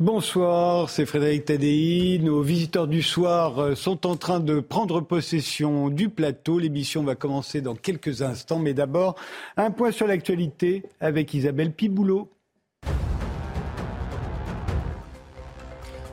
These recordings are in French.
Bonsoir, c'est Frédéric Tadei. Nos visiteurs du soir euh, sont en train de prendre possession du plateau. L'émission va commencer dans quelques instants, mais d'abord, un point sur l'actualité avec Isabelle Piboulot.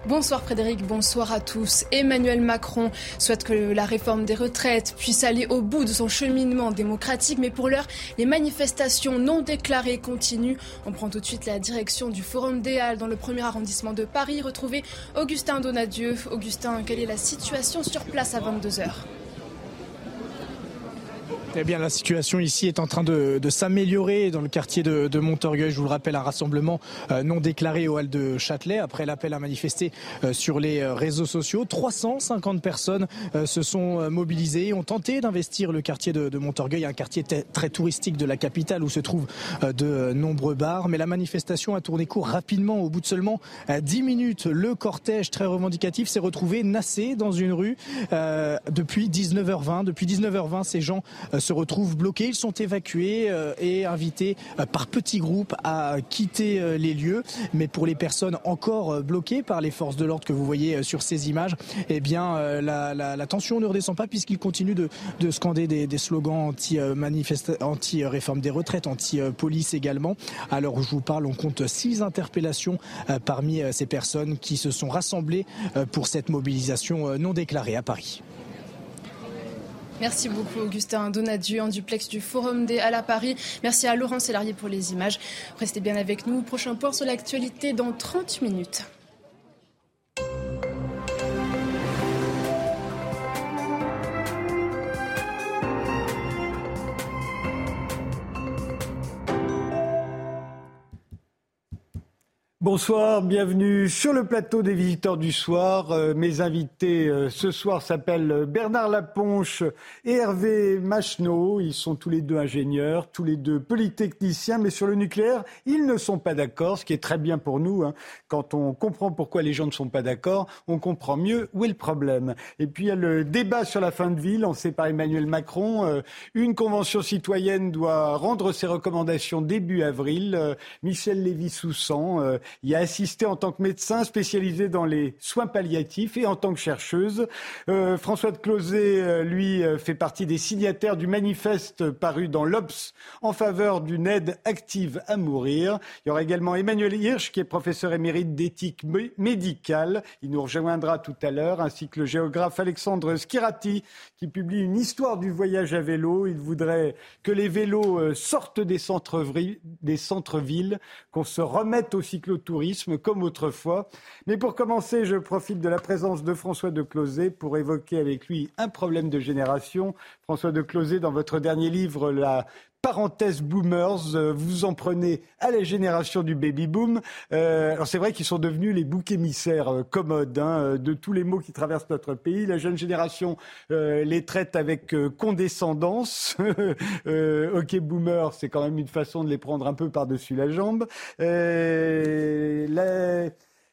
Bonsoir Frédéric, bonsoir à tous. Emmanuel Macron souhaite que la réforme des retraites puisse aller au bout de son cheminement démocratique, mais pour l'heure, les manifestations non déclarées continuent. On prend tout de suite la direction du Forum des Halles dans le premier arrondissement de Paris. Retrouver Augustin Donadieu. Augustin, quelle est la situation sur place à 22h eh bien, la situation ici est en train de, s'améliorer dans le quartier de, Montorgueil. Je vous le rappelle, un rassemblement euh, non déclaré au hall de Châtelet après l'appel à manifester euh, sur les euh, réseaux sociaux. 350 personnes se sont mobilisées et ont tenté d'investir le quartier de, Montorgueil, un quartier très touristique de la capitale où se trouvent de nombreux bars. Mais la manifestation a tourné court rapidement. Au bout de seulement 10 minutes, le cortège très revendicatif s'est retrouvé nassé dans une rue depuis 19h20. Depuis 19h20, ces gens se retrouvent bloqués. Ils sont évacués euh, et invités euh, par petits groupes à quitter euh, les lieux. Mais pour les personnes encore bloquées par les forces de l'ordre que vous voyez sur ces images, eh bien la, tension ne redescend pas puisqu'ils continuent de, scander des, slogans anti-réforme des retraites, anti-police également. Alors je vous parle, on compte six interpellations parmi ces personnes qui se sont rassemblées pour cette mobilisation non déclarée à Paris. Merci beaucoup Augustin Donadieu en duplex du Forum des Halles à Paris. Merci à Laurent Sélarié pour les images. Restez bien avec nous. Prochain point sur l'actualité dans 30 minutes. Bonsoir, bienvenue sur le plateau des visiteurs du soir. Euh, mes invités euh, ce soir s'appellent Bernard Laponche et Hervé Macheneau. Ils sont tous les deux ingénieurs, tous les deux polytechniciens, mais sur le nucléaire, ils ne sont pas d'accord, ce qui est très bien pour nous. Hein. Quand on comprend pourquoi les gens ne sont pas d'accord, on comprend mieux où est le problème. Et puis il y a le débat sur la fin de vie lancé par Emmanuel Macron. Euh, une convention citoyenne doit rendre ses recommandations début avril. Michel Lévy-Soussan y a assisté en tant que médecin spécialisé dans les soins palliatifs et en tant que chercheuse. Euh, François de Closet, euh, lui, euh, fait partie des signataires du manifeste paru dans l'Obs en faveur d'une aide active à mourir. Il y aura également Emmanuel Hirsch, qui est professeur émérite d'éthique médicale. Il nous rejoindra tout à l'heure, ainsi que le géographe Alexandre Skirati, qui publie une histoire du voyage à vélo. Il voudrait que les vélos sortent des centres-villes, qu'on se remette au cyclo tourisme comme autrefois. Mais pour commencer, je profite de la présence de François de Closet pour évoquer avec lui un problème de génération. François de Closet, dans votre dernier livre, La parenthèse boomers, euh, vous en prenez à la génération du baby boom. Euh, alors c'est vrai qu'ils sont devenus les boucs émissaires euh, commodes hein, de tous les maux qui traversent notre pays. La jeune génération les traite avec condescendance. ok boomer, c'est quand même une façon de les prendre un peu par-dessus la jambe. La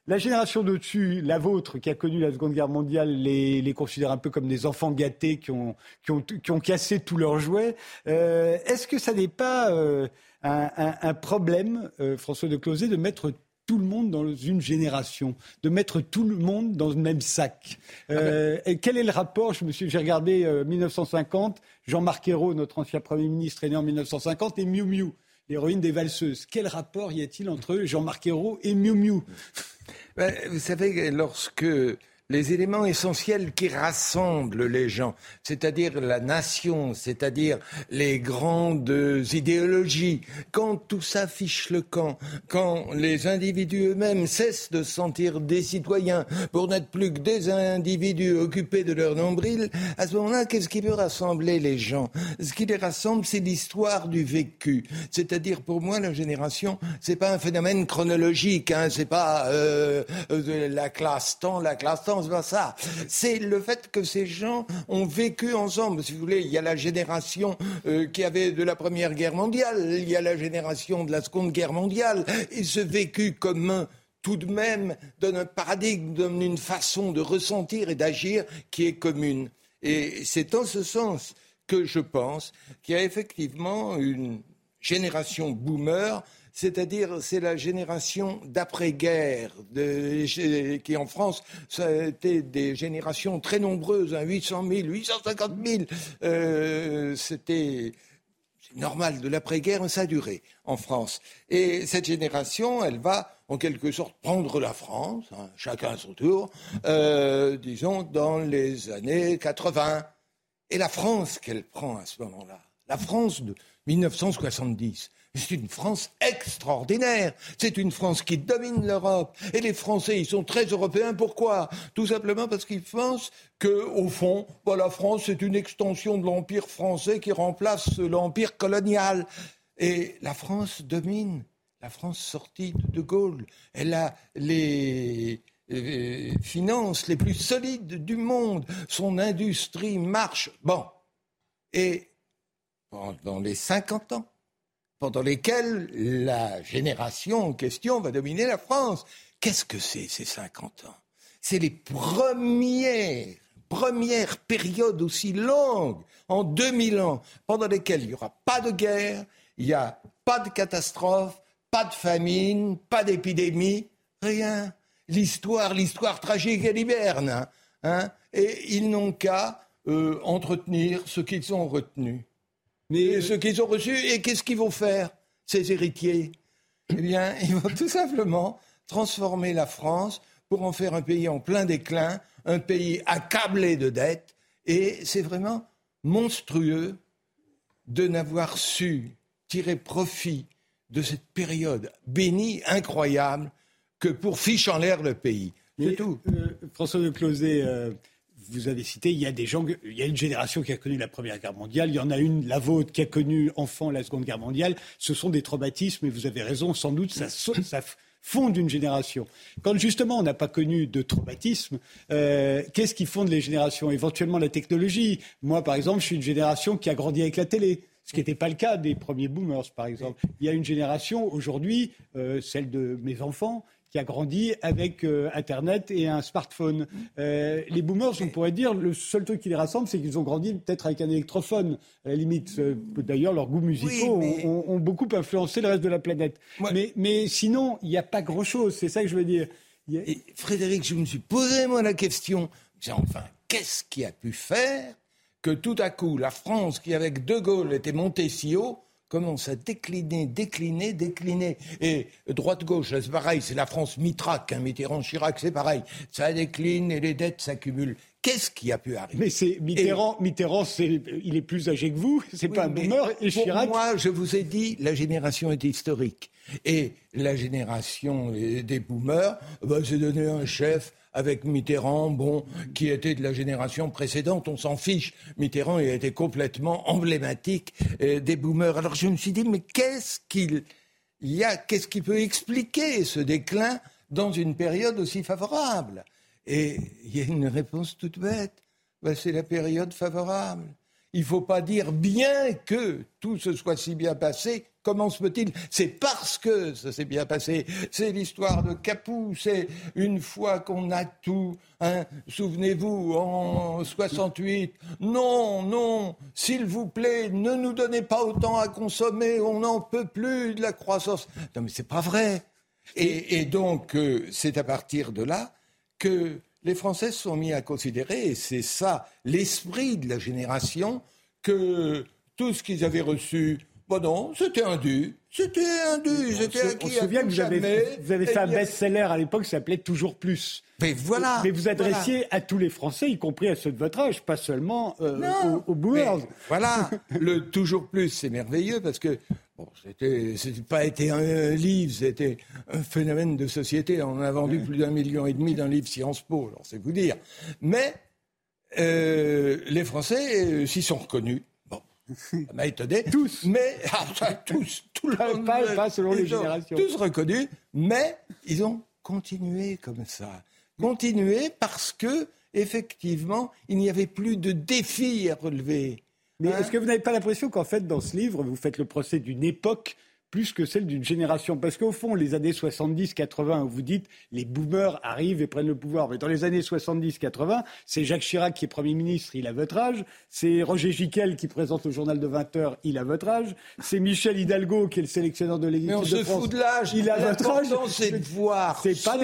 la génération d'au-dessus, la vôtre, qui a connu la Seconde Guerre mondiale, les, considère un peu comme des enfants gâtés qui ont, qui ont, qui ont cassé tous leurs jouets. Euh, est-ce que ça n'est pas euh, un, problème, euh, François de Closet, de mettre tout le monde dans une génération, de mettre tout le monde dans le même sac? Ah ben. et quel est le rapport? J'ai regardé 1950. Jean-Marc Ayrault, notre ancien Premier ministre, est né en 1950, et Miu Miu, l'héroïne des valseuses. Quel rapport y a-t-il entre Jean-Marc Ayrault et Miu Miu? Vous savez, lorsque les éléments essentiels qui rassemblent les gens, c'est-à-dire la nation, c'est-à-dire les grandes idéologies. Quand tout ça fiche le camp, quand les individus eux-mêmes cessent de sentir des citoyens pour n'être plus que des individus occupés de leur nombril, à ce moment-là, qu'est-ce qui peut rassembler les gens? Ce qui les rassemble, c'est l'histoire du vécu. C'est-à-dire, pour moi, la génération, c'est pas un phénomène chronologique, hein, c'est pas euh, euh, la classe temps, la classe temps c'est le fait que ces gens ont vécu ensemble. Si vous voulez, il y a la génération euh, qui avait de la Première Guerre mondiale, il y a la génération de la Seconde Guerre mondiale, et ce vécu commun tout de même donne un paradigme, donne une façon de ressentir et d'agir qui est commune. Et c'est en ce sens que je pense qu'il y a effectivement une génération boomer c'est-à-dire c'est la génération d'après-guerre, qui en France, ça des générations très nombreuses, 800 000, 850 000. C'était normal de l'après-guerre, ça a duré en France. Et cette génération, elle va en quelque sorte prendre la France, hein, chacun à son tour, euh, disons dans les années 80. Et la France qu'elle prend à ce moment-là, la France de 1970, c'est une France extraordinaire. C'est une France qui domine l'Europe. Et les Français, ils sont très européens. Pourquoi? Tout simplement parce qu'ils pensent que, au fond, bah, la France, c'est une extension de l'Empire français qui remplace l'Empire colonial. Et la France domine. La France sortie de De Gaulle. Elle a les euh, finances les plus solides du monde. Son industrie marche. Bon. Et pendant les 50 ans, pendant lesquels la génération en question va dominer la France. Qu'est-ce que c'est ces 50 ans? C'est les premières, premières périodes aussi longues, en 2000 ans, pendant lesquelles il n'y aura pas de guerre, il n'y a pas de catastrophe, pas de famine, pas d'épidémie, rien. L'histoire, l'histoire tragique, elle hiberne. Hein et ils n'ont qu'à euh, entretenir ce qu'ils ont retenu. Mais ce qu'ils ont reçu, et qu'est-ce qu'ils vont faire, ces héritiers? Eh bien, ils vont tout simplement transformer la France pour en faire un pays en plein déclin, un pays accablé de dettes. Et c'est vraiment monstrueux de n'avoir su tirer profit de cette période bénie, incroyable, que pour fiche en l'air le pays. C'est tout. Euh, François de Closet, euh, vous avez cité, il y a des gens, il y a une génération qui a connu la Première Guerre mondiale, il y en a une, la vôtre, qui a connu enfant la Seconde Guerre mondiale. Ce sont des traumatismes, et vous avez raison, sans doute, ça, ça fonde une génération. Quand justement on n'a pas connu de traumatisme, euh, qu'est-ce qui fonde les générations? Éventuellement la technologie. Moi, par exemple, je suis une génération qui a grandi avec la télé ce qui n'était pas le cas des premiers boomers, par exemple. Il y a une génération aujourd'hui, euh, celle de mes enfants, qui a grandi avec euh, Internet et un smartphone. Euh, les boomers, on pourrait dire, le seul truc qui les rassemble, c'est qu'ils ont grandi peut-être avec un électrophone. À la limite, euh, d'ailleurs, leurs goûts musicaux ont, beaucoup influencé le reste de la planète. Mais, mais, sinon, il n'y a pas grand-chose. C'est ça que je veux dire. Frédéric, je me suis posé moi la question. Enfin, qu'est-ce qui a pu faire que tout à coup, la France, qui avec De Gaulle était montée si haut, commence à décliner, décliner, décliner. Et droite-gauche, c'est pareil, c'est la France mitraque, hein, Mitterrand-Chirac, c'est pareil. Ça décline et les dettes s'accumulent. Qu'est-ce qui a pu arriver Mais c'est Mitterrand, Mitterrand il est plus âgé que vous, c'est pas un boomer, et Chirac... moi, je vous ai dit, la génération est historique. Et la génération des boomers, bah, c'est donner un chef avec Mitterrand, bon, qui était de la génération précédente, on s'en fiche. Mitterrand, il a été complètement emblématique euh, des boomers. Alors je me suis dit, mais qu'est-ce qu'il y a, qu'est-ce qui peut expliquer ce déclin dans une période aussi favorable? Et il y a une réponse toute bête. Ben, c'est la période favorable. Il ne faut pas dire bien que tout se soit si bien passé. Comment se peut-il? C'est parce que ça s'est bien passé. C'est l'histoire de Capoue. C'est une fois qu'on a tout. Hein, Souvenez-vous, en 68, non, non, s'il vous plaît, ne nous donnez pas autant à consommer. On n'en peut plus de la croissance. Non, mais c'est pas vrai. Et, donc, euh, c'est à partir de là que les Français sont mis à considérer, et c'est ça l'esprit de la génération, que tout ce qu'ils avaient reçu, bon non, c'était un dû. C'était un dû. C'était acquis. On se souvient que vous avez, vous avez fait un best-seller à l'époque qui s'appelait Toujours Plus. Mais voilà. Mais vous adressiez à tous les Français, y compris à ceux de votre âge, pas seulement euh, aux, boomers. Voilà. le Toujours Plus, c'est merveilleux parce que Bon, c'était, pas été un livre, c'était un phénomène de société. On a vendu plus d'un million et demi d'un livre Sciences Po, alors c'est vous dire. Mais euh, les Français euh, s'y sont reconnus. Bon, ça m'a étonné. tous. Mais tous, tout le monde. Pas, selon les générations. Tous reconnus, mais ils ont continué comme ça. Continué parce que effectivement, il n'y avait plus de défis à relever. Mais est-ce que vous n'avez pas l'impression qu'en fait, dans ce livre, vous faites le procès d'une époque plus que celle d'une génération. Parce qu'au fond, les années 70-80, vous dites, les boomers arrivent et prennent le pouvoir. Mais dans les années 70-80, c'est Jacques Chirac qui est Premier ministre, il a votre âge. C'est Roger Giquel qui présente le journal de 20 heures, il a votre âge. C'est Michel Hidalgo qui est le sélectionneur de l'équipe de France. Mais on se fout de l'âge. Il a votre âge. c'est de voir. C'est pas,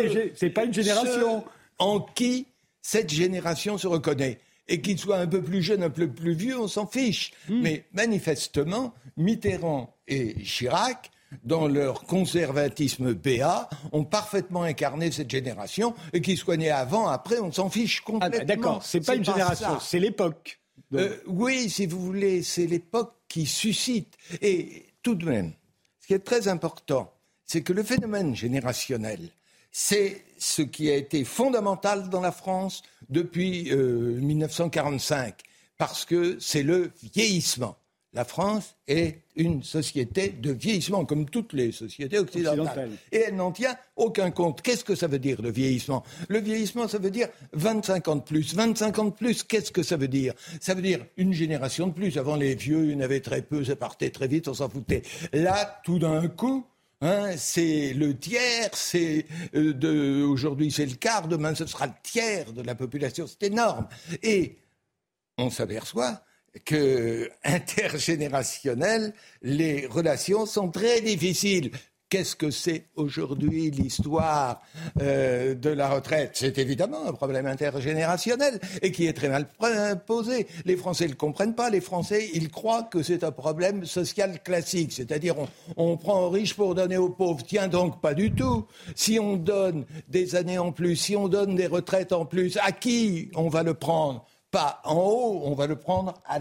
pas une génération. En qui cette génération se reconnaît et qu'il soit un peu plus jeune, un peu plus vieux, on s'en fiche. Hmm. Mais manifestement, Mitterrand et Chirac, dans leur conservatisme béat, ont parfaitement incarné cette génération et qu'ils soient nés avant, après, on s'en fiche ah, complètement. Ah, D'accord, c'est pas une génération, c'est l'époque. Euh, oui, si vous voulez, c'est l'époque qui suscite. Et tout de même, ce qui est très important, c'est que le phénomène générationnel, c'est ce qui a été fondamental dans la France depuis 1945, euh, parce que c'est le vieillissement. La France est une société de vieillissement, comme toutes les sociétés occidentales. Et elle n'en tient aucun compte. Qu'est-ce que ça veut dire, le vieillissement? Le vieillissement, ça veut dire 25 ans de plus. 25 ans de plus, qu'est-ce que ça veut dire? Ça veut dire une génération de plus. Avant, les vieux, il y en avait très peu, ça partait très vite, on s'en foutait. Là, tout d'un coup, Hein, c'est le tiers, c'est euh, aujourd'hui c'est le quart, demain ce sera le tiers de la population, c'est énorme. Et on s'aperçoit que intergénérationnel, les relations sont très difficiles. Qu'est-ce que c'est aujourd'hui l'histoire euh, de la retraite? C'est évidemment un problème intergénérationnel et qui est très mal posé. Les Français ne le comprennent pas. Les Français, ils croient que c'est un problème social classique, c'est-à-dire on, prend aux riches pour donner aux pauvres. Tiens donc, pas du tout. Si on donne des années en plus, si on donne des retraites en plus, à qui on va le prendre? Pas en haut, on va le prendre à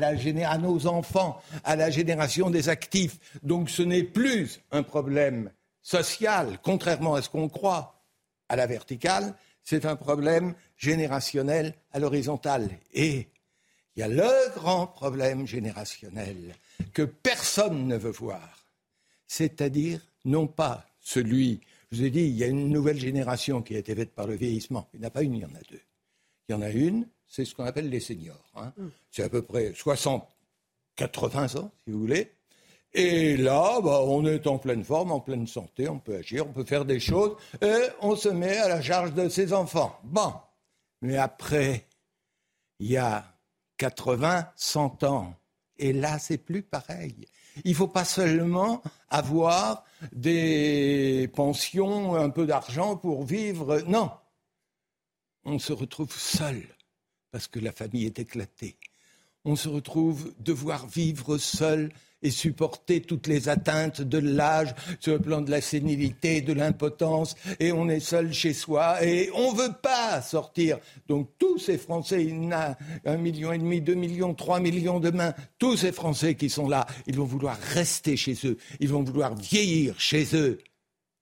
nos enfants, à la génération des actifs. Donc ce n'est plus un problème social, contrairement à ce qu'on croit à la verticale, c'est un problème générationnel à l'horizontale. Et il y a le grand problème générationnel que personne ne veut voir, c'est-à-dire non pas celui, je vous ai dit, il y a une nouvelle génération qui a été faite par le vieillissement. Il n'y en a pas une, il y en a deux. Il y en a une c'est ce qu'on appelle les seniors. Hein. Mm. C'est à peu près 60, 80 ans, si vous voulez. Et là, bah, on est en pleine forme, en pleine santé, on peut agir, on peut faire des choses, et on se met à la charge de ses enfants. Bon. Mais après, il y a 80, 100 ans. Et là, c'est plus pareil. Il ne faut pas seulement avoir des pensions, un peu d'argent pour vivre. Non. On se retrouve seul parce que la famille est éclatée. On se retrouve devoir vivre seul et supporter toutes les atteintes de l'âge sur le plan de la sénilité, de l'impotence, et on est seul chez soi et on ne veut pas sortir. Donc tous ces Français, il y en a un million et demi, deux millions, trois millions demain, tous ces Français qui sont là, ils vont vouloir rester chez eux, ils vont vouloir vieillir chez eux.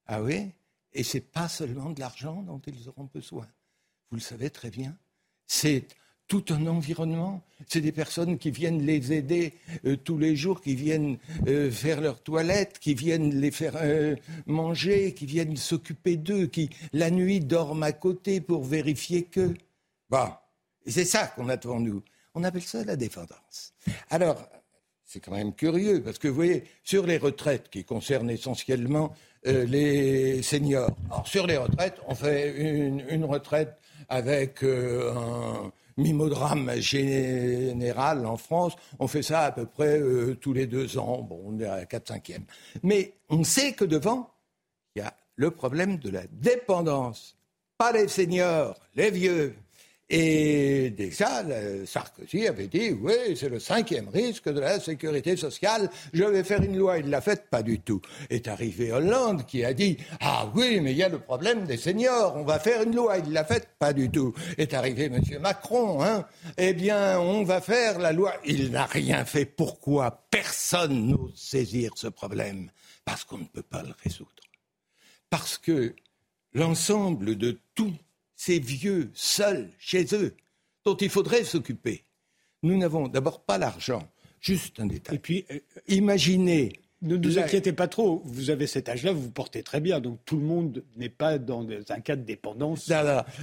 Ah oui? Et c'est pas seulement de l'argent dont ils auront besoin. Vous le savez très bien. C'est tout un environnement. C'est des personnes qui viennent les aider euh, tous les jours, qui viennent euh, faire leur toilette, qui viennent les faire euh, manger, qui viennent s'occuper d'eux, qui la nuit dorment à côté pour vérifier que. Bon, c'est ça qu'on a devant nous. On appelle ça la dépendance. Alors, c'est quand même curieux, parce que vous voyez, sur les retraites qui concernent essentiellement les seniors, alors sur les retraites, on fait une retraite avec un mimodrame général en France. On fait ça à peu près euh, tous les deux ans. Bon, on est à 4-5e. Mais on sait que devant, il y a le problème de la dépendance. Pas les seniors, les vieux, et déjà, Sarkozy avait dit, oui, c'est le cinquième risque de la sécurité sociale, je vais faire une loi. Il l'a fait pas du tout. Est arrivé Hollande qui a dit, ah oui, mais il y a le problème des seniors, on va faire une loi. Il l'a fait pas du tout. Est arrivé M. Macron, hein, eh bien, on va faire la loi. Il n'a rien fait. Pourquoi Personne n'ose saisir ce problème? Parce qu'on ne peut pas le résoudre. Parce que l'ensemble de tout ces vieux seuls chez eux dont il faudrait s'occuper. Nous n'avons d'abord pas l'argent. Juste un détail. Et puis, euh, imaginez. Ne vous inquiétez pas trop, vous avez cet âge-là, vous vous portez très bien, donc tout le monde n'est pas dans un cas de dépendance.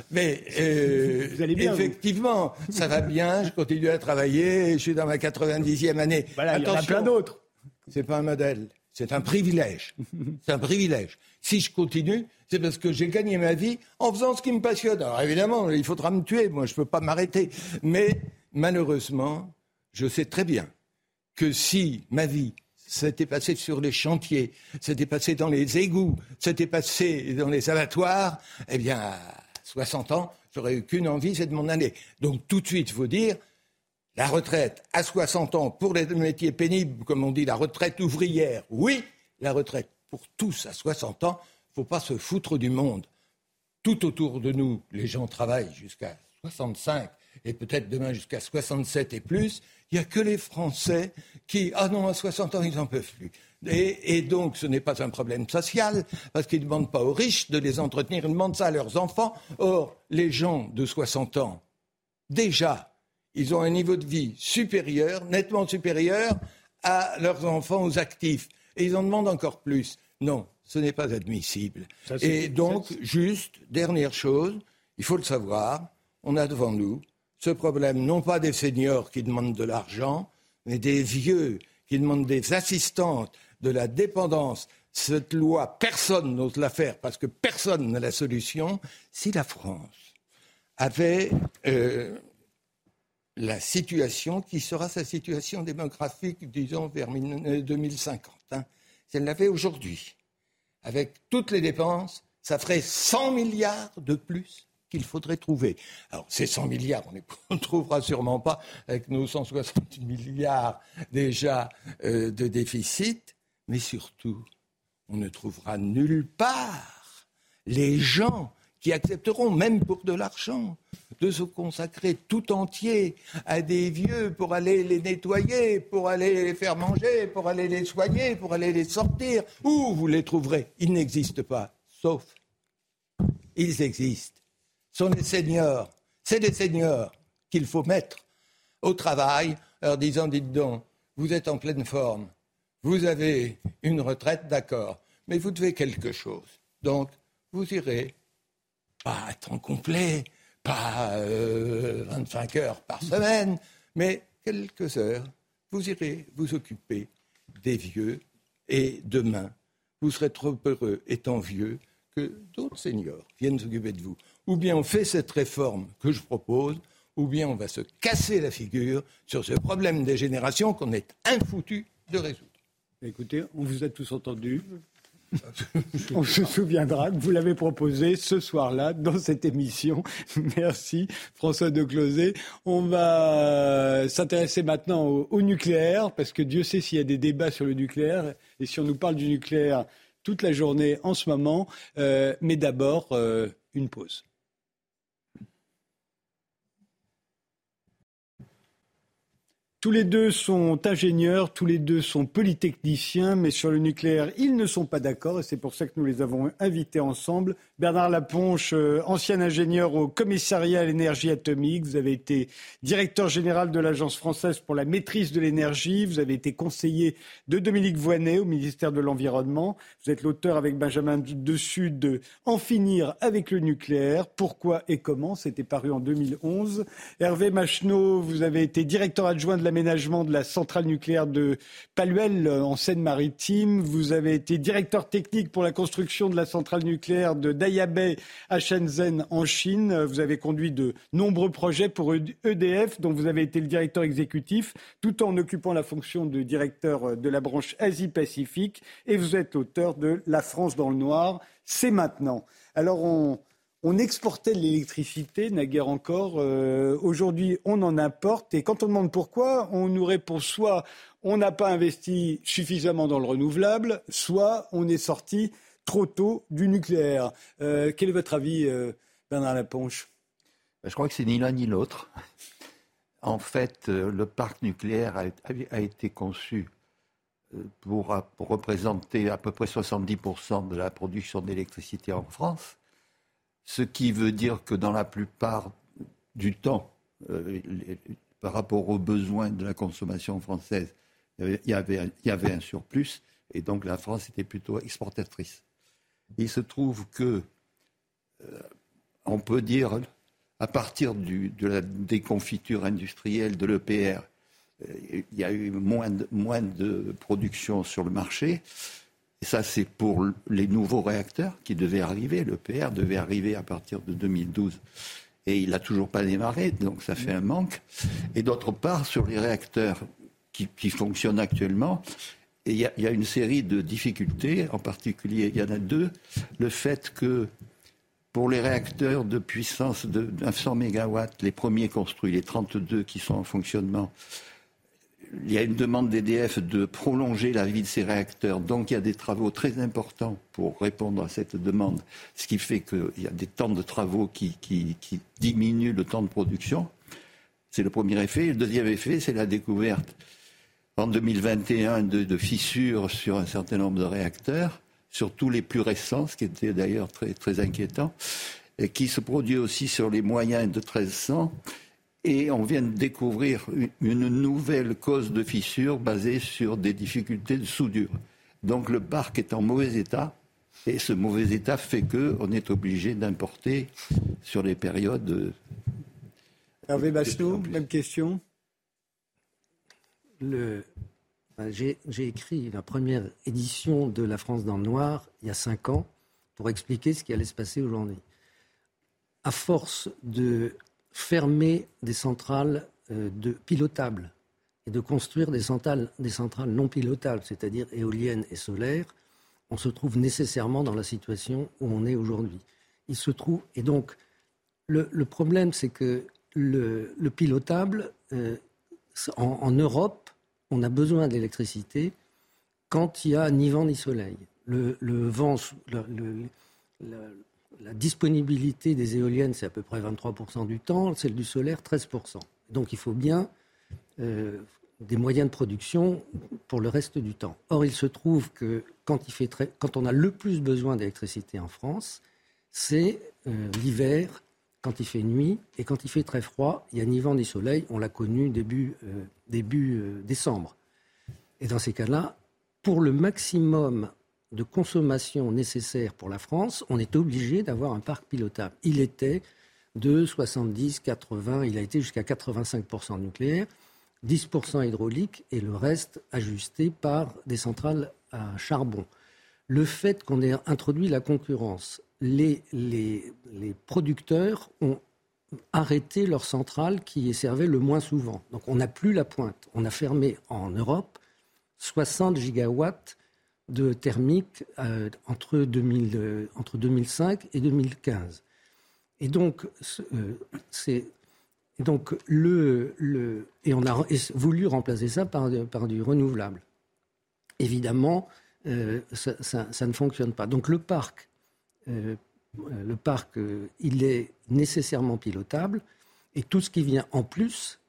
Mais euh, vous allez bien, effectivement, ça va bien, je continue à travailler, je suis dans ma 90e année. Voilà, il y en a plein d'autres. C'est pas un modèle. C'est un privilège. C'est un privilège. Si je continue, c'est parce que j'ai gagné ma vie en faisant ce qui me passionne. Alors évidemment, il faudra me tuer, moi je ne peux pas m'arrêter. Mais malheureusement, je sais très bien que si ma vie s'était passée sur les chantiers, s'était passée dans les égouts, s'était passée dans les abattoirs, eh bien, à 60 ans, j'aurais eu qu'une envie, c'est de m'en aller. Donc tout de suite, il faut dire, la retraite à 60 ans pour les métiers pénibles, comme on dit, la retraite ouvrière, oui, la retraite pour tous à 60 ans, il ne faut pas se foutre du monde. Tout autour de nous, les gens travaillent jusqu'à 65 et peut-être demain jusqu'à 67 et plus. Il n'y a que les Français qui, ah non, à 60 ans, ils n'en peuvent plus. Et, donc, ce n'est pas un problème social, parce qu'ils ne demandent pas aux riches de les entretenir, ils demandent ça à leurs enfants. Or, les gens de 60 ans, déjà, ils ont un niveau de vie supérieur, nettement supérieur à leurs enfants, aux actifs. Et ils en demandent encore plus. Non, ce n'est pas admissible. Et donc, juste, dernière chose, il faut le savoir, on a devant nous ce problème, non pas des seniors qui demandent de l'argent, mais des vieux qui demandent des assistantes, de la dépendance. Cette loi, personne n'ose la faire parce que personne n'a la solution. Si la France avait euh, la situation qui sera sa situation démographique, disons, vers 2050. Euh, hein. Si elle l'avait aujourd'hui, avec toutes les dépenses, ça ferait 100 milliards de plus qu'il faudrait trouver. Alors, ces 100 milliards, on ne trouvera sûrement pas avec nos 160 milliards déjà euh, de déficit, mais surtout, on ne trouvera nulle part les gens qui accepteront, même pour de l'argent, de se consacrer tout entier à des vieux pour aller les nettoyer, pour aller les faire manger, pour aller les soigner, pour aller les sortir. Où vous les trouverez? Ils n'existent pas, sauf ils existent. Ce sont les seigneurs. C'est les seigneurs qu'il faut mettre au travail, leur disant, dites donc, vous êtes en pleine forme, vous avez une retraite, d'accord, mais vous devez quelque chose. Donc, vous irez pas à temps complet, pas 25 euh, heures par semaine, mais quelques heures. Vous irez vous occuper des vieux et demain, vous serez trop heureux étant vieux que d'autres seniors viennent s'occuper de vous. Ou bien on fait cette réforme que je propose, ou bien on va se casser la figure sur ce problème des générations qu'on est infoutu de résoudre. Écoutez, on vous a tous entendus. On se souviendra que vous l'avez proposé ce soir-là dans cette émission. Merci François de Closet. On va s'intéresser maintenant au, nucléaire parce que Dieu sait s'il y a des débats sur le nucléaire et si on nous parle du nucléaire toute la journée en ce moment. Euh, mais d'abord, euh, une pause. Tous les deux sont ingénieurs, tous les deux sont polytechniciens, mais sur le nucléaire, ils ne sont pas d'accord et c'est pour ça que nous les avons invités ensemble. Bernard Laponche, euh, ancien ingénieur au commissariat à l'énergie atomique, vous avez été directeur général de l'Agence française pour la maîtrise de l'énergie, vous avez été conseiller de Dominique Voynet au ministère de l'Environnement, vous êtes l'auteur avec Benjamin Dessus de En finir avec le nucléaire, pourquoi et comment, c'était paru en 2011. Hervé Macheneau, vous avez été directeur adjoint de la l'aménagement de la centrale nucléaire de Paluel euh, en Seine-Maritime. Vous avez été directeur technique pour la construction de la centrale nucléaire de Dayabei à Shenzhen en Chine. Vous avez conduit de nombreux projets pour EDF, dont vous avez été le directeur exécutif, tout en occupant la fonction de directeur de la branche Asie-Pacifique. Et vous êtes l'auteur de La France dans le noir. C'est maintenant. Alors on, on exportait de l'électricité, naguère encore. Euh, aujourd'hui, on en importe. Et quand on demande pourquoi, on nous répond soit on n'a pas investi suffisamment dans le renouvelable, soit on est sorti trop tôt du nucléaire. Euh, quel est votre avis, euh, Bernard Laponche? Ben, Je crois que c'est ni l'un ni l'autre. En fait, le parc nucléaire a, été conçu pour, représenter à peu près 70% de la production d'électricité en France ce qui veut dire que dans la plupart du temps, euh, par rapport aux besoins de la consommation française, il y, avait, un surplus, et donc la France était plutôt exportatrice. Il se trouve que, euh, on peut dire, à partir de la déconfiture industrielle de l'EPR il y a eu moins de, production sur le marché. Et ça, c'est pour les nouveaux réacteurs qui devaient arriver. Le PR devait arriver à partir de 2012. Et il n'a toujours pas démarré, donc ça fait un manque. Et d'autre part, sur les réacteurs qui fonctionnent actuellement, il y, a une série de difficultés, en particulier, il y en a deux. Le fait que pour les réacteurs de puissance de 900 MW, les premiers construits, les 32 qui sont en fonctionnement, il y a une demande d'EDF de prolonger la vie de ces réacteurs. Donc il y a des travaux très importants pour répondre à cette demande, ce qui fait qu'il y a des temps de travaux qui diminuent le temps de production. C'est le premier effet. Le deuxième effet, c'est la découverte en 2021 de, de, fissures sur un certain nombre de réacteurs, surtout les plus récents, ce qui était d'ailleurs très, très inquiétant, et qui se produit aussi sur les moyens de 1300 et on vient de découvrir une nouvelle cause de fissure basée sur des difficultés de soudure. Donc le parc est en mauvais état. Et ce mauvais état fait qu'on est obligé d'importer sur les périodes. Hervé Bachelot, même question. J'ai écrit la première édition de La France dans le Noir il y a cinq ans pour expliquer ce qui allait se passer aujourd'hui. À force de fermer des centrales euh, de pilotables et de construire des centrales, des centrales non pilotables, c'est-à-dire éoliennes et solaires, on se trouve nécessairement dans la situation où on est aujourd'hui. Il se trouve et donc le, problème, c'est que le, le pilotable euh, en, Europe, on a besoin d'électricité quand il y a ni vent ni soleil. La disponibilité des éoliennes, c'est à peu près 23% du temps, celle du solaire, 13%. Donc il faut bien euh, des moyens de production pour le reste du temps. Or, il se trouve que quand on a le plus besoin d'électricité en France, c'est euh, l'hiver, quand il fait nuit, et quand il fait très froid, il n'y a ni vent ni soleil. On l'a connu début, euh, début euh, décembre. Et dans ces cas-là, pour le maximum de consommation nécessaire pour la France, on est obligé d'avoir un parc pilotable. Il était de 70, 80, il a été jusqu'à 85% nucléaire, 10% hydraulique et le reste ajusté par des centrales à charbon. Le fait qu'on ait introduit la concurrence, les, les, les producteurs ont arrêté leurs centrales qui servaient le moins souvent. Donc on n'a plus la pointe. On a fermé en Europe 60 gigawatts de thermique euh, entre, 2000, euh, 2005 et 2015. Et donc, euh, donc le, le, et on a voulu remplacer ça par, par du renouvelable. Évidemment, ça, ça, ne fonctionne pas. Donc le parc, euh, le parc, euh, il est nécessairement pilotable, et tout ce qui vient en plus,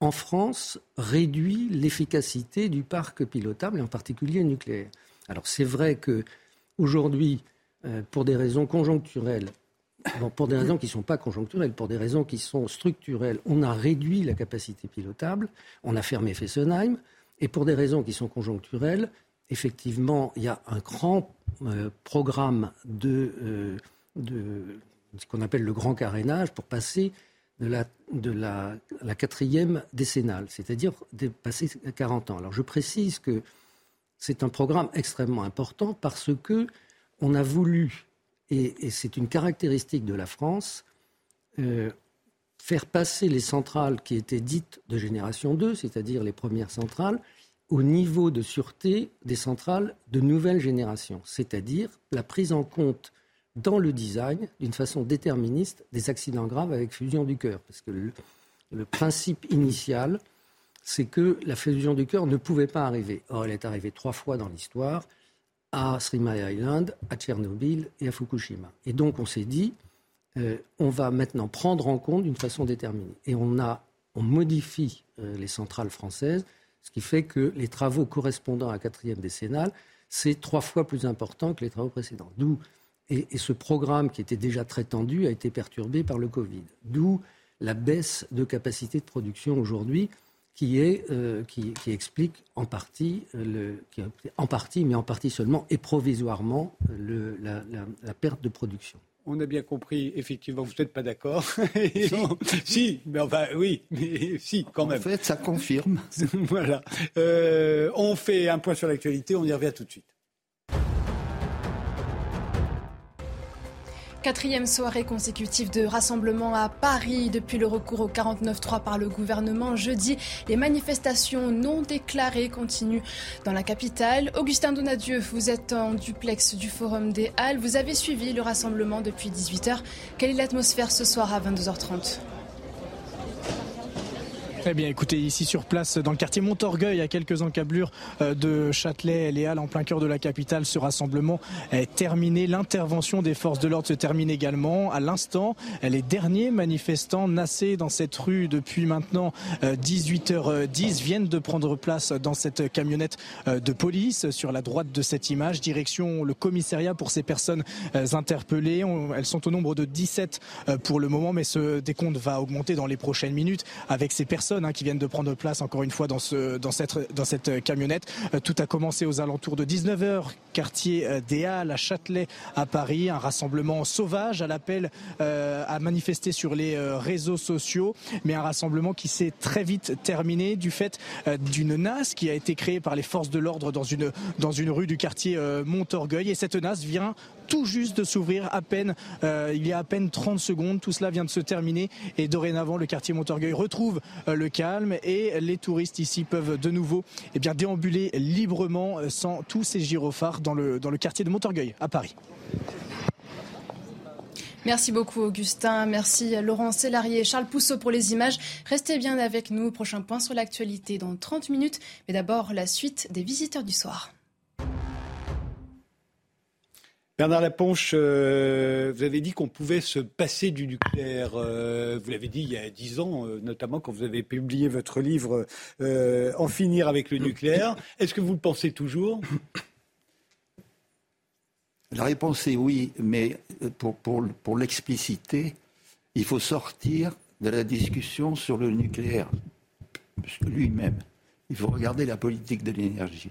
en France, réduit l'efficacité du parc pilotable, et en particulier nucléaire. Alors c'est vrai que aujourd'hui, euh, pour des raisons conjoncturelles, pour des raisons qui ne sont pas conjoncturelles, pour des raisons qui sont structurelles, on a réduit la capacité pilotable, on a fermé Fessenheim, et pour des raisons qui sont conjoncturelles, effectivement, il y a un grand euh, programme de, euh, de ce qu'on appelle le grand carénage pour passer de la, quatrième décennale, c'est-à-dire passer 40 ans. Alors je précise que c'est un programme extrêmement important parce que on a voulu, et, et c'est une caractéristique de la France, euh, faire passer les centrales qui étaient dites de génération 2, c'est-à-dire les premières centrales, au niveau de sûreté des centrales de nouvelle génération, c'est-à-dire la prise en compte dans le design, d'une façon déterministe, des accidents graves avec fusion du cœur. Parce que le, principe initial, c'est que la fusion du cœur ne pouvait pas arriver. Or, elle est arrivée trois fois dans l'histoire, à Mile Island, à Tchernobyl et à Fukushima. Et donc, on s'est dit, euh, on va maintenant prendre en compte d'une façon déterminée. Et on, a, on modifie euh, les centrales françaises, ce qui fait que les travaux correspondant à la quatrième décennale, c'est trois fois plus important que les travaux précédents. D'où et, ce programme, qui était déjà très tendu, a été perturbé par le Covid. D'où la baisse de capacité de production aujourd'hui, qui, euh, explique en partie, euh, en partie, mais en partie seulement et provisoirement, la, la, perte de production. On a bien compris, effectivement, vous n'êtes pas d'accord. si. mais enfin, oui, mais si, quand même. En fait, ça confirme. voilà. Euh, on fait un point sur l'actualité, on y revient tout de suite. Quatrième soirée consécutive de rassemblement à Paris depuis le recours au 49-3 par le gouvernement jeudi. Les manifestations non déclarées continuent dans la capitale. Augustin Donadieu, vous êtes en duplex du Forum des Halles. Vous avez suivi le rassemblement depuis 18h. Quelle est l'atmosphère ce soir à 22h30 eh bien, écoutez, ici sur place, dans le quartier Montorgueil, à quelques encablures euh, de Châtelet, les Halles, en plein cœur de la capitale, ce rassemblement est terminé. L'intervention des forces de l'ordre se termine également. À l'instant, les derniers manifestants nassés dans cette rue depuis maintenant 18h10 euh, viennent de prendre place dans cette camionnette euh, de police sur la droite de cette image. Direction le commissariat pour ces personnes interpellées. Elles sont au nombre de 17 pour le moment, mais ce décompte va augmenter dans les prochaines minutes avec ces personnes Hein, qui viennent de prendre place encore une fois dans, ce, dans, cette, cette camionnette. Euh, tout a commencé aux alentours de 19h, quartier euh, des Halles à Châtelet à Paris. Un rassemblement sauvage à l'appel euh, à manifester sur les réseaux sociaux, mais un rassemblement qui s'est très vite terminé du fait d'une NAS qui a été créée par les forces de l'ordre dans une, dans une rue du quartier Montorgueil. Et cette NAS vient tout juste de s'ouvrir à peine, euh, il y a à peine 30 secondes. Tout cela vient de se terminer et dorénavant le quartier Montorgueil retrouve euh, le calme et les touristes ici peuvent de nouveau eh bien, déambuler librement euh, sans tous ces gyrophares dans le, dans le quartier de Montorgueil à Paris. Merci beaucoup Augustin, merci Laurent Sélarié et Charles Pousseau pour les images. Restez bien avec nous, prochain point sur l'actualité dans 30 minutes, mais d'abord la suite des visiteurs du soir. Bernard Laponche, euh, vous avez dit qu'on pouvait se passer du nucléaire. Euh, vous l'avez dit il y a dix ans, euh, notamment quand vous avez publié votre livre En finir avec le nucléaire. Est-ce que vous le pensez toujours? La réponse est oui, mais pour, l'expliciter, il faut sortir de la discussion sur le nucléaire lui-même. Il faut regarder la politique de l'énergie.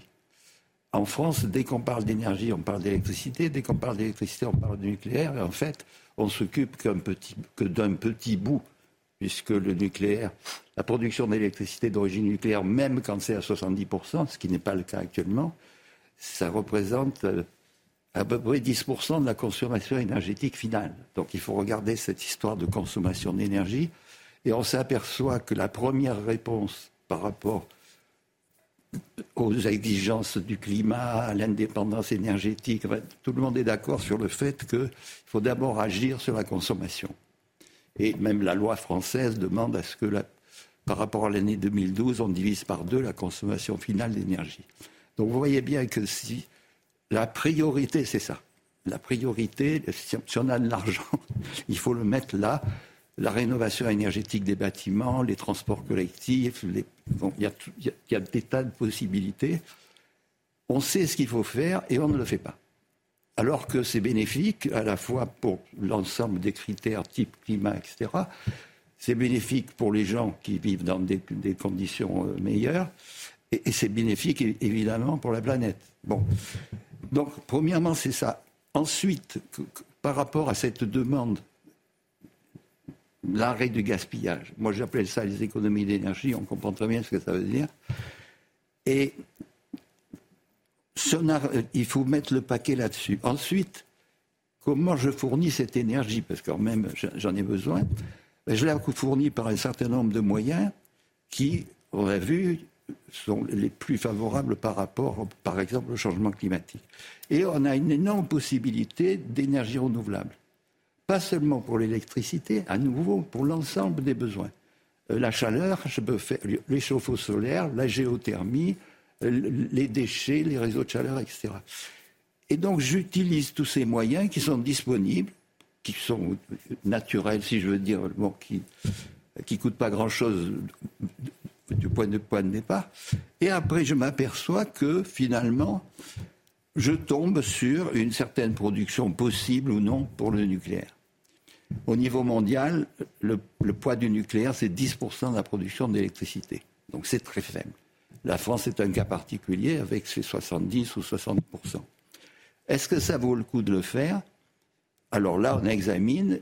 En France, dès qu'on parle d'énergie, on parle d'électricité. Dès qu'on parle d'électricité, on parle de nucléaire. Et en fait, on s'occupe que d'un petit bout, puisque le nucléaire, la production d'électricité d'origine nucléaire, même quand c'est à 70%, ce qui n'est pas le cas actuellement, ça représente euh, à peu près 10% de la consommation énergétique finale. Donc il faut regarder cette histoire de consommation d'énergie. Et on s'aperçoit que la première réponse par rapport aux exigences du climat, à l'indépendance énergétique. tout le monde est d'accord sur le fait qu'il faut d'abord agir sur la consommation. Et même la loi française demande à ce que, par rapport à l'année 2012, on divise par deux la consommation finale d'énergie. Donc vous voyez bien que si la priorité, c'est ça. La priorité, si on a de l'argent, il faut le mettre là la rénovation énergétique des bâtiments, les transports collectifs, il, y a, des tas de possibilités. On sait ce qu'il faut faire et on ne le fait pas. Alors que c'est bénéfique à la fois pour l'ensemble des critères type climat, etc. C'est bénéfique pour les gens qui vivent dans des, conditions euh, meilleures et, et c'est bénéfique évidemment pour la planète. Bon. Donc, premièrement, c'est ça. Ensuite, par rapport à cette demande l'arrêt du gaspillage. Moi, j'appelle ça les économies d'énergie, on comprend très bien ce que ça veut dire. Et il faut mettre le paquet là-dessus. Ensuite, comment je fournis cette énergie Parce que quand même, j'en ai besoin. Ben, je la fournis par un certain nombre de moyens qui, on l'a vu, sont les plus favorables par rapport, par exemple, au changement climatique. Et on a une énorme possibilité d'énergie renouvelable pas seulement pour l'électricité, à nouveau pour l'ensemble des besoins. Euh, la chaleur, je peux faire les chauffe-eau solaires, la géothermie, euh, les déchets, les réseaux de chaleur, etc. Et donc j'utilise tous ces moyens qui sont disponibles, qui sont naturels, si je veux dire, qui qui coûtent pas grand-chose du point de point de départ. Et après, je m'aperçois que finalement, je tombe sur une certaine production possible ou non pour le nucléaire. Au niveau mondial, le, poids du nucléaire, c'est 10% de la production d'électricité. Donc c'est très faible. La France est un cas particulier avec ses 70 ou 60%. Est-ce que ça vaut le coup de le faire? Alors là, on examine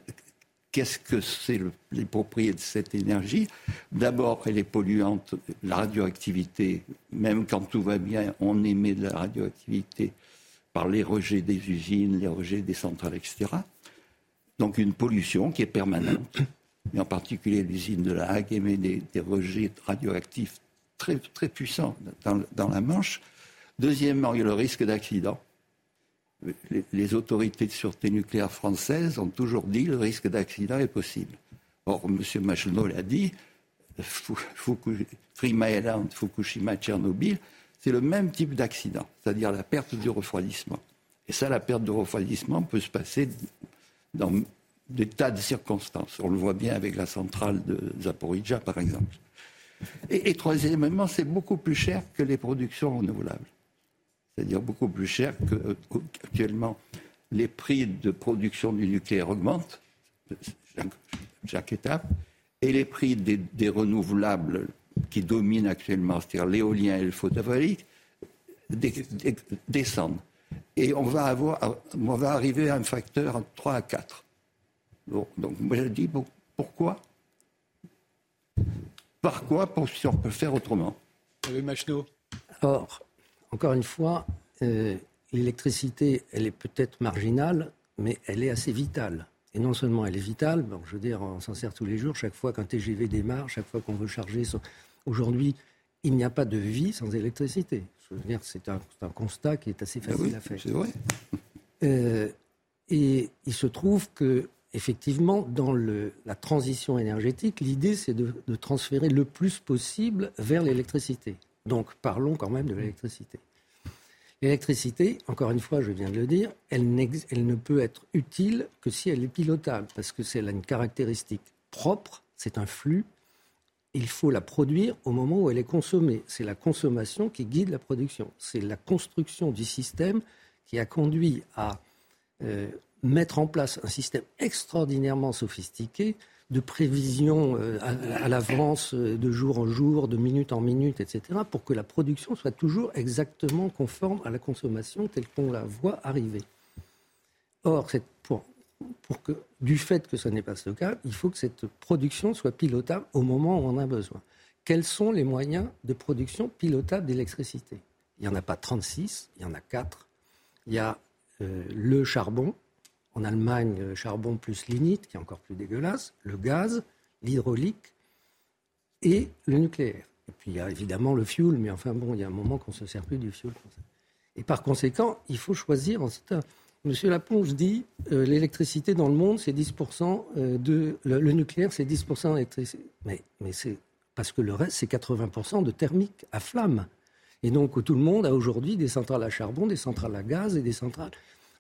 qu'est-ce que c'est les propriétés de cette énergie. D'abord, elle est polluante, la radioactivité, même quand tout va bien, on émet de la radioactivité par les rejets des usines, les rejets des centrales, etc. Donc une pollution qui est permanente. Et en particulier l'usine de la Hague émet des, rejets radioactifs très, très puissants dans, la Manche. Deuxièmement, il y a le risque d'accident les, autorités de sûreté nucléaire françaises ont toujours dit que le risque d'accident est possible. Or, M. Machenot l'a dit, Fukushima Island, Fukushima, Tchernobyl, c'est le même type d'accident, c'est-à-dire la perte du refroidissement. Et ça, la perte de refroidissement peut se passer dans des tas de circonstances. On le voit bien avec la centrale de Zaporizhia, par exemple. Et, troisièmement, c'est beaucoup plus cher que les productions renouvelables c'est-à-dire beaucoup plus cher qu'actuellement. Les prix de production du nucléaire augmentent chaque, étape, et les prix des, renouvelables qui dominent actuellement, c'est-à-dire l'éolien et le photovoltaïque, descendent. Et on va, avoir, on va arriver à un facteur entre 3 à 4. donc moi je dis, pourquoi? Par quoi pour, si on peut faire autrement? Or, encore une fois, euh, l'électricité, elle est peut-être marginale, mais elle est assez vitale. Et non seulement elle est vitale, bon, je veux dire, on s'en sert tous les jours, chaque fois qu'un TGV démarre, chaque fois qu'on veut charger. Aujourd'hui, il n'y a pas de vie sans électricité. Je veux dire, c'est un, constat qui est assez ah facile à faire. C'est vrai. Euh, et il se trouve que, effectivement, dans le, la transition énergétique, l'idée, c'est de, de transférer le plus possible vers l'électricité. Donc parlons quand même de l'électricité. L'électricité, encore une fois, je viens de le dire, elle, ne peut être utile que si elle est pilotable, parce que c'est une caractéristique propre, c'est un flux. Il faut la produire au moment où elle est consommée. C'est la consommation qui guide la production. C'est la construction du système qui a conduit à euh, mettre en place un système extraordinairement sophistiqué de prévision euh, à, l'avance, euh, de jour en jour, de minute en minute, etc., pour que la production soit toujours exactement conforme à la consommation telle qu'on la voit arriver. Or, pour, pour que, du fait que ce n'est pas ce cas, il faut que cette production soit pilotable au moment où on a besoin. Quels sont les moyens de production pilotable d'électricité? Il n'y en a pas 36, il y en a 4. Il y a euh, le charbon, en Allemagne, le charbon plus lignite, qui est encore plus dégueulasse, le gaz, l'hydraulique et le nucléaire. Et puis il y a évidemment le fuel, mais enfin bon, il y a un moment qu'on ne se sert plus du fuel. Et par conséquent, il faut choisir. Monsieur Laponge dit euh, l'électricité dans le monde, c'est 10% euh, de. Le, nucléaire, c'est 10% d'électricité. Mais, mais c'est. Parce que le reste, c'est 80% de thermique à flamme. Et donc, tout le monde a aujourd'hui des centrales à charbon, des centrales à gaz et des centrales.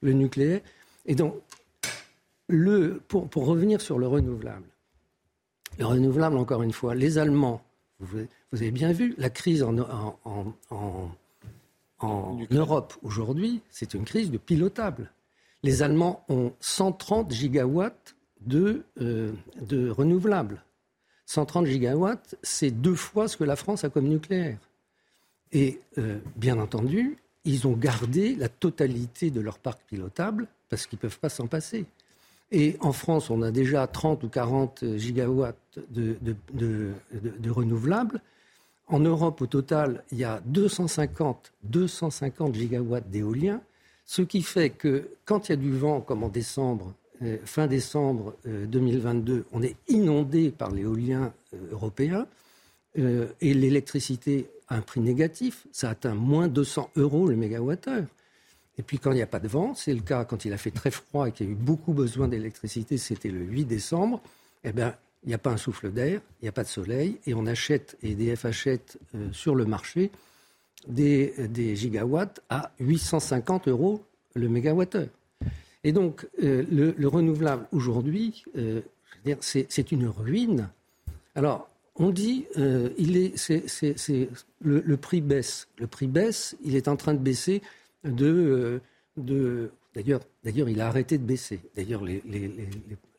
Le nucléaire. Et donc, le, pour, revenir sur le renouvelable, le renouvelable, encore une fois, les Allemands, vous, avez bien vu, la crise en, Europe aujourd'hui, c'est une crise de pilotable. Les Allemands ont 130 gigawatts de, euh, de renouvelables. 130 gigawatts, c'est deux fois ce que la France a comme nucléaire. Et euh, bien entendu, ils ont gardé la totalité de leur parc pilotable parce qu'ils ne peuvent pas s'en passer. Et en France, on a déjà 30 ou 40 gigawatts de, de, renouvelables. En Europe, au total, il y a 250, 250 gigawatts d'éolien, ce qui fait que quand il y a du vent, comme en décembre, euh, fin décembre 2022, euh, on est inondé par l'éolien euh, européen et l'électricité a un prix négatif. Ça atteint moins 200 euros le mégawattheure. Et puis quand il n'y a pas de vent, c'est le cas quand il a fait très froid et qu'il y a eu beaucoup besoin d'électricité, c'était le 8 décembre, eh bien, il n'y a pas un souffle d'air, il n'y a pas de soleil, et on achète, et EDF achète euh, sur le marché des, gigawatts à 850 euros le mégawattheure. Et donc, euh, le, renouvelable aujourd'hui, euh, c'est une ruine. Alors, on dit, il est, le, prix baisse. Le prix baisse, il est en train de baisser de, euh, d'ailleurs, d'ailleurs, il a arrêté de baisser. D'ailleurs, les,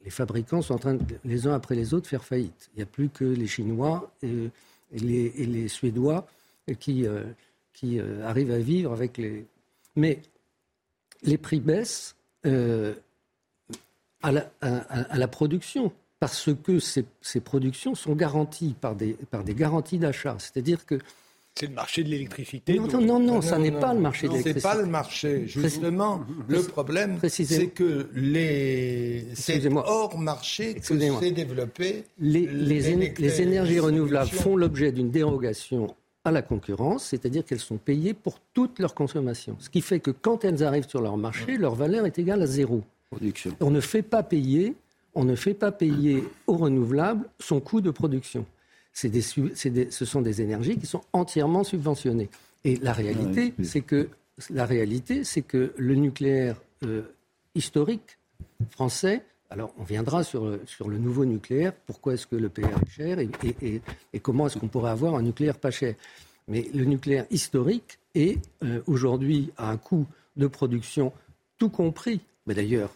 fabricants sont en train, les uns après les autres, faire faillite. Il n'y a plus que les Chinois et, les, Suédois qui, euh, qui euh, arrivent à vivre avec les. Mais les prix baissent. à la, production, parce que ces, ces, productions sont garanties par des, par des garanties d'achat. C'est-à-dire que c'est le marché de l'électricité. Non, non, non, non, ça n'est pas le marché de l'électricité. C'est pas le marché. Justement, le problème, c'est que les c'est hors marché que s'est développé. Les, les, les énergies renouvelables font l'objet d'une dérogation à la concurrence, c'est-à-dire qu'elles sont payées pour toute leur consommation. Ce qui fait que quand elles arrivent sur leur marché, leur valeur est égale à zéro. Production. On ne fait pas payer, on ne fait pas payer aux renouvelables son coût de production ce sont des énergies qui sont entièrement subventionnées. Et la réalité, c'est que la réalité, c'est que le nucléaire euh, historique français, alors on viendra sur, sur le nouveau nucléaire, pourquoi est-ce que le PR est cher et, et, comment est-ce qu'on pourrait avoir un nucléaire pas cher. Mais le nucléaire historique est euh, aujourd'hui à un coût de production tout compris, mais d'ailleurs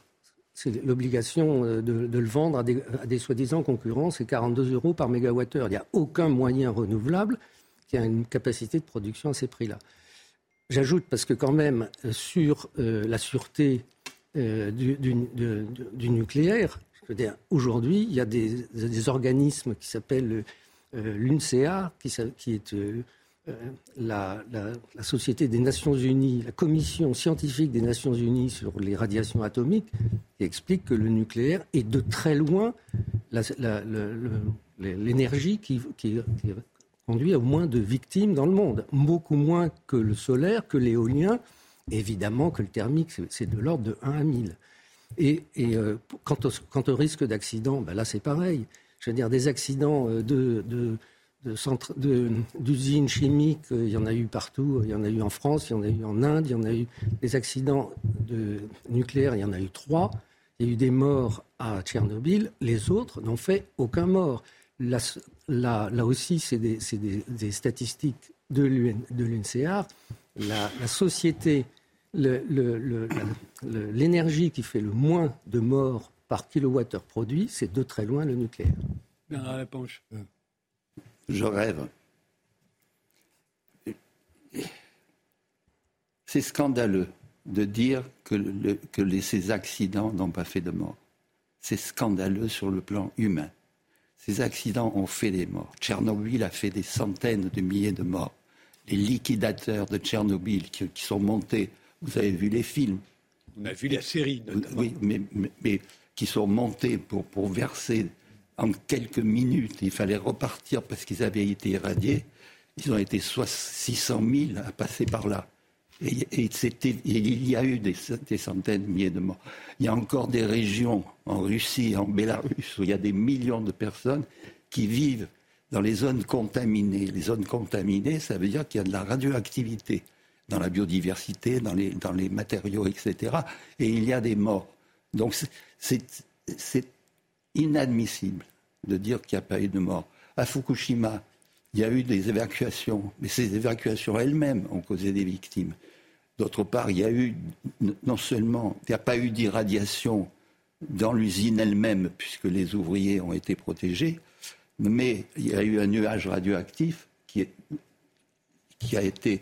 c'est l'obligation euh, de, le vendre à des, soi-disant concurrents, c'est 42 euros par mégawattheure. Il n'y a aucun moyen renouvelable qui a une capacité de production à ces prix-là. J'ajoute, parce que quand même, euh, sur euh, la sûreté du, nucléaire, aujourd'hui, il y a des, organismes qui s'appellent qui, qui, est euh, la, Société des Nations Unies, la Commission scientifique des Nations Unies sur les radiations atomiques, explique que le nucléaire est de très loin l'énergie qui, conduit à moins de victimes dans le monde. Beaucoup moins que le solaire, que l'éolien, évidemment que le thermique, c'est de l'ordre de 1 à 1000. Et, euh, quant, au, risque d'accident, ben là c'est pareil. Je veux dire, des accidents euh, de d'usines chimiques, euh, il y en a eu partout. Il y en a eu en France, il y en a eu en Inde, il y en a eu des accidents de nucléaires, il y en a eu trois. Il y a eu des morts à Tchernobyl. Les autres n'ont fait aucun mort. Là, aussi, c'est des, des, statistiques de l'UNCR. La, la, société, l'énergie qui fait le moins de morts par kilowattheure produit, c'est de très loin le nucléaire. la Ponche je rêve. C'est scandaleux de dire que, ces accidents n'ont pas fait de morts. C'est scandaleux sur le plan humain. Ces accidents ont fait des morts. Tchernobyl a fait des centaines de milliers de morts. Les liquidateurs de Tchernobyl qui, sont montés, vous avez vu les films. On a vu la série, notamment. Oui, mais, qui sont montés pour, pour verser en quelques minutes, il fallait repartir parce qu'ils avaient été irradiés. Ils ont été soit 600 000 à passer par là. Et, il y a eu des, centaines de milliers de morts. Il y a encore des régions en Russie, en Bélarus, où il y a des millions de personnes qui vivent dans les zones contaminées. Les zones contaminées, ça veut dire qu'il y a de la radioactivité dans la biodiversité, dans les matériaux, etc. Et il y a des morts. Donc c'est inadmissible de dire qu'il n'y a pas eu de mort. À Fukushima, il y a eu des évacuations, mais ces évacuations elles-mêmes ont causé des victimes. D'autre part, il y a eu non seulement, il n'y a pas eu d'irradiation dans l'usine elle-même, puisque les ouvriers ont été protégés, mais il y a eu un nuage radioactif qui, a été.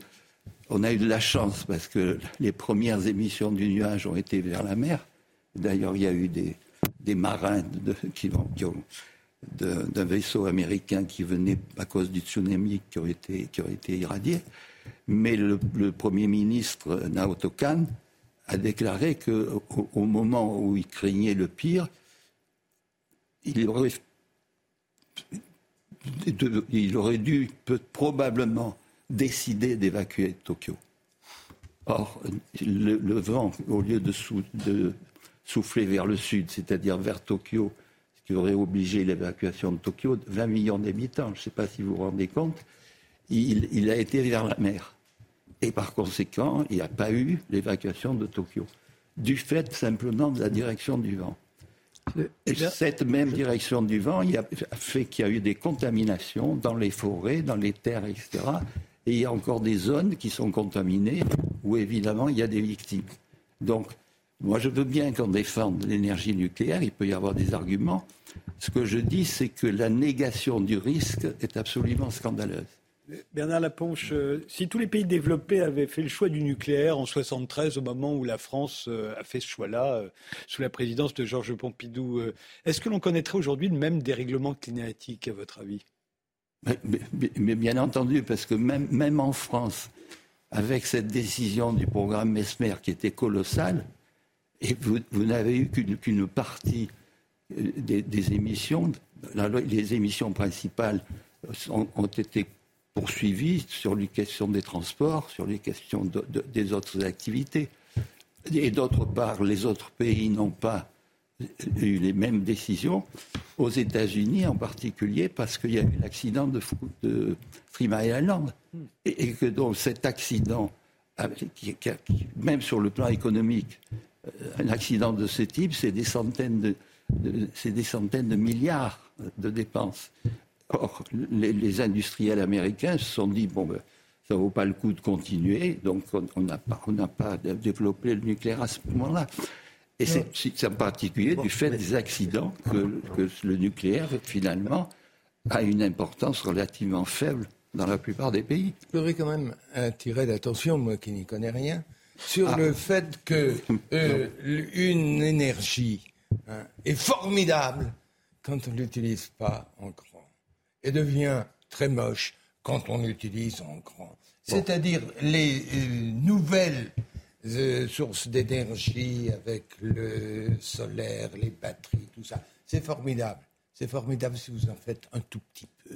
On a eu de la chance parce que les premières émissions du nuage ont été vers la mer. D'ailleurs, il y a eu des, marins qui, d'un vaisseau américain qui venait à cause du tsunami qui aurait été, qui aurait été irradié. Mais le, Premier ministre Naoto Kan a déclaré qu'au au moment où il craignait le pire, il aurait, il aurait dû probablement décider d'évacuer Tokyo. Or, le, vent, au lieu de, souffler vers le sud, c'est-à-dire vers Tokyo, qui aurait obligé l'évacuation de Tokyo, 20 millions d'habitants, je ne sais pas si vous vous rendez compte, il, a été vers la mer. Et par conséquent, il n'y a pas eu l'évacuation de Tokyo, du fait simplement de la direction du vent. Et cette même direction du vent il a fait qu'il y a eu des contaminations dans les forêts, dans les terres, etc. Et il y a encore des zones qui sont contaminées où évidemment il y a des victimes. Donc moi, je veux bien qu'on défende l'énergie nucléaire, il peut y avoir des arguments. Ce que je dis, c'est que la négation du risque est absolument scandaleuse. Bernard Laponche, euh, si tous les pays développés avaient fait le choix du nucléaire en 73, au moment où la France euh, a fait ce choix-là, euh, sous la présidence de Georges Pompidou, est-ce que l'on connaîtrait aujourd'hui le même dérèglement climatique, à votre avis? Mais, bien entendu, parce que même, même en France, avec cette décision du programme Mesmer qui était colossale, et vous, n'avez eu qu'une partie des, émissions, les émissions principales ont été poursuivis sur les questions des transports, sur les questions des autres activités. Et d'autre part, les autres pays n'ont pas eu les mêmes décisions, aux États-Unis en particulier, parce qu'il y a eu l'accident de, de Three Island. Et, que donc cet accident, même sur le plan économique, euh, un accident de ce type, c'est des centaines de, c'est des centaines de milliards de dépenses. Or, les, industriels américains se sont dit, bon, ben, ça ne vaut pas le coup de continuer, donc on n'a pas, pas développé le nucléaire à ce moment-là. Et c'est en particulier du fait des accidents que, le nucléaire, finalement, a une importance relativement faible dans la plupart des pays. Je voudrais quand même attirer l'attention, moi qui n'y connais rien, sur ah. le fait que euh, une énergie hein, est formidable quand on ne l'utilise pas en et devient très moche quand on l'utilise en grand. C'est-à-dire les euh, nouvelles euh, sources d'énergie avec le solaire, les batteries, tout ça. C'est formidable. C'est formidable si vous en faites un tout petit peu.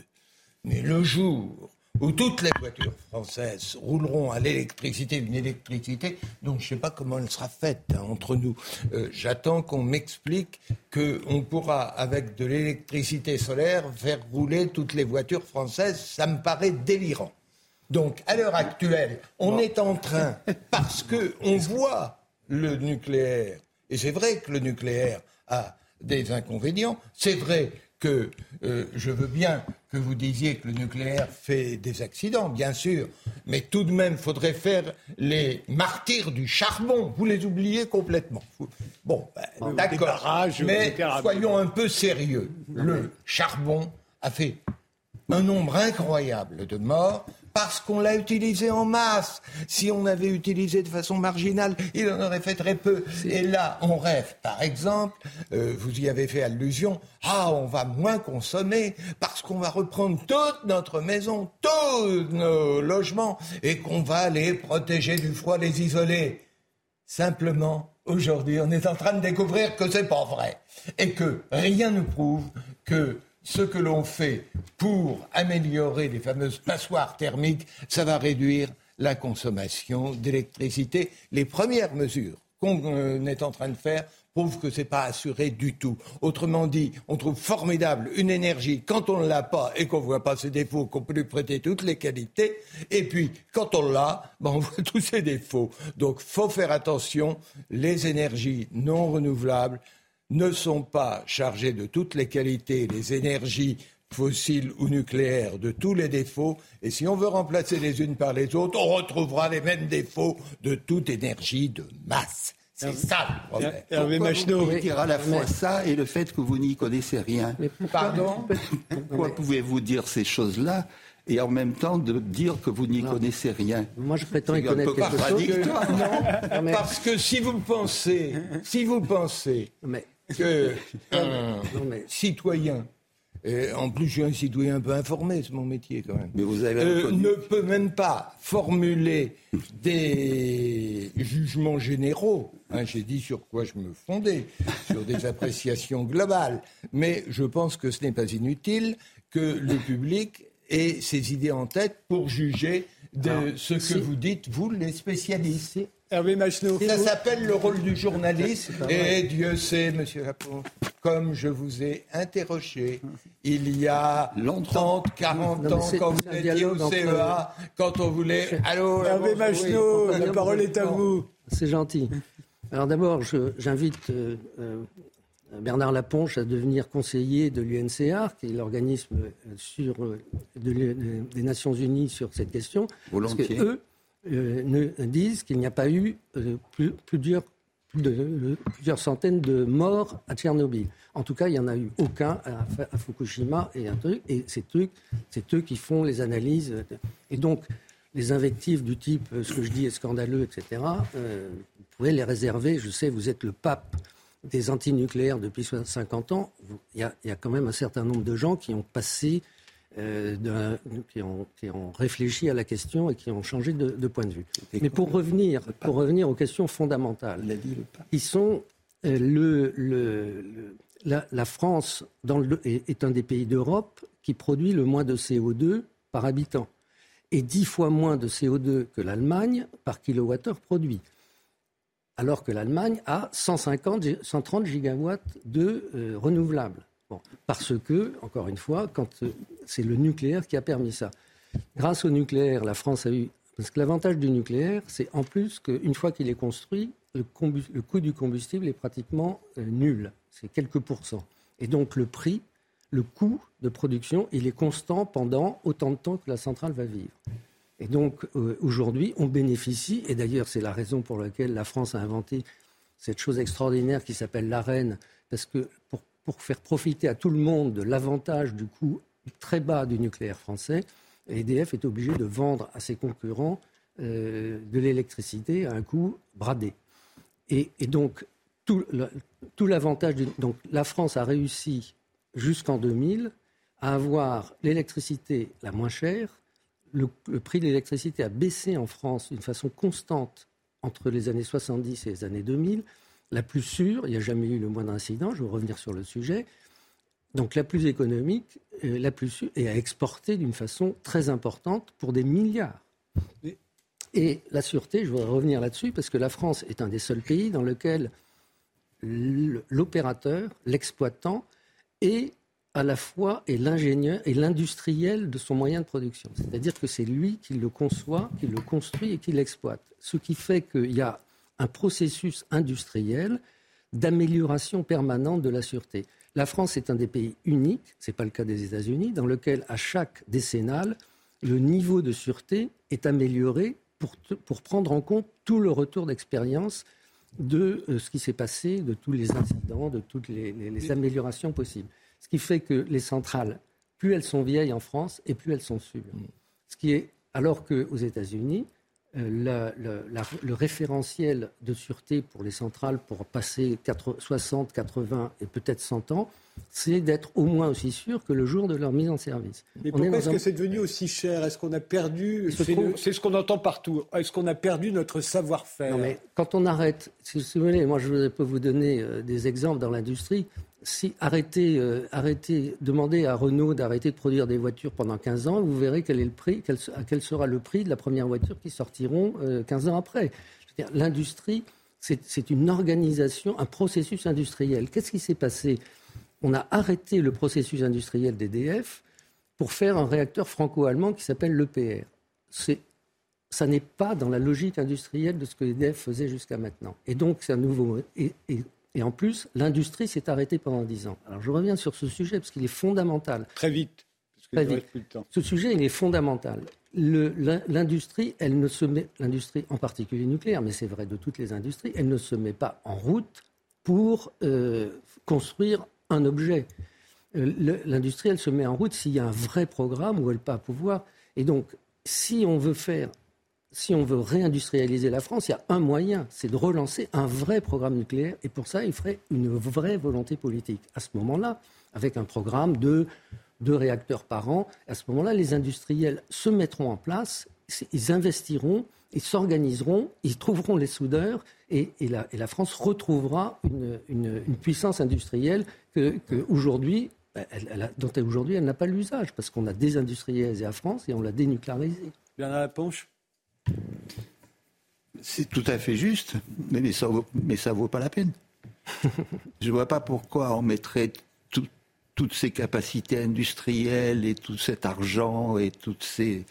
Mais le jour où toutes les voitures françaises rouleront à l'électricité, une électricité dont je ne sais pas comment elle sera faite hein, entre nous. Euh, j'attends qu'on m'explique qu'on pourra, avec de l'électricité solaire, faire rouler toutes les voitures françaises. Ça me paraît délirant. Donc, à l'heure actuelle, on est en train, parce qu'on voit le nucléaire, et c'est vrai que le nucléaire a des inconvénients, c'est vrai que euh, je veux bien que vous disiez que le nucléaire fait des accidents, bien sûr, mais tout de même, il faudrait faire les martyrs du charbon. Vous les oubliez complètement. Bon, ben, d'accord. Mais soyons un peu sérieux. Le charbon a fait un nombre incroyable de morts parce qu'on l'a utilisé en masse. Si on avait utilisé de façon marginale, il en aurait fait très peu. Et là, on rêve, par exemple, euh, vous y avez fait allusion, ah, on va moins consommer parce qu'on va reprendre toute notre maison, tous nos logements, et qu'on va les protéger du froid, les isoler. Simplement, aujourd'hui, on est en train de découvrir que c'est pas vrai. Et que rien ne prouve que ce que l'on fait pour améliorer les fameuses passoires thermiques, ça va réduire la consommation d'électricité. Les premières mesures qu'on euh, est en train de faire prouvent que ce n'est pas assuré du tout. Autrement dit, on trouve formidable une énergie quand on ne l'a pas et qu'on ne voit pas ses défauts, qu'on peut lui prêter toutes les qualités. Et puis, quand on l'a, ben, on voit tous ses défauts. Donc, faut faire attention. Les énergies non renouvelables, ne sont pas chargés de toutes les qualités, les énergies fossiles ou nucléaires, de tous les défauts. Et si on veut remplacer les unes par les autres, on retrouvera les mêmes défauts de toute énergie de masse. C'est ça le problème. Hervé Vous dire à la fois ça et le fait que vous n'y connaissez rien. Pardon Pourquoi pouvez-vous dire ces choses-là et en même temps de dire que vous n'y connaissez rien. Moi, je prétends y connaître quelque chose. Non, parce que si vous pensez, si vous pensez mais que un citoyen et en plus, je suis un citoyen un peu informé, c'est mon métier quand même. Mais vous avez euh, ne peut même pas formuler des jugements généraux. Hein, J'ai dit sur quoi je me fondais, sur des appréciations globales. Mais je pense que ce n'est pas inutile que le public ait ses idées en tête pour juger de ce que vous dites, vous les spécialistes. Hervé Ça s'appelle le rôle du journaliste. Et Dieu sait, monsieur Lapon, comme je vous ai interrogé il y a 30, 40 ans, quand vous étiez au CEA, quand on voulait. Allô, Hervé Macheneau, la parole est à vous. C'est gentil. Alors d'abord, j'invite euh, euh, Bernard Laponche à devenir conseiller de l'UNCR, qui est l'organisme sur, euh, des Nations Unies sur cette question. Volontiers. Parce que eux, euh, ne disent qu'il n'y a pas eu euh, plus, plusieurs centaines de morts à Tchernobyl. En tout cas, il n'y en a eu aucun à, Fukushima et truc. Et c'est eux, qui font les analyses. Et donc, les invectives du type euh, ce que je dis est scandaleux, etc., euh, vous pouvez les réserver. Je sais, vous êtes le pape des antinucléaires depuis 50 ans. Il y a quand même un certain nombre de gens qui ont passé euh, qui, ont, qui, ont, réfléchi à la question et qui ont changé de, de point de vue. Mais pour revenir, pour revenir aux questions fondamentales, qui sont euh, le, le, la, la, France dans le, est, est, un des pays d'Europe qui produit le moins de CO2 par habitant et dix fois moins de CO2 que l'Allemagne par kilowattheure produit. Alors que l'Allemagne a 150, 130 gigawatts de euh, renouvelables parce que, encore une fois, euh, c'est le nucléaire qui a permis ça. Grâce au nucléaire, la France a eu. Parce que l'avantage du nucléaire, c'est en plus qu'une fois qu'il est construit, le, coût du combustible est pratiquement euh, nul. C'est quelques pourcents. Et donc le prix, le coût de production, il est constant pendant autant de temps que la centrale va vivre. Et donc euh, aujourd'hui, on bénéficie, et d'ailleurs c'est la raison pour laquelle la France a inventé cette chose extraordinaire qui s'appelle l'AREN, parce que pour faire profiter à tout le monde de l'avantage du coût très bas du nucléaire français, EDF est obligé de vendre à ses concurrents euh, de l'électricité à un coût bradé. Et, donc, tout, l'avantage. Donc, la France a réussi jusqu'en 2000 à avoir l'électricité la moins chère. Le prix de l'électricité a baissé en France d'une façon constante entre les années 70 et les années 2000 la plus sûre, il n'y a jamais eu le moindre incident, je vais revenir sur le sujet, donc la plus économique, euh, la plus sûre, et à exporter d'une façon très importante pour des milliards. Et la sûreté, je voudrais revenir là-dessus, parce que la France est un des seuls pays dans lequel l'opérateur, l'exploitant, est à la fois et l'ingénieur et l'industriel de son moyen de production. C'est-à-dire que c'est lui qui le conçoit, qui le construit et qui l'exploite. Ce qui fait qu'il y a un processus industriel d'amélioration permanente de la sûreté. La France est un des pays uniques, ce n'est pas le cas des États-Unis, dans lequel à chaque décennale, le niveau de sûreté est amélioré pour, pour prendre en compte tout le retour d'expérience de euh, ce qui s'est passé, de tous les incidents, de toutes les, les, améliorations possibles. Ce qui fait que les centrales, plus elles sont vieilles en France et plus elles sont sûres. Ce qui est, alors qu'aux États-Unis, euh, le, référentiel de sûreté pour les centrales pour passer 60, 80 et peut-être 100 ans, c'est d'être au moins aussi sûr que le jour de leur mise en service. Mais pourquoi est-ce que c'est devenu aussi cher? Est-ce qu'on a perdu? C'est ce qu'on entend partout. Est-ce qu'on a perdu notre savoir-faire? Mais quand on arrête, si vous voulez, moi je peux vous donner euh, des exemples dans l'industrie si arrêtez, euh, arrêtez, demandez à Renault d'arrêter de produire des voitures pendant 15 ans, vous verrez quel est le prix, quel, sera le prix de la première voiture qui sortiront 15 euh, ans après. L'industrie, c'est une organisation, un processus industriel. Qu'est-ce qui s'est passé? On a arrêté le processus industriel d'EDF pour faire un réacteur franco-allemand qui s'appelle l'EPR. Ça n'est pas dans la logique industrielle de ce que EDF faisait jusqu'à maintenant. Et donc, c'est un nouveau. Et en plus, l'industrie s'est arrêtée pendant dix ans. Alors je reviens sur ce sujet parce qu'il est fondamental. Très vite. Parce que Plus de temps. Ce sujet, il est fondamental. L'industrie, elle ne se met, l'industrie en particulier nucléaire, mais c'est vrai de toutes les industries, elle ne se met pas en route pour euh, construire un objet. Euh, l'industrie, elle se met en route s'il y a un vrai programme où elle peut pouvoir. Et donc, si on veut faire si on veut réindustrialiser la France, il y a un moyen, c'est de relancer un vrai programme nucléaire. Et pour ça, il ferait une vraie volonté politique. À ce moment-là, avec un programme de deux réacteurs par an, à ce moment-là, les industriels se mettront en place, ils investiront, ils s'organiseront, ils trouveront les soudeurs, et, la, France retrouvera une, puissance industrielle que, aujourd'hui, ben, dont aujourd'hui elle n'a pas l'usage, parce qu'on a désindustrialisé la France et on l'a dénucléarisé. Bernard Laponche c'est tout à fait juste, mais ça mais ça vaut pas la peine. Je ne vois pas pourquoi on mettrait toutes ces capacités industrielles et tout cet argent et toutes ces,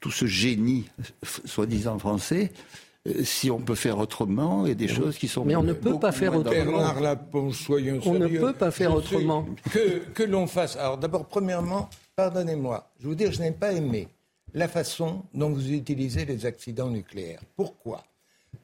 tout ce génie, soi-disant français, euh, si on peut faire autrement et des choses qui sont. Mais on ne peut pas faire autrement. On ne peut pas faire autrement. Que, que l'on fasse. Alors d'abord, premièrement, pardonnez-moi, je vous dire, je n'ai pas aimé la façon dont vous utilisez les accidents nucléaires. Pourquoi?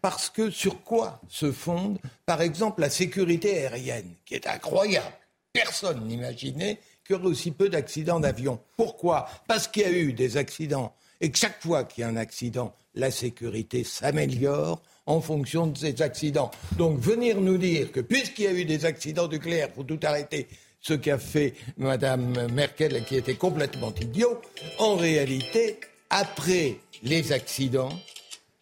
Parce que sur quoi se fonde, par exemple, la sécurité aérienne, qui est incroyable Personne n'imaginait qu'il y aurait aussi peu d'accidents d'avion. Pourquoi? Parce qu'il y a eu des accidents et que chaque fois qu'il y a un accident, la sécurité s'améliore en fonction de ces accidents. Donc venir nous dire que puisqu'il y a eu des accidents nucléaires, il faut tout arrêter, ce qu'a fait Mme Merkel qui était complètement idiot, en réalité, après les accidents,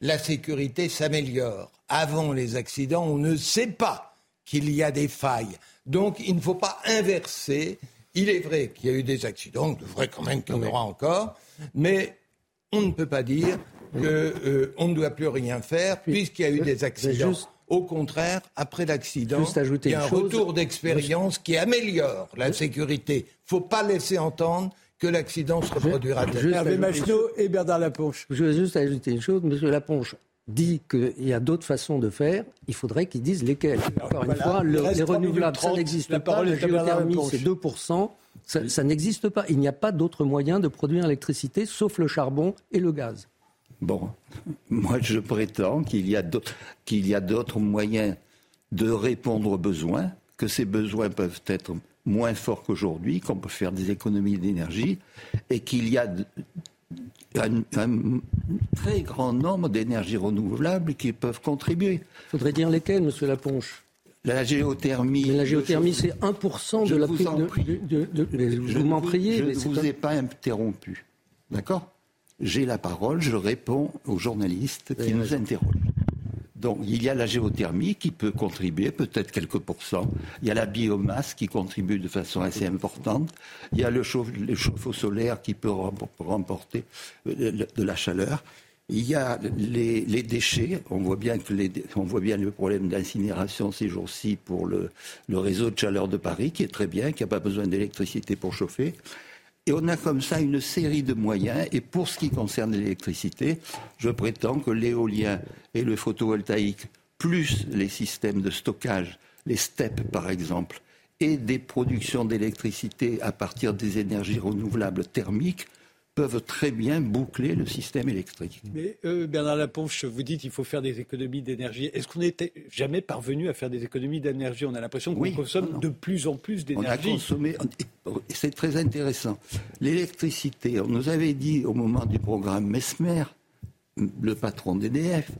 la sécurité s'améliore. Avant les accidents, on ne sait pas qu'il y a des failles. Donc il ne faut pas inverser. Il est vrai qu'il y a eu des accidents, il devrait quand même qu'il y en aura encore, mais on ne peut pas dire qu'on euh, ne doit plus rien faire puisqu'il y a eu des accidents. Au contraire, après l'accident, il y a un retour d'expérience qui améliore la sécurité. Il ne faut pas laisser entendre que l'accident se reproduira. Hervé Machineau et Bernard Laponche. Je veux juste ajouter une chose. Monsieur Laponche dit qu'il y a d'autres façons de faire. Il faudrait qu'il dise lesquelles. Encore une fois, les renouvelables, ça n'existe pas. La géothermie, c'est 2%. Ça, n'existe pas. Il n'y a pas d'autre moyen de produire l'électricité sauf le charbon et le gaz. Bon, moi je prétends qu'il y a d'autres moyens de répondre aux besoins, que ces besoins peuvent être moins forts qu'aujourd'hui, qu'on peut faire des économies d'énergie, et qu'il y a un, très grand nombre d'énergies renouvelables qui peuvent contribuer. Il faudrait dire lesquelles, Monsieur Laponche? La géothermie. Mais la géothermie, c'est 1% de la vous en prie. je m'en priez. Je ne vous ai pas interrompu. D'accord? J'ai la parole, je réponds aux journalistes qui nous interrogent. Donc il y a la géothermie qui peut contribuer, peut-être quelques pourcents. Il y a la biomasse qui contribue de façon assez importante. Il y a le, chauffe-eau solaire qui peut remporter euh, de la chaleur. Il y a les, déchets. On voit bien le problème d'incinération ces jours-ci pour le, réseau de chaleur de Paris, qui est très bien, qui n'a pas besoin d'électricité pour chauffer. Et on a comme ça une série de moyens. Et pour ce qui concerne l'électricité, je prétends que l'éolien et le photovoltaïque, plus les systèmes de stockage, les STEP par exemple, et des productions d'électricité à partir des énergies renouvelables thermiques, peuvent très bien boucler le système électrique. Mais euh, Bernard Laponche, vous dites qu'il faut faire des économies d'énergie. Est-ce qu'on n'était jamais parvenu à faire des économies d'énergie? On a l'impression qu'on consomme de plus en plus d'énergie. On a consommé, c'est très intéressant. L'électricité, on nous avait dit au moment du programme Mesmer, le patron d'EDF,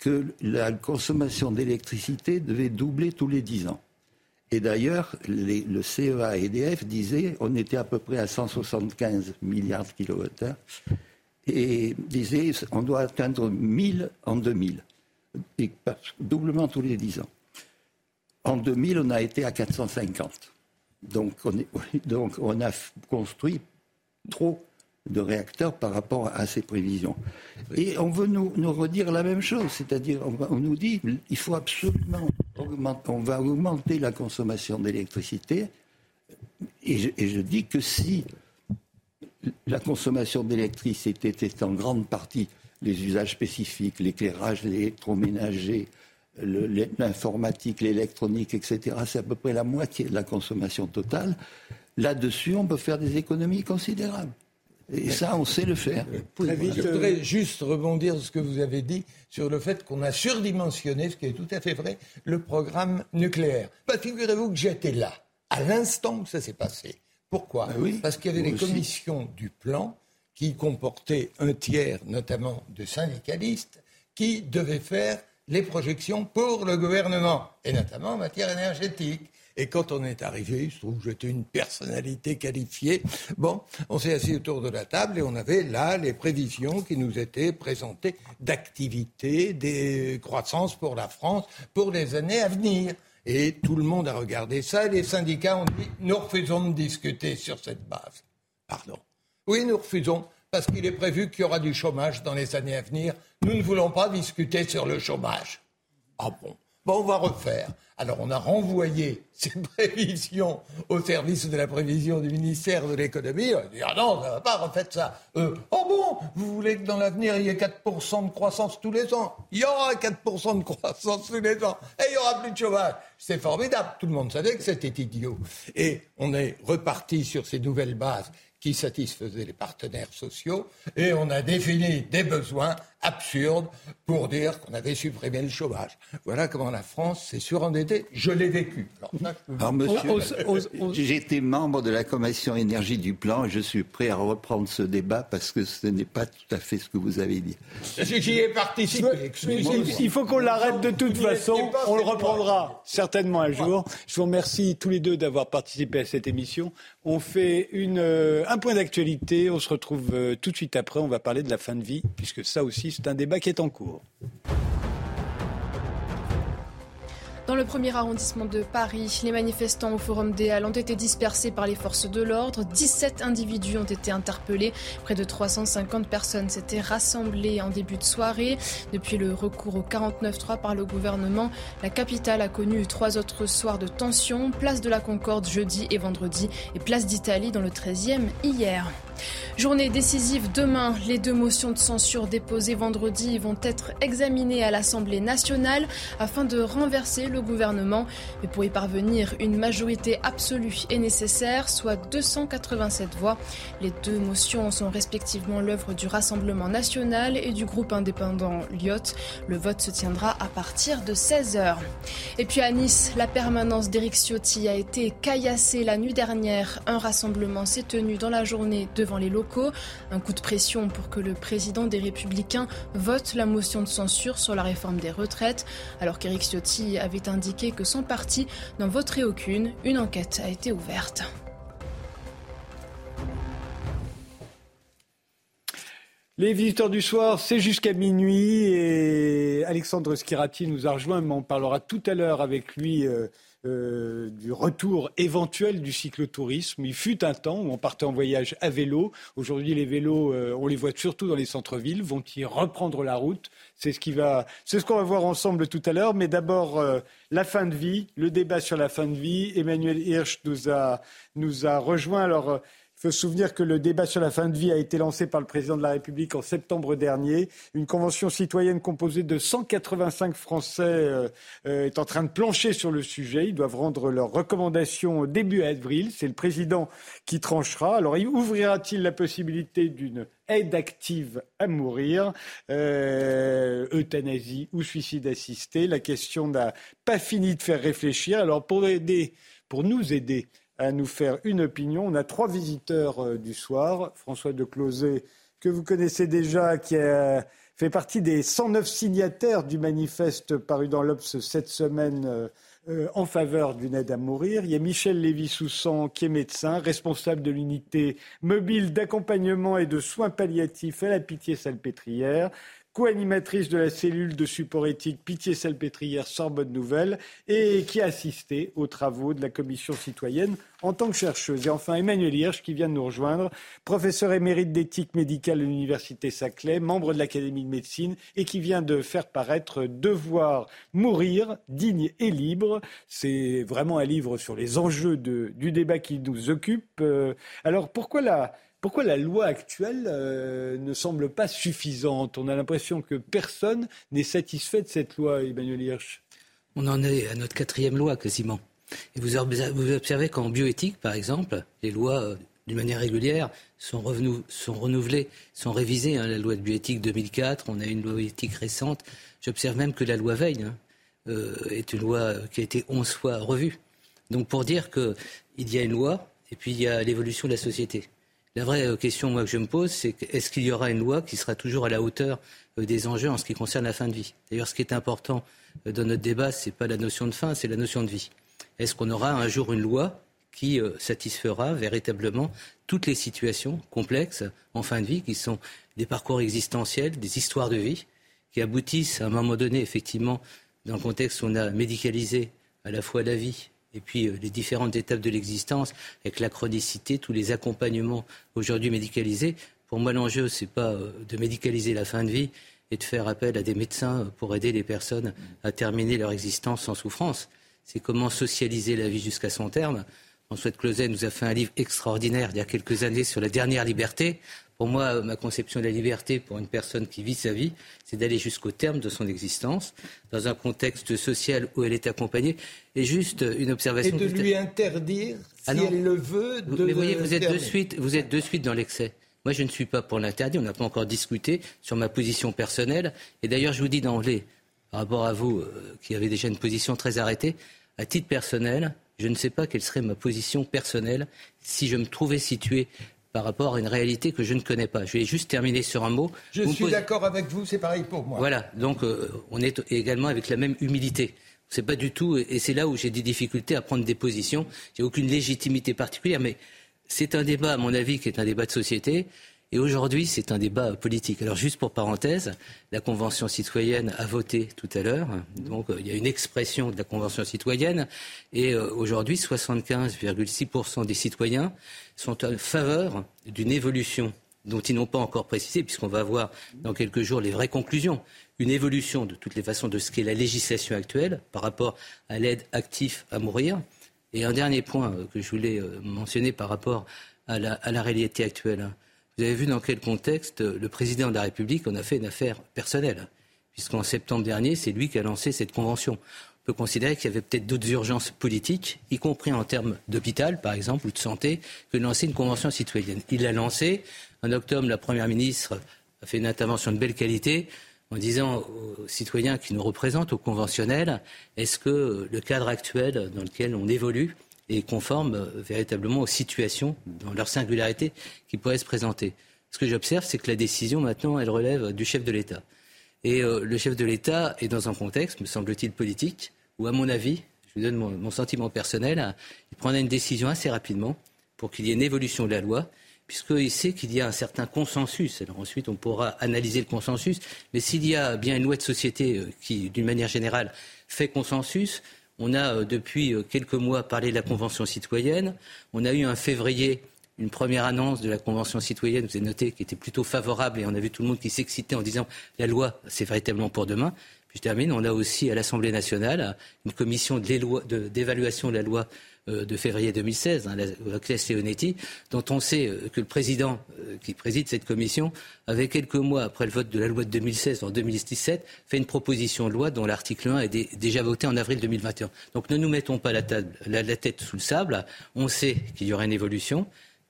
que la consommation d'électricité devait doubler tous les 10 ans. Et d'ailleurs, le CEA EDF disaient on était à peu près à 175 milliards de kilowattheures et disaient on doit atteindre 1000 en 2000, et doublement tous les 10 ans. En 2000, on a été à 450. Donc on, donc on a construit trop de réacteurs par rapport à ces prévisions. Et on veut nous, redire la même chose, c'est-à-dire on, nous dit il faut absolument augmenter, on va augmenter la consommation d'électricité. Et je, dis que si la consommation d'électricité était en grande partie les usages spécifiques, l'éclairage, l'électroménager, l'informatique, l'électronique, etc., c'est à peu près la moitié de la consommation totale. Là-dessus, on peut faire des économies considérables. Et ça, on sait le faire. Très vite, je voudrais juste rebondir sur ce que vous avez dit sur le fait qu'on a surdimensionné, ce qui est tout à fait vrai, le programme nucléaire. Bah, figurez-vous que j'étais là, à l'instant où ça s'est passé. Pourquoi bah Parce qu'il y avait les commissions du plan qui comportaient un tiers, notamment de syndicalistes, qui devaient faire les projections pour le gouvernement, et notamment en matière énergétique. Et quand on est arrivé, il se trouve que j'étais une personnalité qualifiée. Bon, on s'est assis autour de la table et on avait là les prévisions qui nous étaient présentées d'activité, des croissances pour la France pour les années à venir. Et tout le monde a regardé ça et les syndicats ont dit nous refusons de discuter sur cette base. Pardon. Oui, nous refusons parce qu'il est prévu qu'il y aura du chômage dans les années à venir. Nous ne voulons pas discuter sur le chômage. Ah bon On va refaire. Alors, on a renvoyé ces prévisions au service de la prévision du ministère de l'économie. On a dit, ah non, ça va pas, refaites ça. oh bon, vous voulez que dans l'avenir, il y ait 4% de croissance tous les ans? Il y aura 4% de croissance tous les ans. Et il y aura plus de chômage. C'est formidable. Tout le monde savait que c'était idiot. Et on est reparti sur ces nouvelles bases qui satisfaisaient les partenaires sociaux et on a défini des besoins absurde pour dire qu'on avait supprimé le chômage. Voilà comment la France s'est surendettée. Je l'ai vécu. Alors, monsieur, j'étais membre de la commission énergie du plan et je suis prêt à reprendre ce débat parce que ce n'est pas tout à fait ce que vous avez dit. J'y ai participé. Il faut qu'on l'arrête de toute façon. On le reprendra certainement un jour. Je vous remercie tous les deux d'avoir participé à cette émission. On fait une, euh, un point d'actualité. On se retrouve euh, tout de suite après. On va parler de la fin de vie, puisque ça aussi, c'est un débat qui est en cours. Dans le premier arrondissement de Paris, les manifestants au Forum des Halles ont été dispersés par les forces de l'ordre. 17 individus ont été interpellés. Près de 350 personnes s'étaient rassemblées en début de soirée. Depuis le recours au 49-3 par le gouvernement, la capitale a connu trois autres soirs de tension. Place de la Concorde jeudi et vendredi et place d'Italie dans le 13e hier. Journée décisive demain. Les deux motions de censure déposées vendredi vont être examinées à l'Assemblée nationale afin de renverser le gouvernement. Mais pour y parvenir, une majorité absolue est nécessaire, soit 287 voix. Les deux motions sont respectivement l'œuvre du Rassemblement national et du groupe indépendant Lyot. Le vote se tiendra à partir de 16h. Et puis à Nice, la permanence d'Éric Ciotti a été caillassée la nuit dernière. Un rassemblement s'est tenu dans la journée de devant les locaux. Un coup de pression pour que le président des Républicains vote la motion de censure sur la réforme des retraites. Alors qu'Éric Ciotti avait indiqué que son parti n'en voterait aucune, une enquête a été ouverte. Les visiteurs du soir, c'est jusqu'à minuit et Alexandre Skirati nous a rejoint, mais on parlera tout à l'heure avec lui euh, euh, du retour éventuel du cyclotourisme. Il fut un temps où on partait en voyage à vélo. Aujourd'hui, les vélos, euh, on les voit surtout dans les centres-villes. Vont-ils reprendre la route C'est ce qu'on va voir ensemble tout à l'heure. Mais d'abord, euh, la fin de vie, le débat sur la fin de vie. Emmanuel Hirsch nous a nous a rejoint. Alors il faut se souvenir que le débat sur la fin de vie a été lancé par le président de la République en septembre dernier. Une convention citoyenne composée de 185 Français euh, euh, est en train de plancher sur le sujet. Ils doivent rendre leurs recommandations début avril. C'est le président qui tranchera. Alors, ouvrira-t-il la possibilité d'une aide active à mourir, euh, euthanasie ou suicide assisté? La question n'a pas fini de faire réfléchir. Alors, pour aider, pour nous aider à nous faire une opinion. On a trois visiteurs euh, du soir. François de Closet, que vous connaissez déjà, qui a fait partie des 109 signataires du manifeste paru dans l'Obs cette semaine euh, euh, en faveur d'une aide à mourir. Il y a Michel Lévy-Soussan, qui est médecin, responsable de l'unité mobile d'accompagnement et de soins palliatifs à la Pitié-Salpêtrière co-animatrice de la cellule de support éthique Pitié-Salpêtrière Sorbonne Nouvelle et qui a assisté aux travaux de la commission citoyenne en tant que chercheuse. Et enfin, Emmanuel Hirsch, qui vient de nous rejoindre, professeur émérite d'éthique médicale à l'Université Saclay, membre de l'Académie de médecine et qui vient de faire paraître Devoir mourir, digne et libre. C'est vraiment un livre sur les enjeux du débat qui nous occupe. Euh, alors, pourquoi la pourquoi la loi actuelle euh, ne semble pas suffisante? On a l'impression que personne n'est satisfait de cette loi, Emmanuel Hirsch. On en est à notre quatrième loi quasiment. Et vous observez qu'en bioéthique, par exemple, les lois, euh, d'une manière régulière, sont, renouvelées, sont révisées. Hein. La loi de bioéthique 2004, on a une loi éthique récente. J'observe même que la loi Veille hein, euh, est une loi qui a été onze fois revue. Donc pour dire qu'il y a une loi et puis il y a l'évolution de la société. La vraie euh, question moi, que je me pose, c'est est-ce qu'il y aura une loi qui sera toujours à la hauteur euh, des enjeux en ce qui concerne la fin de vie? D'ailleurs, ce qui est important euh, dans notre débat, ce n'est pas la notion de fin, c'est la notion de vie. Est-ce qu'on aura un jour une loi qui satisfera véritablement toutes les situations complexes en fin de vie, qui sont des parcours existentiels, des histoires de vie, qui aboutissent à un moment donné, effectivement, dans le contexte où on a médicalisé à la fois la vie et puis euh, les différentes étapes de l'existence, avec la chronicité, tous les accompagnements aujourd'hui médicalisés. Pour moi, l'enjeu, ce n'est pas euh, de médicaliser la fin de vie et de faire appel à des médecins pour aider les personnes à terminer leur existence sans souffrance. C'est comment socialiser la vie jusqu'à son terme. François de Closet nous a fait un livre extraordinaire il y a quelques années sur la dernière liberté. Pour moi, ma conception de la liberté pour une personne qui vit sa vie, c'est d'aller jusqu'au terme de son existence, dans un contexte social où elle est accompagnée. Et juste une observation. Et de lui interdire, ah si elle le veut, de Mais voyez, vous êtes, de suite, vous êtes de suite dans l'excès. Moi, je ne suis pas pour l'interdit. On n'a pas encore discuté sur ma position personnelle. Et d'ailleurs, je vous dis d'emblée, par rapport à vous, euh, qui avez déjà une position très arrêtée, à titre personnel, je ne sais pas quelle serait ma position personnelle si je me trouvais situé par rapport à une réalité que je ne connais pas. Je vais juste terminer sur un mot. Je suis d'accord avec vous, c'est pareil pour moi. Voilà, donc euh, on est également avec la même humilité. C'est pas du tout, et c'est là où j'ai des difficultés à prendre des positions. J'ai aucune légitimité particulière, mais c'est un débat, à mon avis, qui est un débat de société. Et aujourd'hui, c'est un débat politique. Alors, juste pour parenthèse, la Convention citoyenne a voté tout à l'heure. Donc, euh, il y a une expression de la Convention citoyenne. Et euh, aujourd'hui, 75,6% des citoyens sont en faveur d'une évolution dont ils n'ont pas encore précisé, puisqu'on va voir dans quelques jours les vraies conclusions. Une évolution de toutes les façons de ce qu'est la législation actuelle par rapport à l'aide active à mourir. Et un dernier point euh, que je voulais mentionner par rapport à la, à la réalité actuelle. Vous avez vu dans quel contexte le président de la République en a fait une affaire personnelle, puisqu'en septembre dernier, c'est lui qui a lancé cette convention. On peut considérer qu'il y avait peut-être d'autres urgences politiques, y compris en termes d'hôpital, par exemple, ou de santé, que de lancer une convention citoyenne. Il l'a lancée. En octobre, la Première ministre a fait une intervention de belle qualité en disant aux citoyens qui nous représentent, aux conventionnels, est-ce que le cadre actuel dans lequel on évolue et conforme euh, véritablement aux situations, dans leur singularité, qui pourraient se présenter. Ce que j'observe, c'est que la décision, maintenant, elle relève du chef de l'État. Et euh, le chef de l'État est dans un contexte, me semble-t-il, politique, où, à mon avis, je vous donne mon, sentiment personnel, il prendra une décision assez rapidement pour qu'il y ait une évolution de la loi, puisqu'il sait qu'il y a un certain consensus. Alors ensuite, on pourra analyser le consensus, mais s'il y a bien une loi de société euh, qui, d'une manière générale, fait consensus, on a euh, depuis euh, quelques mois parlé de la Convention citoyenne. On a eu en février une première annonce de la Convention citoyenne, vous avez noté, qui était plutôt favorable et on a vu tout le monde qui s'excitait en disant la loi, c'est véritablement pour demain. Puis je termine, on a aussi à l'Assemblée nationale une commission d'évaluation de, de la loi de février 2016, hein, la, classe Leonetti, dont on sait euh, que le président euh, qui préside cette commission avait quelques mois après le vote de la loi de 2016, en 2017, fait une proposition de loi dont l'article 1 est déjà voté en avril 2021. Donc ne nous mettons pas la, la tête sous le sable. On sait qu'il y aura une évolution.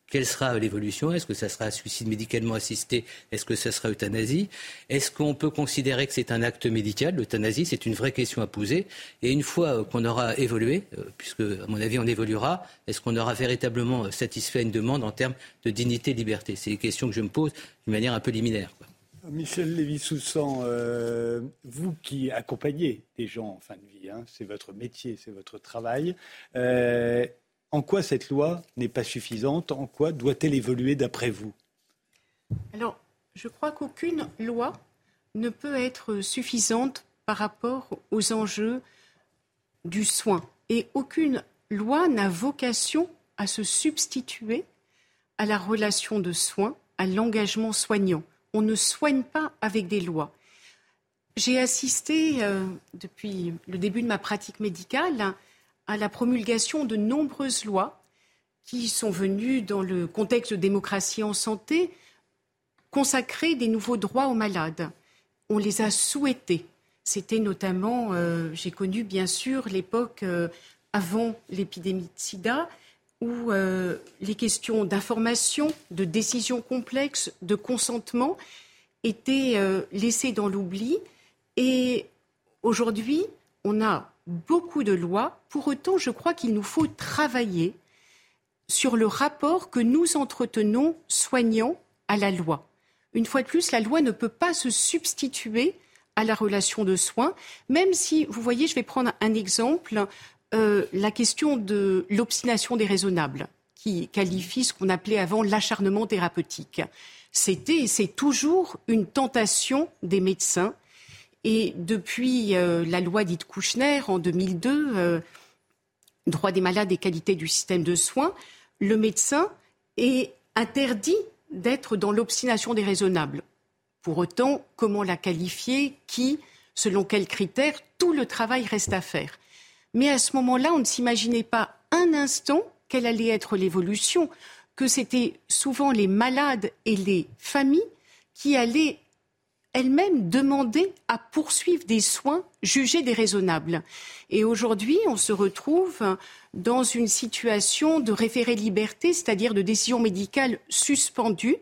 Quelle sera l'évolution? Est-ce que ça sera suicide médicalement assisté? Est-ce que ça sera euthanasie? Est-ce qu'on peut considérer que c'est un acte médical L'euthanasie, c'est une vraie question à poser. Et une fois qu'on aura évolué, euh, puisque à mon avis on évoluera, est-ce qu'on aura véritablement satisfait une demande en termes de dignité et liberté? C'est des questions que je me pose d'une manière un peu liminaire. Michel Lévy-Soussan, euh, vous qui accompagnez des gens en fin de vie, hein, c'est votre métier, c'est votre travail. Euh, en quoi cette loi n'est pas suffisante En quoi doit-elle évoluer d'après vous? Alors, je crois qu'aucune loi ne peut être suffisante par rapport aux enjeux du soin. Et aucune loi n'a vocation à se substituer à la relation de soins, à l'engagement soignant. On ne soigne pas avec des lois. J'ai assisté, euh, depuis le début de ma pratique médicale, à la promulgation de nombreuses lois qui sont venues, dans le contexte de démocratie en santé, consacrer des nouveaux droits aux malades. On les a souhaités. C'était notamment, euh, j'ai connu bien sûr l'époque euh, avant l'épidémie de sida, où euh, les questions d'information, de décision complexe, de consentement étaient laissées dans l'oubli. Et aujourd'hui, on a beaucoup de lois. Pour autant, je crois qu'il nous faut travailler sur le rapport que nous entretenons, soignants, à la loi. Une fois de plus, la loi ne peut pas se substituer à la relation de soins, même si, vous voyez, je vais prendre un exemple, euh, la question de l'obstination déraisonnable, qui qualifie ce qu'on appelait avant l'acharnement thérapeutique. C'était et c'est toujours une tentation des médecins et depuis euh, la loi dite Kouchner en 2002, euh, droit des malades et qualité du système de soins, le médecin est interdit d'être dans l'obstination déraisonnable. Pour autant, comment la qualifier Qui Selon quels critères Tout le travail reste à faire. Mais à ce moment-là, on ne s'imaginait pas un instant quelle allait être l'évolution, que c'était souvent les malades et les familles qui allaient elle-même demandé à poursuivre des soins jugés déraisonnables. Et aujourd'hui, on se retrouve dans une situation de référé liberté, c'est-à-dire de décision médicale suspendue,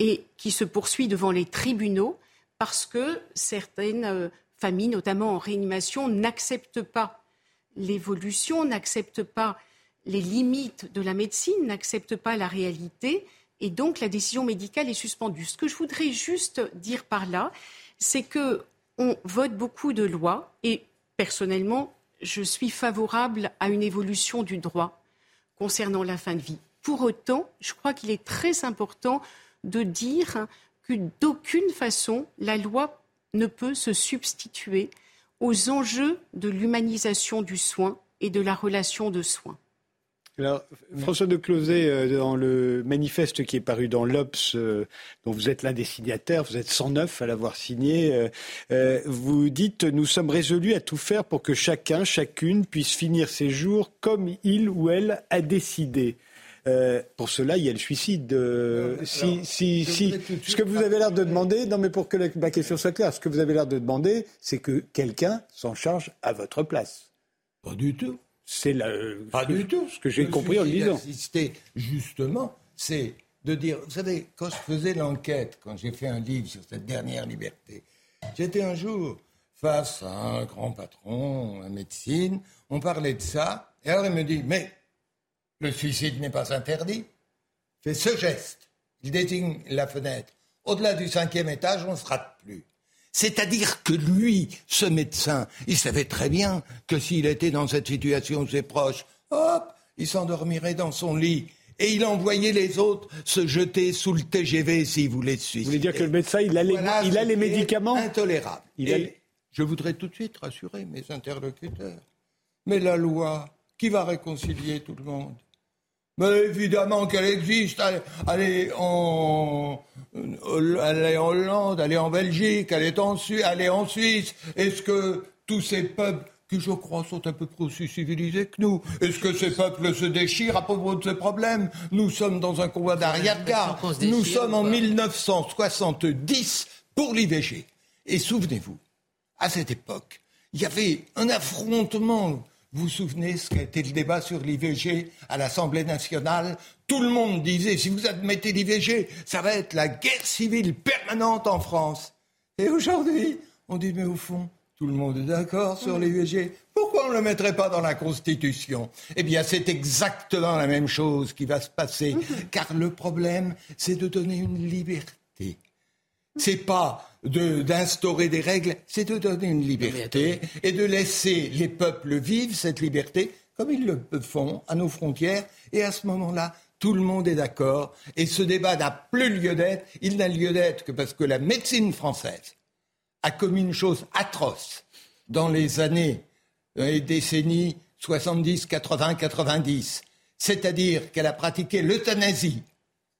et qui se poursuit devant les tribunaux parce que certaines euh, familles, notamment en réanimation, n'acceptent pas l'évolution, n'acceptent pas les limites de la médecine, n'acceptent pas la réalité, et donc la décision médicale est suspendue. Ce que je voudrais juste dire par là, c'est que on vote beaucoup de lois, et personnellement, je suis favorable à une évolution du droit concernant la fin de vie. Pour autant, je crois qu'il est très important de dire que d'aucune façon la loi ne peut se substituer aux enjeux de l'humanisation du soin et de la relation de soins. Alors, François de Closet, euh, dans le manifeste qui est paru dans l'Obs, euh, dont vous êtes l'un des signataires, vous êtes 109 à l'avoir signé, euh, vous dites Nous sommes résolus à tout faire pour que chacun, chacune puisse finir ses jours comme il ou elle a décidé. pour cela, il y a le suicide. si, si, si. Ce que vous avez l'air de demander, non mais pour que ma question soit claire, ce que vous avez l'air de demander, c'est que quelqu'un s'en charge à votre place. Pas du tout. C'est pas du tout ce que j'ai compris en le disant. justement, c'est de dire, vous savez, quand je faisais l'enquête, quand j'ai fait un livre sur cette dernière liberté, j'étais un jour face à un grand patron en médecine, on parlait de ça, et alors il me dit, mais le suicide n'est pas interdit. Fait ce geste, il désigne la fenêtre. Au-delà du cinquième étage, on ne se rate plus. C'est-à-dire que lui, ce médecin, il savait très bien que s'il était dans cette situation, ses proches, hop, il s'endormirait dans son lit. Et il envoyait les autres se jeter sous le TGV s'ils voulaient se suicider. Vous voulez dire que le médecin, il a les, il a les médicaments Intolérable. Et je voudrais tout de suite rassurer mes interlocuteurs. Mais la loi, qui va réconcilier tout le monde mais évidemment qu'elle existe. Elle, est en, elle est en Hollande, elle est en Belgique, elle est en, elle est en Suisse. Est-ce que tous ces peuples qui, je crois, sont un peu plus aussi civilisés que nous. Est-ce que ces peuples se déchirent à propos de ces problèmes? Nous sommes dans un combat d'arrière-garde. Nous sommes en 1970 pour l'IVG. Et souvenez-vous, à cette époque, il y avait un affrontement vous vous souvenez ce qu'a été le débat sur l'IVG à l'Assemblée nationale? Tout le monde disait, si vous admettez l'IVG, ça va être la guerre civile permanente en France. Et aujourd'hui, on dit, mais au fond, tout le monde est d'accord sur l'IVG. Pourquoi on ne le mettrait pas dans la Constitution? Eh bien, c'est exactement la même chose qui va se passer. Car le problème, c'est de donner une liberté. C'est pas d'instaurer des règles, c'est de donner une liberté et de laisser les peuples vivre cette liberté comme ils le font à nos frontières. Et à ce moment-là, tout le monde est d'accord. Et ce débat n'a plus lieu d'être. Il n'a lieu d'être que parce que la médecine française a commis une chose atroce dans les années, dans les décennies 70, 80, 90. C'est-à-dire qu'elle a pratiqué l'euthanasie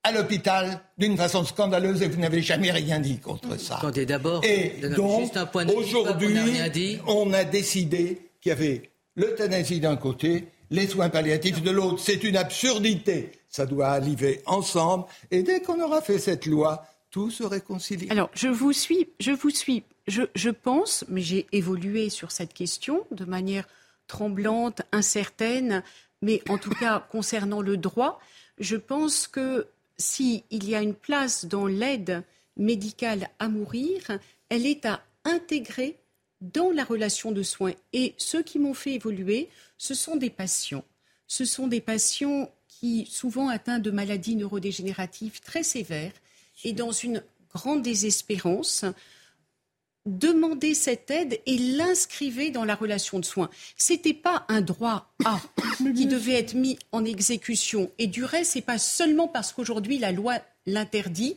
à l'hôpital d'une façon scandaleuse et vous n'avez jamais rien dit contre ça. Attendez, d'abord, et donc, aujourd'hui, on, a décidé qu'il y avait l'euthanasie d'un côté, les soins palliatifs de l'autre. C'est une absurdité. Ça doit arriver ensemble. Et dès qu'on aura fait cette loi, tout se réconcilie. Alors, je vous suis, je vous suis. Je, je pense, mais j'ai évolué sur cette question de manière tremblante, incertaine, mais en tout cas concernant le droit, je pense que s'il y a une place dans l'aide médicale à mourir, elle est à intégrer dans la relation de soins. Et ceux qui m'ont fait évoluer, ce sont des patients. Ce sont des patients qui, souvent atteints de maladies neurodégénératives très sévères et dans une grande désespérance, demandaient cette aide et l'inscrivaient dans la relation de soins. Ce n'était pas un droit A qui devait être mis en exécution. Et du reste, ce n'est pas seulement parce qu'aujourd'hui la loi l'interdit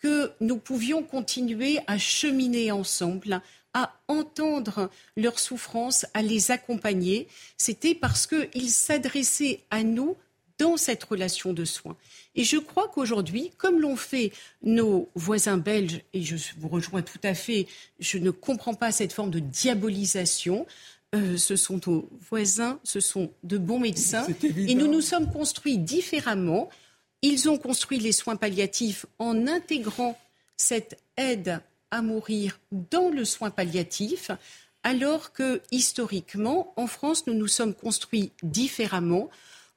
que nous pouvions continuer à cheminer ensemble, à entendre leurs souffrances, à les accompagner. C'était parce qu'ils s'adressaient à nous dans cette relation de soins. Et je crois qu'aujourd'hui, comme l'ont fait nos voisins belges, et je vous rejoins tout à fait, je ne comprends pas cette forme de diabolisation. Euh, ce sont nos voisins, ce sont de bons médecins, et nous nous sommes construits différemment. Ils ont construit les soins palliatifs en intégrant cette aide à mourir dans le soin palliatif, alors que historiquement, en France, nous nous sommes construits différemment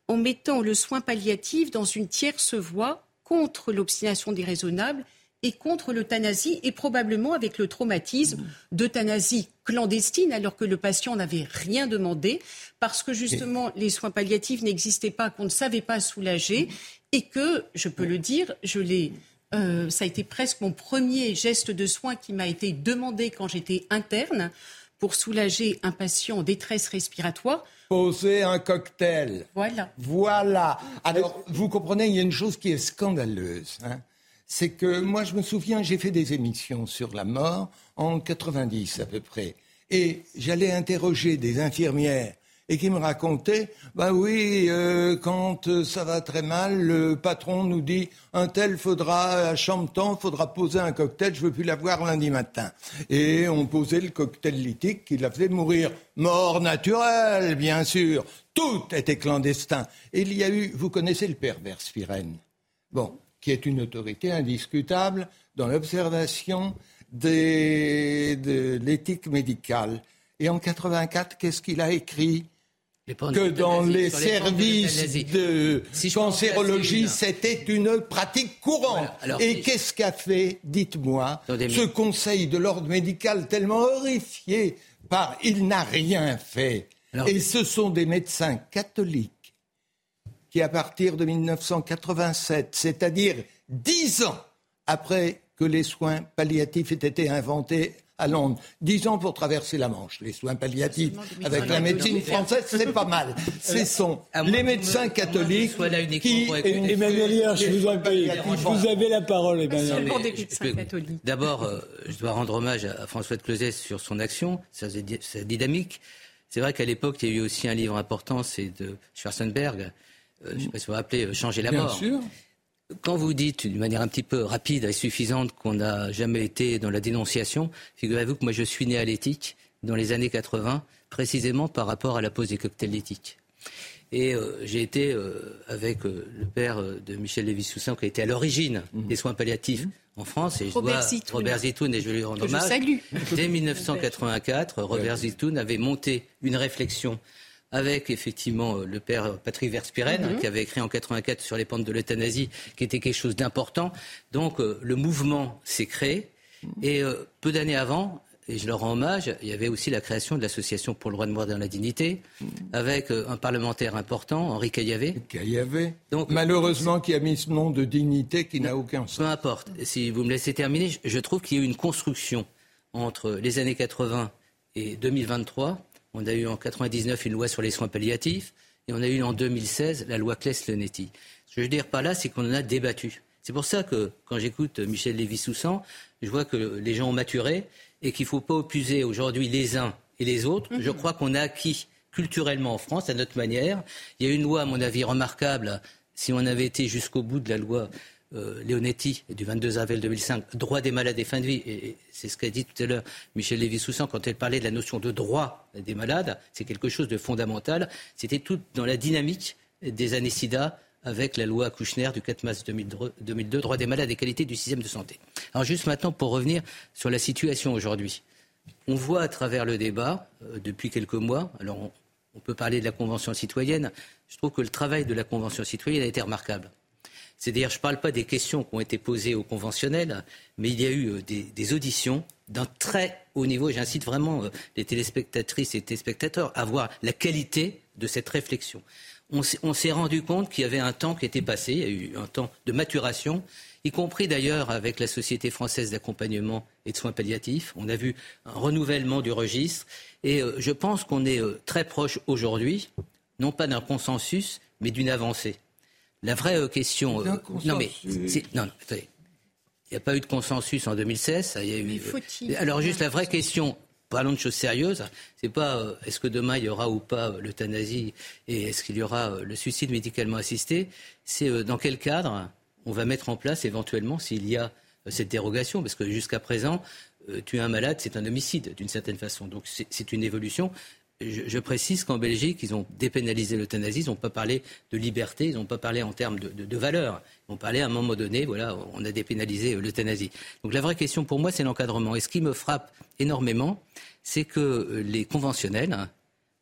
en mettant le soin palliatif dans une tierce voie contre l'obstination déraisonnable et contre l'euthanasie et probablement avec le traumatisme d'euthanasie clandestine alors que le patient n'avait rien demandé parce que justement les soins palliatifs n'existaient pas, qu'on ne savait pas soulager et que, je peux le dire, je l'ai euh, ça a été presque mon premier geste de soin qui m'a été demandé quand j'étais interne pour soulager un patient en détresse respiratoire. Poser un cocktail. Voilà. Voilà. Alors, vous comprenez, il y a une chose qui est scandaleuse. Hein. C'est que moi, je me souviens, j'ai fait des émissions sur la mort en 90 à peu près. Et j'allais interroger des infirmières et qui me racontait, bah oui, euh, quand euh, ça va très mal, le patron nous dit, un tel faudra, à Champton, faudra poser un cocktail, je veux plus l'avoir lundi matin. Et on posait le cocktail lithique qui l'a fait mourir. Mort naturelle, bien sûr. Tout était clandestin. Et il y a eu, vous connaissez le pervers Spirène? Bon, qui est une autorité indiscutable dans l'observation de l'éthique médicale. Et en 84, qu'est-ce qu'il a écrit? Que dans les services de cancérologie, c'était une pratique courante. Et qu'est-ce qu'a fait, dites-moi, ce conseil de l'ordre médical tellement horrifié par il n'a rien fait Et ce sont des médecins catholiques qui, à partir de 1987, c'est-à-dire dix ans après que les soins palliatifs aient été inventés à Londres. Dix ans pour traverser la Manche. Les soins palliatifs avec la médecine française, c'est pas mal. Ce sont les médecins catholiques qui... Emmanuel Hirsch, je vous en prie. Vous avez la parole, Emmanuel. D'abord, euh, je dois rendre hommage à François de Closet sur son action, sa, dynamique. C'est vrai qu'à l'époque, il y a eu aussi un livre important, c'est de Schwarzenberg, euh, je ne sais pas si vous vous rappelez, euh, Changer la mort. Bien sûr. Quand vous dites d'une manière un petit peu rapide et suffisante qu'on n'a jamais été dans la dénonciation, figurez-vous que moi je suis né à l'éthique dans les années 80, précisément par rapport à la pose des cocktails d'éthique. Et euh, j'ai été euh, avec euh, le père de Michel Lévy-Soussan, qui a été à l'origine mmh. des soins palliatifs mmh. en France. Et Robert, je Zitoun. Robert Zitoun, et je lui rends hommage. Dès 1984, Robert Zitoun avait monté une réflexion avec effectivement euh, le père Patrick Verspiren, mhm. qui avait écrit en 84 sur les pentes de l'euthanasie, qui était quelque chose d'important. Donc euh, le mouvement s'est créé. Et euh, peu d'années avant, et je leur rends hommage, il y avait aussi la création de l'Association pour le droit de mourir dans la dignité, avec un parlementaire important, Henri Caillavé. Caillavé. Donc, Malheureusement, qui a mis ce nom de dignité qui n'a aucun sens. Peu importe. Si vous me laissez terminer, je trouve qu'il y a eu une construction entre les années 80 et 2023 on a eu en 99 une loi sur les soins palliatifs et on a eu en 2016 la loi Claes-Lenetti. Ce que je veux dire par là, c'est qu'on en a débattu. C'est pour ça que quand j'écoute Michel Lévy-Soussan, je vois que les gens ont maturé et qu'il ne faut pas opposer aujourd'hui les uns et les autres. Je crois qu'on a acquis culturellement en France, à notre manière. Il y a une loi, à mon avis, remarquable. Si on avait été jusqu'au bout de la loi euh, Leonetti du 22 avril 2005, droit des malades et fin de vie, et c'est ce qu'a dit tout à l'heure Michel Lévy-Soussan quand elle parlait de la notion de droit des malades, c'est quelque chose de fondamental. C'était tout dans la dynamique des années SIDA avec la loi Kouchner du 4 mars 2002, droit des malades et qualité du système de santé. Alors juste maintenant, pour revenir sur la situation aujourd'hui. On voit à travers le débat, euh, depuis quelques mois, alors on, on peut parler de la Convention citoyenne, je trouve que le travail de la Convention citoyenne a été remarquable. C'est-à-dire, je ne parle pas des questions qui ont été posées au conventionnel, mais il y a eu euh, des, auditions d'un très haut niveau. J'incite vraiment euh, les téléspectatrices et téléspectateurs à voir la qualité de cette réflexion. On s'est rendu compte qu'il y avait un temps qui était passé, il y a eu un temps de maturation, y compris d'ailleurs avec la Société française d'accompagnement et de soins palliatifs. On a vu un renouvellement du registre et euh, je pense qu'on est très proche aujourd'hui, non pas d'un consensus, mais d'une avancée. La vraie euh, question. Euh, non, mais. Non, Il n'y a pas eu de consensus en 2016. il y a eu, euh, alors, juste la vraie question, parlons de choses sérieuses, c'est pas est-ce que demain il y aura ou pas l'euthanasie et est-ce qu'il y aura le suicide médicalement assisté, c'est dans quel cadre on va mettre en place éventuellement s'il y a cette dérogation, parce que jusqu'à présent, tuer un malade, c'est un homicide d'une certaine façon. Donc c'est une évolution je, précise qu'en Belgique, ils ont dépénalisé l'euthanasie, ils n'ont pas parlé de liberté, ils n'ont pas parlé en termes de, de, valeur. Ils ont parlé à un moment donné, voilà, on a dépénalisé l'euthanasie. Donc la vraie question pour moi, c'est l'encadrement. Et ce qui me frappe énormément, c'est que les conventionnels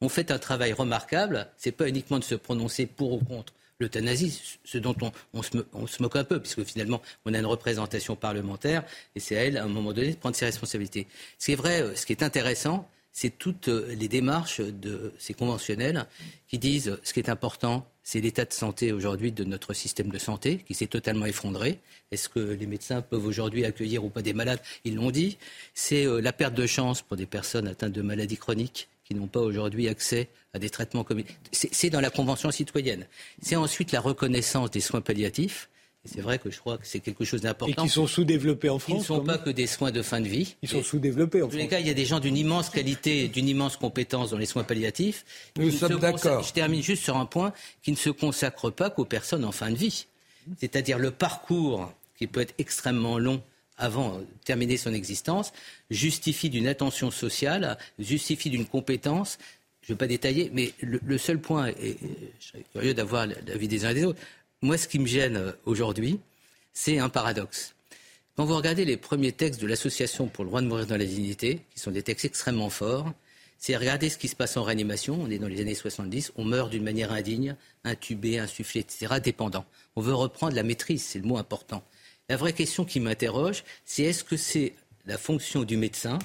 ont fait un travail remarquable. Ce n'est pas uniquement de se prononcer pour ou contre l'euthanasie, ce dont on, se, moque un peu, puisque finalement, on a une représentation parlementaire, et c'est à elle, à un moment donné, de prendre ses responsabilités. Ce qui est vrai, euh, ce qui est intéressant, c'est toutes euh, les démarches de ces conventionnels qui disent ce qui est important, c'est l'état de santé aujourd'hui de notre système de santé qui s'est totalement effondré. Est-ce que les médecins peuvent aujourd'hui accueillir ou pas des malades? Ils l'ont dit. C'est euh, la perte de chance pour des personnes atteintes de maladies chroniques qui n'ont pas aujourd'hui accès à des traitements comme... C'est dans la Convention citoyenne. C'est ensuite la reconnaissance des soins palliatifs. C'est vrai que je crois que c'est quelque chose d'important. Et qui sont sous-développés en France. Ils ne sont pas que des soins de fin de vie. Ils sont sous-développés en France. En tous les cas, il y a des gens d'une immense qualité, d'une immense compétence dans les soins palliatifs. Nous sommes d'accord. Je termine juste sur un point qui ne se consacre pas qu'aux personnes en fin de vie. C'est-à-dire le parcours qui peut être extrêmement long avant de terminer son existence, justifie d'une attention sociale, justifie d'une compétence. Je ne vais pas détailler, mais le, seul point, et je serais curieux d'avoir l'avis des uns et des autres, moi ce qui me gêne euh, aujourd'hui, c'est un paradoxe. Quand vous regardez les premiers textes de l'Association pour le droit de mourir dans la dignité, qui sont des textes extrêmement forts, c'est regarder ce qui se passe en réanimation, on est dans les années 70, on meurt d'une manière indigne, intubé, insufflé, etc., dépendant. On veut reprendre la maîtrise, c'est le mot important. La vraie question qui m'interroge, c'est est-ce que c'est la fonction du médecin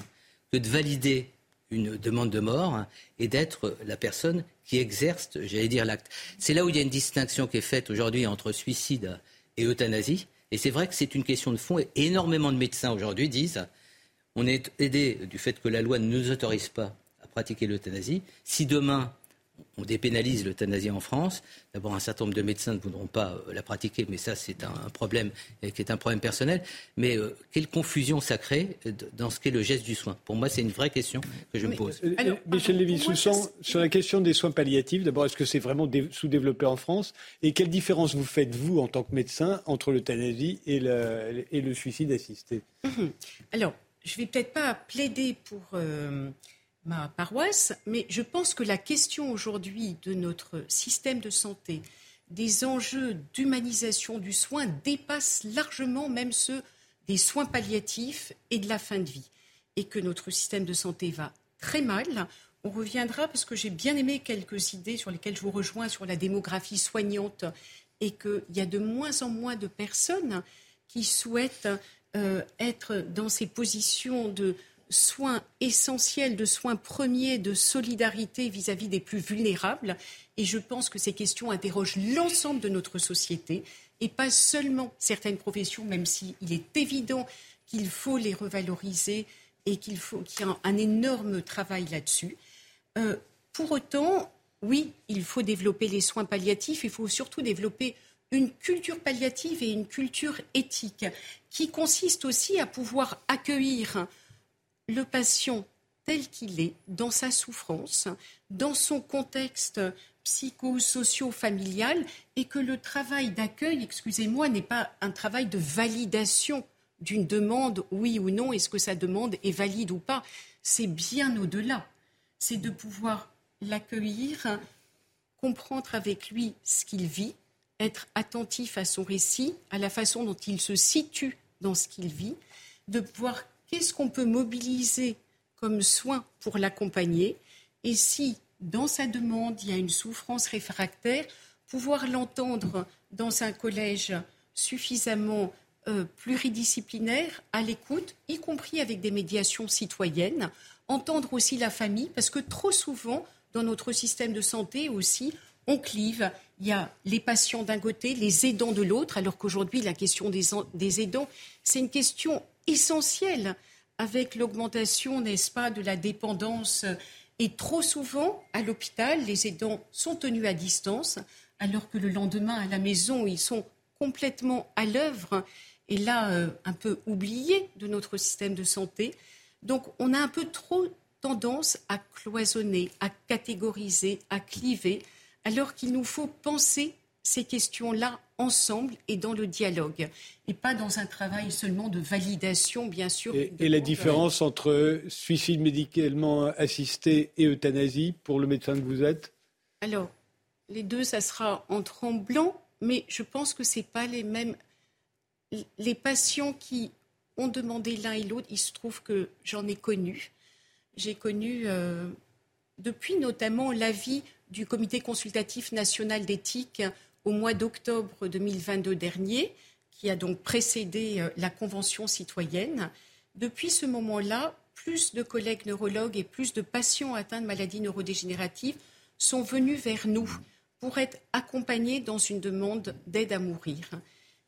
que de valider une demande de mort et d'être la personne qui exerce, j'allais dire, l'acte. C'est là où il y a une distinction qui est faite aujourd'hui entre suicide et euthanasie. Et c'est vrai que c'est une question de fond. Et énormément de médecins aujourd'hui disent on est aidé du fait que la loi ne nous autorise pas à pratiquer l'euthanasie. Si demain on dépénalise l'euthanasie en France. D'abord, un certain nombre de médecins ne voudront pas euh, la pratiquer, mais ça, c'est un, problème qui est un problème personnel. Mais euh, quelle confusion ça crée euh, dans ce qu'est le geste du soin? Pour moi, c'est une vraie question que je me pose. Michel Lévy-Soussan, sur la question des soins palliatifs, d'abord, est-ce que c'est vraiment sous-développé en France? Et quelle différence vous faites, vous, en tant que médecin, entre l'euthanasie et le, et le suicide assisté? Mhm. Alors, je ne vais peut-être pas plaider pour ma paroisse, mais je pense que la question aujourd'hui de notre système de santé, des enjeux d'humanisation du soin dépasse largement même ceux des soins palliatifs et de la fin de vie. Et que notre système de santé va très mal. On reviendra parce que j'ai bien aimé quelques idées sur lesquelles je vous rejoins sur la démographie soignante et qu'il y a de moins en moins de personnes qui souhaitent euh, être dans ces positions de, soins essentiels, de soins premiers, de solidarité vis-à-vis des plus vulnérables. Et je pense que ces questions interrogent l'ensemble de notre société et pas seulement certaines professions, même s'il est évident qu'il faut les revaloriser et qu'il faut qu'il y ait un, énorme travail là-dessus. Euh, pour autant, oui, il faut développer les soins palliatifs, il faut surtout développer une culture palliative et une culture éthique qui consiste aussi à pouvoir accueillir le patient tel qu'il est, dans sa souffrance, dans son contexte psycho-socio-familial, et que le travail d'accueil, excusez-moi, n'est pas un travail de validation d'une demande, oui ou non, est-ce que sa demande est valide ou pas. C'est bien au-delà. C'est de pouvoir l'accueillir, comprendre avec lui ce qu'il vit, être attentif à son récit, à la façon dont il se situe dans ce qu'il vit, de pouvoir qu'est-ce qu'on peut mobiliser comme soin pour l'accompagner et si dans sa demande il y a une souffrance réfractaire, pouvoir l'entendre dans un collège suffisamment euh, pluridisciplinaire, à l'écoute, y compris avec des médiations citoyennes, entendre aussi la famille, parce que trop souvent, dans notre système de santé aussi, on clive. Il y a les patients d'un côté, les aidants de l'autre, alors qu'aujourd'hui, la question des, des aidants, c'est une question essentiel avec l'augmentation, n'est-ce pas, de la dépendance. Et trop souvent, à l'hôpital, les aidants sont tenus à distance, alors que le lendemain, à la maison, ils sont complètement à l'œuvre et là, euh, un peu oubliés de notre système de santé. Donc, on a un peu trop tendance à cloisonner, à catégoriser, à cliver, alors qu'il nous faut penser ces questions-là ensemble et dans le dialogue, et pas dans un travail seulement de validation, bien sûr. Et, la différence entre suicide médicalement assisté et euthanasie pour le médecin que vous êtes? Alors, les deux, ça sera en tremblant, mais je pense que ce n'est pas les mêmes. Les patients qui ont demandé l'un et l'autre, il se trouve que j'en ai connu. J'ai connu, euh, depuis notamment l'avis du Comité consultatif national d'éthique au mois d'octobre 2022 dernier, qui a donc précédé euh, la Convention citoyenne. Depuis ce moment-là, plus de collègues neurologues et plus de patients atteints de maladies neurodégénératives sont venus vers nous pour être accompagnés dans une demande d'aide à mourir.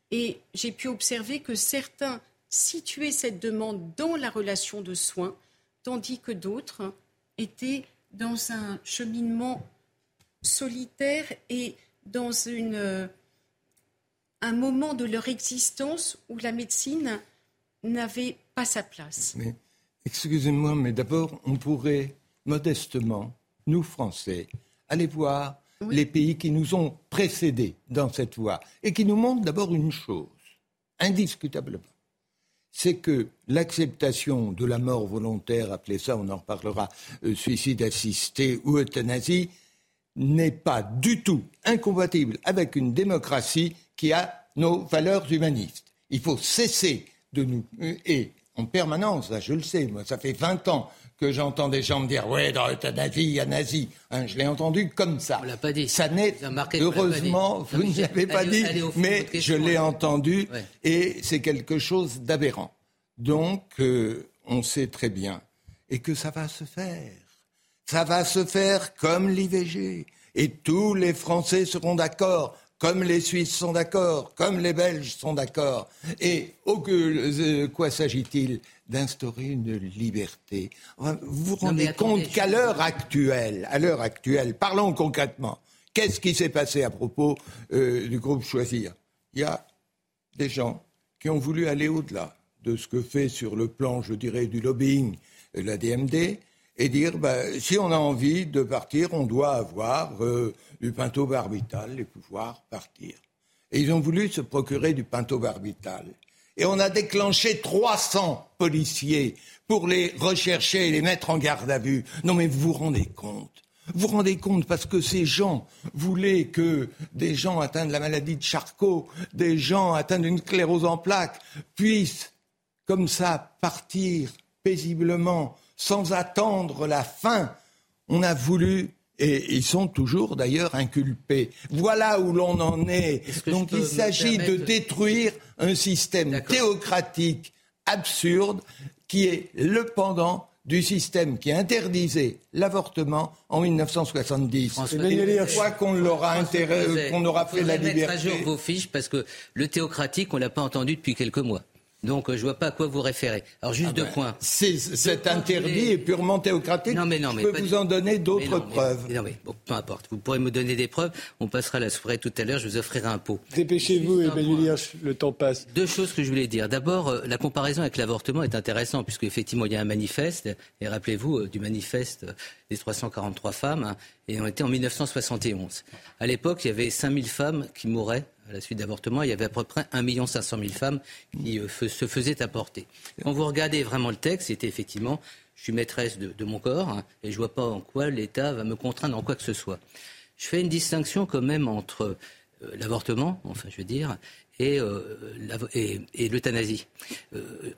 Et j'ai pu observer que certains situaient cette demande dans la relation de soins, tandis que d'autres étaient dans un cheminement solitaire et dans une, un moment de leur existence où la médecine n'avait pas sa place. Mais, excusez-moi, mais d'abord, on pourrait modestement, nous Français, aller voir les pays qui nous ont précédés dans cette voie et qui nous montrent d'abord une chose, indiscutablement. C'est que l'acceptation de la mort volontaire, appelez ça, on en reparlera, euh, suicide assisté ou euthanasie, n'est pas du tout incompatible avec une démocratie qui a nos valeurs humanistes. Il faut cesser de nous. Et en permanence, je le sais, moi, ça fait 20 ans que j'entends des gens me dire Ouais, dans l'euthanasie, il y a nazi. Hein, je l'ai entendu comme ça. On l'a pas dit. Ça n'est. Heureusement, vous ne l'avez pas dit, mais je l'ai entendu et c'est quelque chose d'aberrant. Donc, euh, on sait très bien. Et que ça va se faire. Ça va se faire comme l'IVG. Et tous les Français seront d'accord, comme les Suisses sont d'accord, comme les Belges sont d'accord. Et au que, quoi s'agit-il D'instaurer une liberté? Vous vous rendez compte qu'à l'heure actuelle, à l'heure actuelle, parlons concrètement, qu'est-ce qui s'est passé à propos euh, du groupe Choisir? Il y a des gens qui ont voulu aller au-delà de ce que fait sur le plan, je dirais, du lobbying la DMD, et dire ben, si on a envie de partir, on doit avoir euh, du pinto barbital et pouvoir partir. Et ils ont voulu se procurer du pinto barbital. Et on a déclenché 300 policiers pour les rechercher et les mettre en garde à vue. Non mais vous vous rendez compte? Vous vous rendez compte parce que ces gens voulaient que des gens atteints de la maladie de Charcot, des gens atteints d'une sclérose en plaques puissent comme ça partir paisiblement sans attendre la fin. On a voulu et ils sont toujours d'ailleurs inculpés. Voilà où l'on en est. Donc il s'agit de détruire un système théocratique absurde qui est le pendant du système qui interdisait l'avortement en 1970. Une fois qu'on l'aura intérêt, qu'on aura fait la liberté. Mettre à jour vos fiches parce que le théocratique, on l'a pas entendu depuis quelques mois. Donc euh, je ne vois pas à quoi vous référez. Alors juste ah deux ben, points. cet interdit est purement théocratique. Non mais non, mais je peux vous en donner d'autres preuves. non mais bon, peu importe. Vous pourrez me donner des preuves. On passera la soirée tout à l'heure. Je vous offrirai un pot. Dépêchez-vous, Emmanuel le temps passe. Deux choses que je voulais dire. D'abord, euh, la comparaison avec l'avortement est intéressante puisque effectivement il y a un manifeste. Et rappelez-vous euh, du manifeste des 343 femmes. Hein, et on était en 1971. À l'époque, il y avait 5000 femmes qui mouraient à la suite d'avortement, il y avait à peu près 1 500 000 femmes qui euh, se faisaient apporter. Quand vous regardez vraiment le texte, c'était effectivement, je suis maîtresse de, mon corps hein, et je ne vois pas en quoi l'État va me contraindre en quoi que ce soit. Je fais une distinction quand même entre euh, l'avortement, enfin je veux dire, et, euh, l'euthanasie.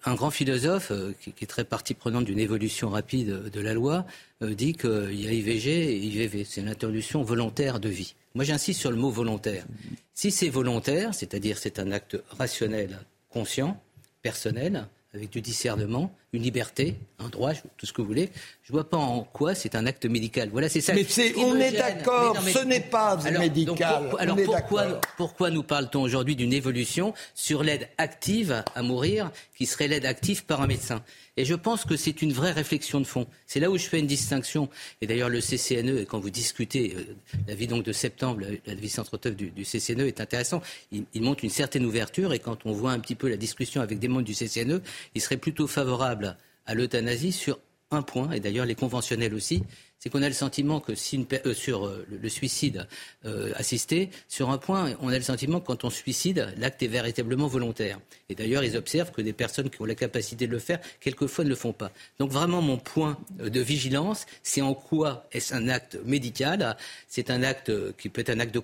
un grand philosophe, qui, est très partie prenante d'une évolution rapide de la loi, dit qu'il y a IVG et IVV. C'est une interruption volontaire de vie. Moi, j'insiste sur le mot volontaire. Si c'est volontaire, c'est-à-dire c'est un acte rationnel, conscient, personnel, avec du discernement, une liberté, un droit, tout ce que vous voulez. Je ne vois pas en quoi c'est un acte médical. Voilà, c'est ça. Mais on est d'accord, ce n'est pas médical. alors pourquoi, pourquoi nous parle-t-on aujourd'hui d'une évolution sur l'aide active à mourir, qui serait l'aide active par un médecin? Et je pense que c'est une vraie réflexion de fond. C'est là où je fais une distinction. Et d'ailleurs, le CCNE, quand vous discutez, euh, la vie donc de septembre, la, vie centre du, du CCNE est intéressant. Il, il, montre une certaine ouverture et quand on voit un petit peu la discussion avec des membres du CCNE, il serait plutôt favorable à l'euthanasie sur un point, et d'ailleurs les conventionnels aussi, c'est qu'on a le sentiment que euh, sur euh, le, suicide euh, assisté, sur un point, on a le sentiment que quand on suicide, l'acte est véritablement volontaire. Et d'ailleurs, ils observent que des personnes qui ont la capacité de le faire, quelquefois ne le font pas. Donc vraiment, mon point de vigilance, c'est en quoi est-ce un acte médical? C'est un acte qui peut être un acte de,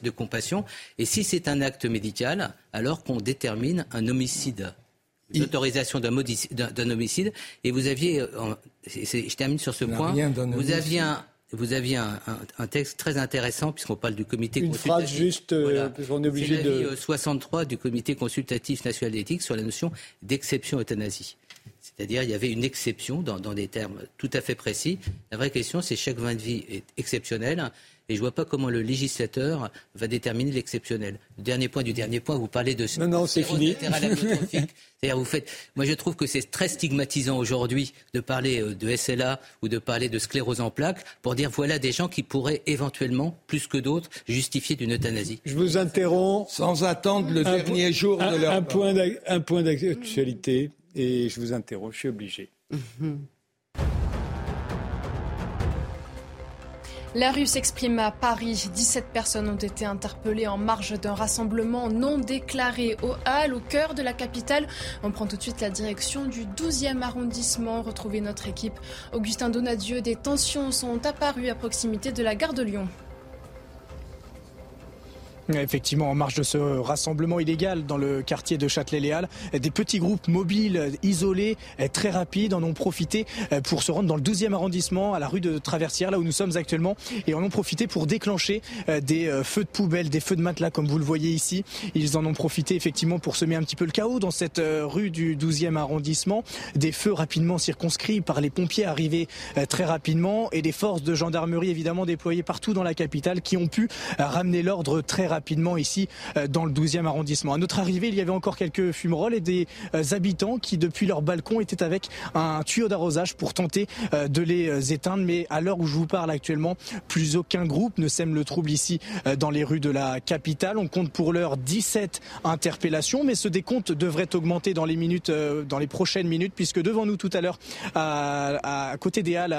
de compassion. Et si c'est un acte médical, alors qu'on détermine un homicide l'autorisation d'un homicide et vous aviez, euh, je termine sur ce point, vous aviez un, vous aviez un, texte très intéressant, puisqu'on parle du comité Une consultatif. phrase juste, euh, est obligé de... 63 du comité consultatif national d'éthique sur la notion d'exception euthanasie. C'est-à-dire, il y avait une exception dans, dans, des termes tout à fait précis. La vraie question, c'est chaque fin de vie est exceptionnel. Et je ne vois pas comment le législateur va déterminer l'exceptionnel. Le dernier point du dernier point, vous parlez de non, non, c'est fini. C'est-à-dire, vous faites. Moi, je trouve que c'est très stigmatisant aujourd'hui de parler euh, de SLA ou de parler de sclérose en plaques pour dire voilà des gens qui pourraient éventuellement, plus que d'autres, justifier d'une euthanasie. Je vous interromps. Sans attendre le dernier jour de leur. Un point, un point d'actualité et je vous interroge, je suis obligé. La rue s'exprime à Paris. 17 personnes ont été interpellées en marge d'un rassemblement non déclaré au Hall, au cœur de la capitale. On prend tout de suite la direction du 12e arrondissement. Retrouvez notre équipe. Augustin Donadieu, des tensions sont apparues à proximité de la gare de Lyon. Effectivement, en marge de ce rassemblement illégal dans le quartier de Châtelet-Léal, des petits groupes mobiles isolés, très rapides, en ont profité pour se rendre dans le 12e arrondissement, à la rue de Traversière, là où nous sommes actuellement, et en ont profité pour déclencher des feux de poubelle, des feux de matelas, comme vous le voyez ici. Ils en ont profité effectivement pour semer un petit peu le chaos dans cette rue du 12e arrondissement. Des feux rapidement circonscrits par les pompiers arrivés très rapidement et des forces de gendarmerie évidemment déployées partout dans la capitale qui ont pu ramener l'ordre très rapidement rapidement ici euh, dans le 12e arrondissement. À notre arrivée, il y avait encore quelques fumerolles et des euh, habitants qui, depuis leur balcon, étaient avec un tuyau d'arrosage pour tenter euh, de les éteindre. Mais à l'heure où je vous parle actuellement, plus aucun groupe ne sème le trouble ici dans les rues de la capitale. On compte pour l'heure 17 interpellations, mais ce décompte devrait augmenter dans les minutes, dans les prochaines minutes, puisque devant nous tout à l'heure, à, côté des halles,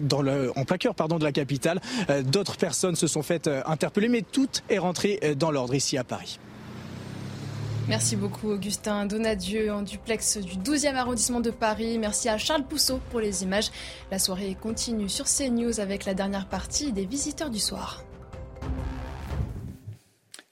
dans le, en plaqueur pardon de la capitale, d'autres personnes se sont faites interpeller, mais tout est rentré euh, dans l'ordre ici à Paris. Merci beaucoup Augustin Donadieu en duplex du 12e arrondissement de Paris. Merci à Charles Pousseau pour les images. La soirée continue sur CNews avec la dernière partie des visiteurs du soir.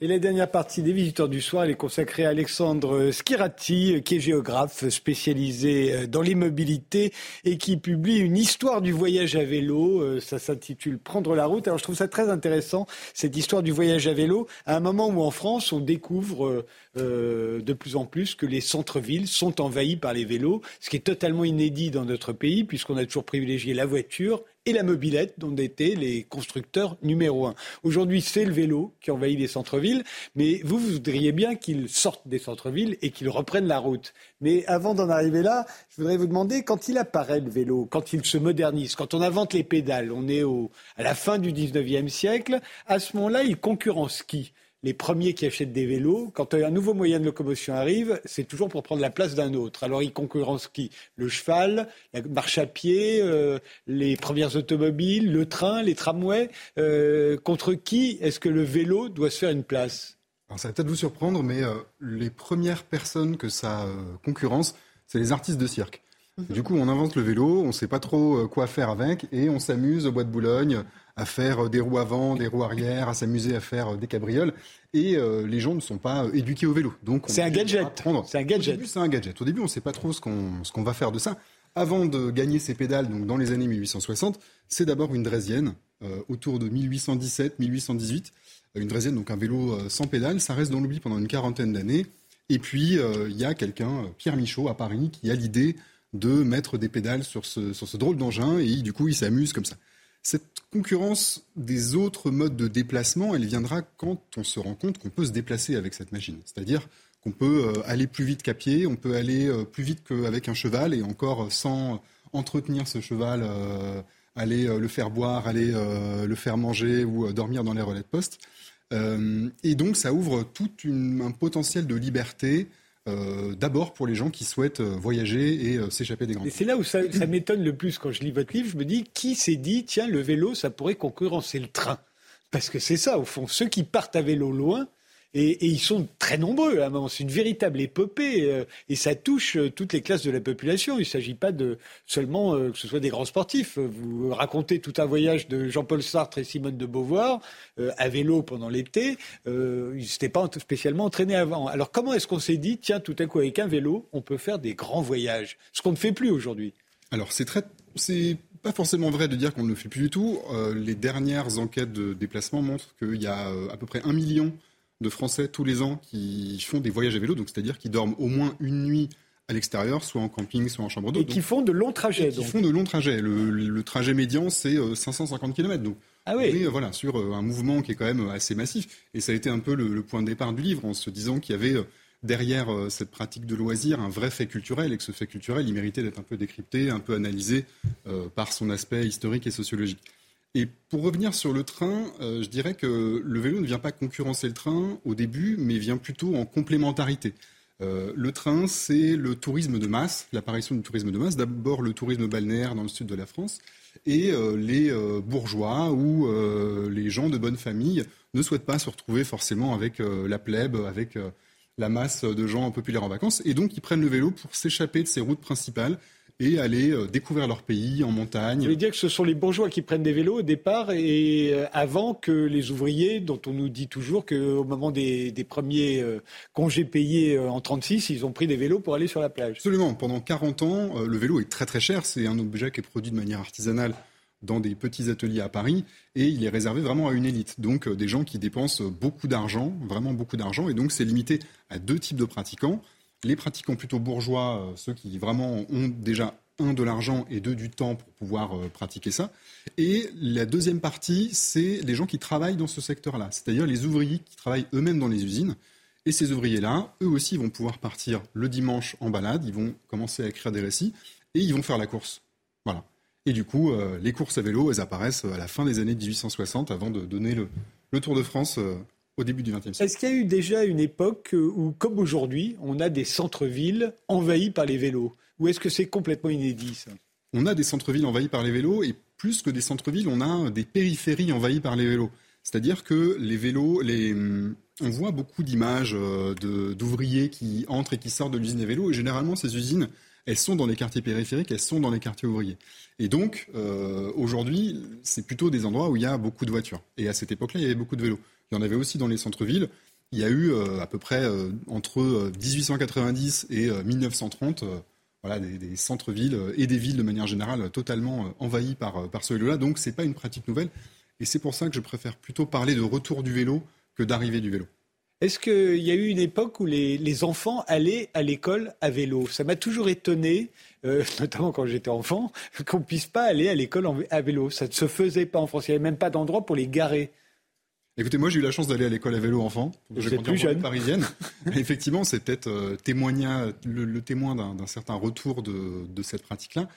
Et la dernière partie des visiteurs du soir, est consacrée à Alexandre Skirati, qui est géographe spécialisé euh, dans l'immobilité et qui publie une histoire du voyage à vélo. Euh, ça s'intitule Prendre la route. Alors je trouve ça très intéressant, cette histoire du voyage à vélo, à un moment où en France, on découvre euh, de plus en plus que les centres-villes sont envahis par les vélos, ce qui est totalement inédit dans notre pays, puisqu'on a toujours privilégié la voiture et la mobilette, dont étaient les constructeurs numéro un. Aujourd'hui, c'est le vélo qui envahit les centres-villes, mais vous, voudriez bien qu'ils sortent des centres-villes et qu'ils reprennent la route. Mais avant d'en arriver là, je voudrais vous demander, quand il apparaît le vélo, quand il se modernise, quand on invente les pédales, on est au, à la fin du 19e siècle, à ce moment-là, il concurrence qui? Les premiers qui achètent des vélos, quand un nouveau moyen de locomotion arrive, c'est toujours pour prendre la place d'un autre. Alors ils concurrencent qui? Le cheval, la marche à pied, euh, les premières automobiles, le train, les tramways. Euh, contre qui est-ce que le vélo doit se faire une place? Alors ça va peut-être vous surprendre, mais euh, les premières personnes que ça concurrence, c'est les artistes de cirque. Mhm. Du coup, on invente le vélo, on ne sait pas trop quoi faire avec, et on s'amuse au bois de Boulogne à faire euh, des roues avant, des roues arrière, à s'amuser à faire euh, des cabrioles. Et euh, les gens ne sont pas éduqués au vélo. Donc c'est un gadget. C'est un gadget. Au début, c'est un gadget. Au début, on ne sait pas trop ce qu'on ce qu'on va faire de ça. Avant de gagner ces pédales, donc dans les années 1860, c'est d'abord une draisienne autour de 1817-1818. Une draisienne, donc un vélo sans pédales, ça reste dans l'oubli pendant une quarantaine d'années. Et puis, il y a quelqu'un, Pierre Michaud, à Paris, qui a l'idée de mettre des pédales sur ce, sur ce drôle d'engin et du coup, il s'amuse comme ça. Cette concurrence des autres modes de déplacement, elle viendra quand on se rend compte qu'on peut se déplacer avec cette machine. C'est-à-dire qu'on peut euh, aller plus vite qu'à pied, on peut aller euh, plus vite qu'avec un cheval et encore euh, sans entretenir ce cheval, aller le faire boire, aller le faire manger ou dormir dans les relais de poste. et donc ça ouvre tout un potentiel de liberté euh, d'abord pour les gens qui souhaitent euh, voyager et euh, s'échapper des grands. Et c'est là où ça m'étonne le plus quand je lis votre livre. Je me dis qui s'est dit tiens le vélo ça pourrait concurrencer le train? Parce que c'est ça au fond ceux qui partent à vélo loin et, ils sont très nombreux. Hein, c'est une véritable épopée euh, et ça touche euh, toutes les classes de la population. Il ne s'agit pas de seulement euh, que ce soit des grands sportifs. Vous racontez tout un voyage de Jean-Paul Sartre et Simone de Beauvoir à vélo pendant l'été. ils n'étaient pas spécialement entraînés avant. Alors comment est-ce qu'on s'est dit, tiens, tout à coup avec un vélo, on peut faire des grands voyages? Ce qu'on ne fait plus aujourd'hui. Alors c'est très c'est pas forcément vrai de dire qu'on ne le fait plus du tout. Les dernières enquêtes de déplacement montrent qu'il y a à peu près un million de Français tous les ans qui font des voyages à vélo, donc c'est-à-dire qui dorment au moins une nuit à l'extérieur, soit en camping, soit en chambre d'hôte. Et qui font de longs trajets. Qui font de longs trajets. Le, trajet médian, c'est 550 km. Donc, ah oui. voilà, sur un mouvement qui est quand même assez massif. Et ça a été un peu le, point de départ du livre, en se disant qu'il y avait derrière cette pratique de loisir un vrai fait culturel et que ce fait culturel, il méritait d'être un peu décrypté, un peu analysé par son aspect historique et sociologique. Et pour revenir sur le train, je dirais que le vélo ne vient pas concurrencer le train au début, mais vient plutôt en complémentarité. Euh, le train, c'est le tourisme de masse, l'apparition du tourisme de masse. D'abord le tourisme balnéaire dans le sud de la France et euh, les euh, bourgeois ou les gens de bonne famille ne souhaitent pas se retrouver forcément avec la plèbe, avec la masse de gens populaires en vacances. Et donc ils prennent le vélo pour s'échapper de ces routes principales et aller euh, découvrir leur pays en montagne. Vous voulez dire que ce sont les bourgeois qui prennent des vélos au départ et euh, avant que les ouvriers, dont on nous dit toujours qu'au moment des, premiers euh, congés payés en 36, ils ont pris des vélos pour aller sur la plage. Absolument. Pendant 40 ans, le vélo est très très cher. C'est un objet qui est produit de manière artisanale dans des petits ateliers à Paris et il est réservé vraiment à une élite. Donc des gens qui dépensent beaucoup d'argent, vraiment beaucoup d'argent. Et donc c'est limité à deux types de pratiquants les pratiquants plutôt bourgeois, euh, ceux qui vraiment ont déjà un de l'argent et deux du temps pour pouvoir euh, pratiquer ça. Et la deuxième partie, c'est les gens qui travaillent dans ce secteur-là, c'est-à-dire les ouvriers qui travaillent eux-mêmes dans les usines. Et ces ouvriers-là, eux aussi, vont pouvoir partir le dimanche en balade, ils vont commencer à écrire des récits et ils vont faire la course. Voilà. Et du coup, euh, les courses à vélo, elles apparaissent à la fin des années 1860 avant de donner le, Tour de France au début du XXe siècle. Est-ce qu'il y a eu déjà une époque où, comme aujourd'hui, on a des centres-villes envahis par les vélos? Ou est-ce que c'est complètement inédit ça? On a des centres-villes envahis par les vélos et plus que des centres-villes, on a des périphéries envahies par les vélos. C'est-à-dire que les vélos, les, on voit beaucoup d'images euh, d'ouvriers qui entrent et qui sortent de l'usine des vélos et généralement ces usines elles sont dans les quartiers périphériques, elles sont dans les quartiers ouvriers. Et donc, euh, aujourd'hui, c'est plutôt des endroits où il y a beaucoup de voitures. Et à cette époque-là, il y avait beaucoup de vélos. Il y en avait aussi dans les centres-villes. Il y a eu euh, à peu près euh, entre 1890 et 1930 voilà, des, centres-villes et des villes de manière générale totalement envahies par, par ce vélo-là. Donc, ce n'est pas une pratique nouvelle. Et c'est pour ça que je préfère plutôt parler de retour du vélo que d'arrivée du vélo. Est-ce qu'il y a eu une époque où les, enfants allaient à l'école à vélo? Ça m'a toujours étonné, euh, notamment quand j'étais enfant, qu'on ne puisse pas aller à l'école à vélo. Ça ne se faisait pas en France. Il n'y avait même pas d'endroit pour les garer. Écoutez, moi j'ai eu la chance d'aller à l'école à vélo enfant. J'ai plus jeune. Parisienne. Effectivement, c'est peut-être euh, le, témoin d'un certain retour de, de cette pratique-là.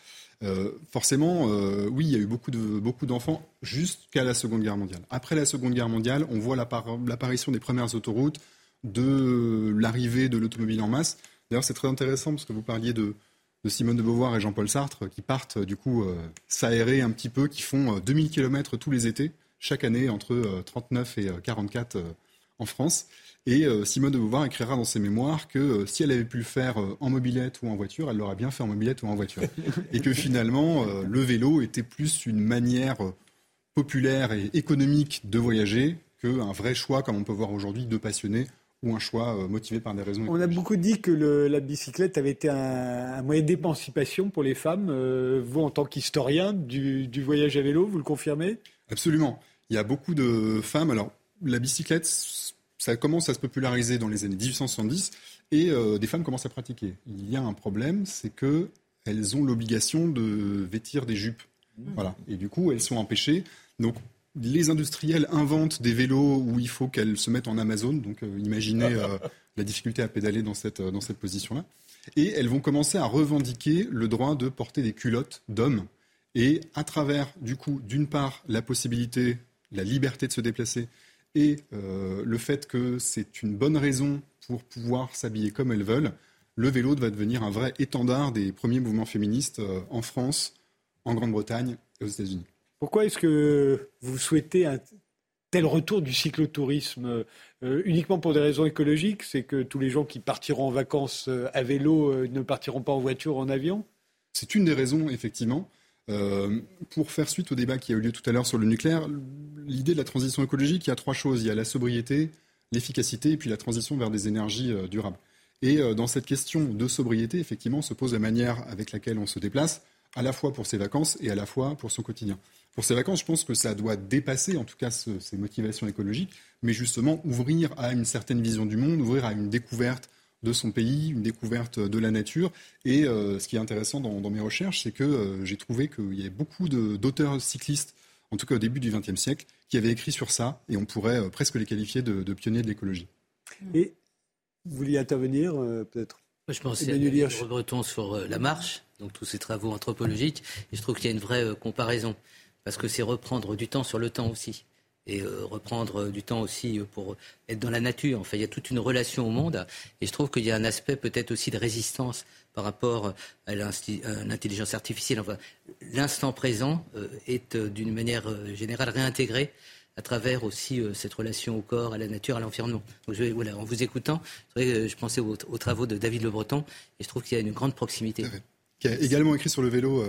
Euh, forcément, euh, oui, il y a eu beaucoup, de, beaucoup d'enfants jusqu'à la Seconde Guerre mondiale. Après la Seconde Guerre mondiale, on voit l'apparition des premières autoroutes, de l'arrivée de l'automobile en masse. D'ailleurs, c'est très intéressant parce que vous parliez de, Simone de Beauvoir et Jean-Paul Sartre qui partent du coup euh, s'aérer un petit peu, qui font 2000 km tous les étés, chaque année entre 39 et 44 en France. Et euh, Simone de Beauvoir écrira dans ses mémoires que euh, si elle avait pu le faire euh, en mobilette ou en voiture, elle l'aurait bien fait en mobilette ou en voiture. et que finalement, le vélo était plus une manière populaire et économique de voyager qu'un vrai choix, comme on peut voir aujourd'hui, de passionnés ou un choix motivé par des raisons. On a beaucoup dit que la bicyclette avait été un, moyen d'émancipation pour les femmes. vous, en tant qu'historien du, du, voyage à vélo, vous le confirmez? Absolument. Il y a beaucoup de femmes. Alors, la bicyclette, ça commence à se populariser dans les années 1870 et euh, des femmes commencent à pratiquer. Il y a un problème, c'est que elles ont l'obligation de vêtir des jupes. Mmh. Voilà. Et du coup, elles sont empêchées. Donc, les industriels inventent des vélos où il faut qu'elles se mettent en Amazon. Donc, euh, imaginez euh, la difficulté à pédaler dans cette, dans cette position-là. Et elles vont commencer à revendiquer le droit de porter des culottes d'hommes. Et à travers, du coup, d'une part, la possibilité, la liberté de se déplacer et euh, le fait que c'est une bonne raison pour pouvoir s'habiller comme elles veulent, le vélo va devenir un vrai étendard des premiers mouvements féministes euh, en France, en Grande-Bretagne et aux États-Unis. Pourquoi est-ce que vous souhaitez un tel retour du cyclotourisme euh, uniquement pour des raisons écologiques? C'est que tous les gens qui partiront en vacances à vélo ne partiront pas en voiture, en avion? C'est une des raisons, effectivement. Euh, pour faire suite au débat qui a eu lieu tout à l'heure sur le nucléaire, l'idée de la transition écologique, il y a trois choses. Il y a la sobriété, l'efficacité et puis la transition vers des énergies euh, durables. Et euh, dans cette question de sobriété, effectivement, se pose la manière avec laquelle on se déplace. à la fois pour ses vacances et à la fois pour son quotidien. Pour ses vacances, je pense que ça doit dépasser, en tout cas, ses motivations écologiques, mais justement ouvrir à une certaine vision du monde, ouvrir à une découverte de son pays, une découverte de la nature. Et euh, ce qui est intéressant dans, mes recherches, c'est que euh, j'ai trouvé qu'il y avait beaucoup d'auteurs cyclistes, en tout cas au début du XXe siècle, qui avaient écrit sur ça, et on pourrait euh, presque les qualifier de, de, pionniers de l'écologie. Et vous vouliez intervenir, peut-être? Je pensais à le Breton sur la marche, donc tous ces travaux anthropologiques, et je trouve qu'il y a une vraie comparaison, parce que c'est reprendre du temps sur le temps aussi et euh, reprendre du temps aussi pour être dans la nature. Enfin, il y a toute une relation au monde et je trouve qu'il y a un aspect peut-être aussi de résistance par rapport à l'intelligence artificielle. Enfin, l'instant présent euh, est euh, d'une manière générale réintégré à travers aussi cette relation au corps, à la nature, à l'environnement. Donc, je, voilà, en vous écoutant, je pensais aux, travaux de David Le Breton et je trouve qu'il y a une grande proximité qui a également écrit sur le vélo,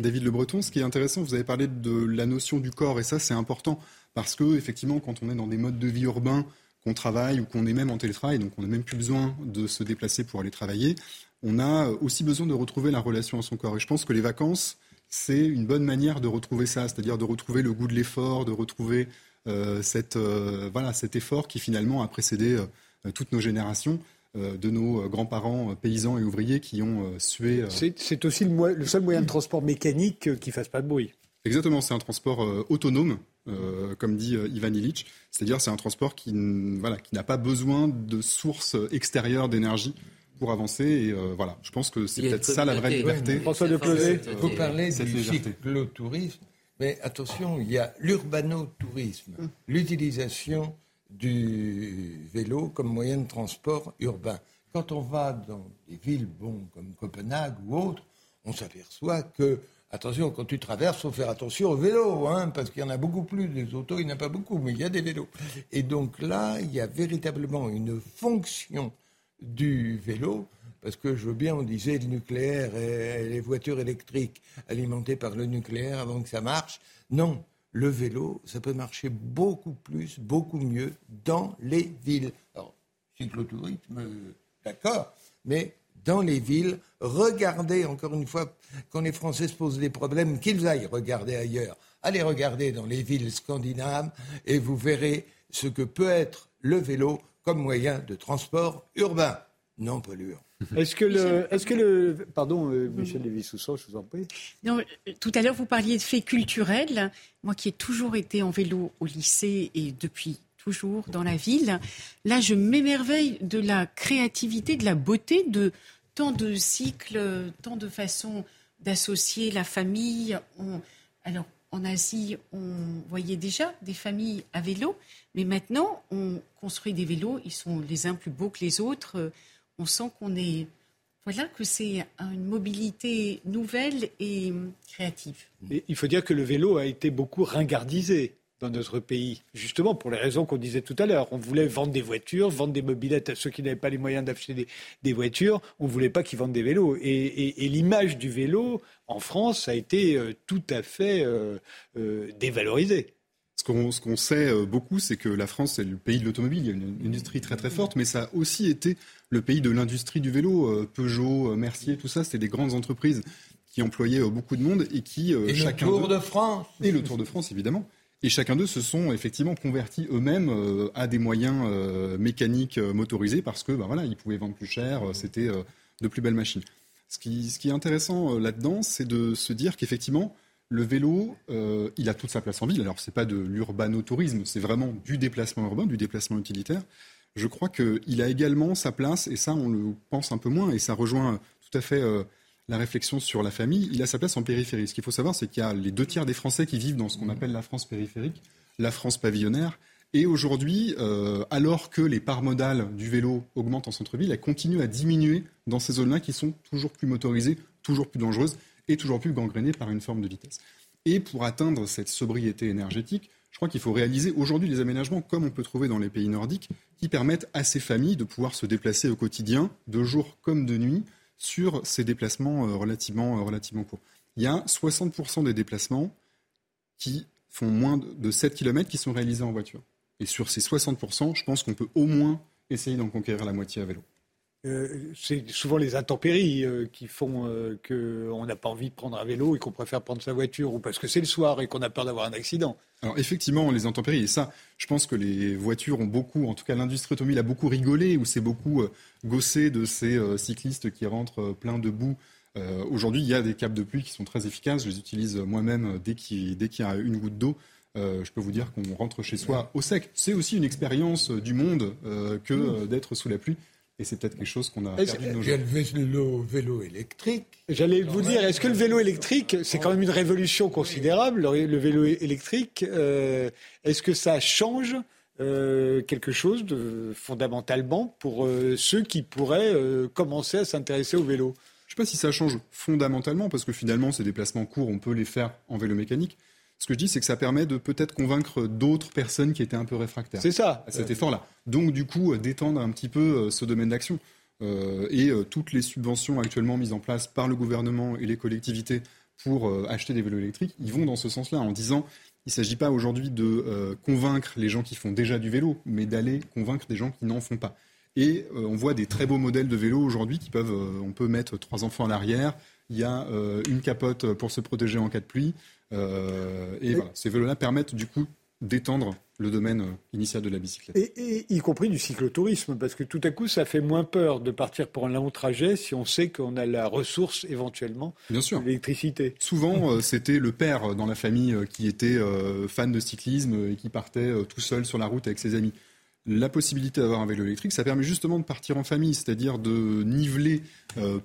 David Le Breton. Ce qui est intéressant, vous avez parlé de la notion du corps, et ça c'est important. Parce que, effectivement, quand on est dans des modes de vie urbains, qu'on travaille ou qu'on est même en télétravail, donc on n'a même plus besoin de se déplacer pour aller travailler, on a aussi besoin de retrouver la relation à son corps. Et je pense que les vacances, c'est une bonne manière de retrouver ça, c'est-à-dire de retrouver le goût de l'effort, de retrouver euh, cette, euh, voilà, cet effort qui finalement a précédé euh, toutes nos générations de nos grands-parents paysans et ouvriers qui ont sué. C'est aussi le, le, seul moyen de transport mécanique qui ne fasse pas de bruit. Exactement, c'est un transport autonome euh, comme dit euh, Ivan Illich. C'est-à-dire c'est un transport qui, voilà, qui n'a pas besoin de sources extérieures d'énergie pour avancer. Et euh, voilà, je pense que c'est peut-être ça la vraie liberté. François de Vous parlez du cyclotourisme, mais attention, il y a l'urbanotourisme, hum. l'utilisation du vélo comme moyen de transport urbain. Quand on va dans des villes bon, comme Copenhague ou autres, on s'aperçoit que Attention, quand tu traverses, faut faire attention au vélo, hein, parce qu'il y en a beaucoup plus. Des autos, il n'y en a pas beaucoup, mais il y a des vélos. Et donc là, il y a véritablement une fonction du vélo, parce que je veux bien, on disait le nucléaire et les voitures électriques alimentées par le nucléaire avant que ça marche. Non, le vélo, ça peut marcher beaucoup plus, beaucoup mieux dans les villes. Alors, cyclotourisme, d'accord, mais dans les villes. Regardez, encore une fois, quand les Français se posent des problèmes, qu'ils aillent regarder ailleurs. Allez regarder dans les villes scandinaves et vous verrez ce que peut être le vélo comme moyen de transport urbain, non polluant. Est-ce que le, est-ce que le, pardon, euh, Michel Lévy-Soussan, je vous en prie. Non, tout à l'heure vous parliez de faits culturels. Moi, qui ai toujours été en vélo au lycée et depuis toujours dans la ville, là, je m'émerveille de la créativité, de la beauté de tant de cycles, tant de façons d'associer la famille. alors, en Asie, on voyait déjà des familles à vélo, mais maintenant, on construit des vélos. Ils sont les uns plus beaux que les autres. On sent qu'on est. Voilà, que c'est une mobilité nouvelle et créative. il faut dire que le vélo a été beaucoup ringardisé dans notre pays, justement pour les raisons qu'on disait tout à l'heure. On voulait vendre des voitures, vendre des mobilettes à ceux qui n'avaient pas les moyens d'acheter des, voitures. On ne voulait pas qu'ils vendent des vélos. Et, l'image du vélo en France a été euh, tout à fait euh, euh, dévalorisée. Ce qu'on sait beaucoup, c'est que la France est le pays de l'automobile. Il y a une, industrie très très forte, mais ça a aussi été le pays de l'industrie du vélo. Peugeot, Mercier, tout ça, c'était des grandes entreprises qui employaient beaucoup de monde et qui et chacun le Tour de France et le Tour de France évidemment et chacun d'eux se sont effectivement convertis eux-mêmes euh, à des moyens euh, mécaniques euh, motorisés parce que ben voilà, ils pouvaient vendre plus cher, c'était de plus belles machines. Ce qui, ce qui est intéressant là-dedans, c'est de se dire qu'effectivement, le vélo, il a toute sa place en ville. Alors, ce n'est pas de l'urbanotourisme, c'est vraiment du déplacement urbain, du déplacement utilitaire. Je crois qu'il a également sa place, et ça, on le pense un peu moins, et ça rejoint tout à fait la réflexion sur la famille, il a sa place en périphérie. Ce qu'il faut savoir, c'est qu'il y a les deux tiers des Français qui vivent dans ce qu'on appelle la France périphérique, la France pavillonnaire. Et aujourd'hui, euh, alors que les parts modales du vélo augmentent en centre-ville, elles continuent à diminuer dans ces zones-là qui sont toujours plus motorisées, toujours plus dangereuses et toujours plus gangrénées par une forme de vitesse. Et pour atteindre cette sobriété énergétique, je crois qu'il faut réaliser aujourd'hui des aménagements comme on peut trouver dans les pays nordiques qui permettent à ces familles de pouvoir se déplacer au quotidien, de jour comme de nuit, sur ces déplacements euh, relativement, euh, relativement courts. Il y a 60% des déplacements qui font moins de 7 km qui sont réalisés en voiture. Et sur ces 60%, je pense qu'on peut au moins essayer d'en conquérir la moitié à vélo. euh, c'est souvent les intempéries qui font qu'on n'a pas envie de prendre un vélo et qu'on préfère prendre sa voiture, ou parce que c'est le soir et qu'on a peur d'avoir un accident. Alors effectivement, les intempéries, et ça, je pense que les voitures ont beaucoup, en tout cas l'industrie automobile a beaucoup rigolé, ou c'est beaucoup gossé de ces cyclistes qui rentrent plein de boue. Aujourd'hui, il y a des capes de pluie qui sont très efficaces, je les utilise moi-même dès qu'il y a une goutte d'eau. je peux vous dire qu'on rentre chez soi au sec. C'est aussi une expérience du monde que d'être sous la pluie. Et c'est peut-être quelque chose qu'on a perdu de nos jours. Il y a le vélo, électrique? J'allais vous dire, est-ce que le vélo électrique, c'est quand même une révolution considérable, le, vélo électrique, euh, est-ce que ça change euh, quelque chose de, fondamentalement pour euh, ceux qui pourraient commencer à s'intéresser au vélo? Je ne sais pas si ça change fondamentalement, parce que finalement, ces déplacements courts, on peut les faire en vélo mécanique. Ce que je dis, c'est que ça permet de peut-être convaincre d'autres personnes qui étaient un peu réfractaires. C'est ça. À cet effort-là. Donc, du coup, euh, d'étendre un petit peu euh, ce domaine d'action. Euh, et toutes les subventions actuellement mises en place par le gouvernement et les collectivités pour acheter des vélos électriques, ils vont dans ce sens-là, en disant il ne s'agit pas aujourd'hui de convaincre les gens qui font déjà du vélo, mais d'aller convaincre des gens qui n'en font pas. Et on voit des très beaux modèles de vélos aujourd'hui qui peuvent, on peut mettre trois enfants à l'arrière, il y a une capote pour se protéger en cas de pluie. Euh, et, voilà, ces vélos-là permettent du coup d'étendre le domaine euh, initial de la bicyclette. Et, y compris du cyclotourisme, parce que tout à coup, ça fait moins peur de partir pour un long trajet si on sait qu'on a la ressource éventuellement Bien sûr. l'électricité. Souvent, euh, c'était le père dans la famille qui était fan de cyclisme et qui partait tout seul sur la route avec ses amis. La possibilité d'avoir un vélo électrique, ça permet justement de partir en famille, c'est-à-dire de niveler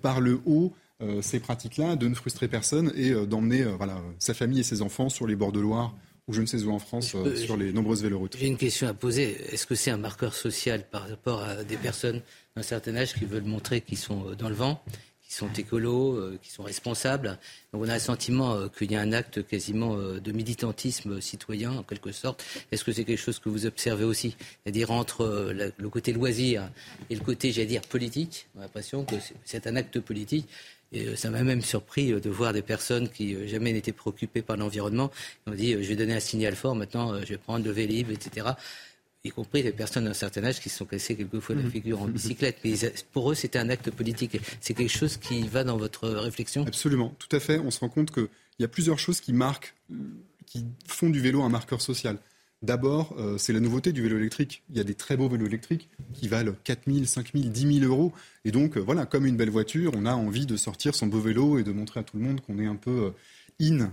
par le haut ces pratiques-là, de ne frustrer personne et euh, d'emmener euh, voilà, sa famille et ses enfants sur les bords de Loire ou je ne sais où en France, sur les nombreuses véloroutes. J'ai une question à poser. Est-ce que c'est un marqueur social par rapport à des personnes d'un certain âge qui veulent montrer qu'ils sont dans le vent, qui sont écolos, qui sont responsables? Donc on a le sentiment qu'il y a un acte quasiment de militantisme citoyen, en quelque sorte. Est-ce que c'est quelque chose que vous observez aussi? C'est-à-dire entre le côté loisir et le côté, j'allais dire, politique. On a l'impression que c'est un acte politique. Et euh, ça m'a même surpris euh, de voir des personnes qui euh, jamais n'étaient préoccupées par l'environnement. On dit, je vais donner un signal fort, maintenant je vais prendre le Vélib, etc. Y compris des personnes d'un certain âge qui se sont cassées quelquefois la mmh. figure en bicyclette. Mais pour eux, c'était un acte politique. C'est quelque chose qui va dans votre réflexion? Absolument, tout à fait. On se rend compte qu'il y a plusieurs choses qui marquent, qui font du vélo un marqueur social. D'abord, euh, c'est la nouveauté du vélo électrique. Il y a des très beaux vélos électriques qui valent 4 000, 5 000, 10 000 euros. Et donc, euh, voilà, comme une belle voiture, on a envie de sortir son beau vélo et de montrer à tout le monde qu'on est un peu euh, in.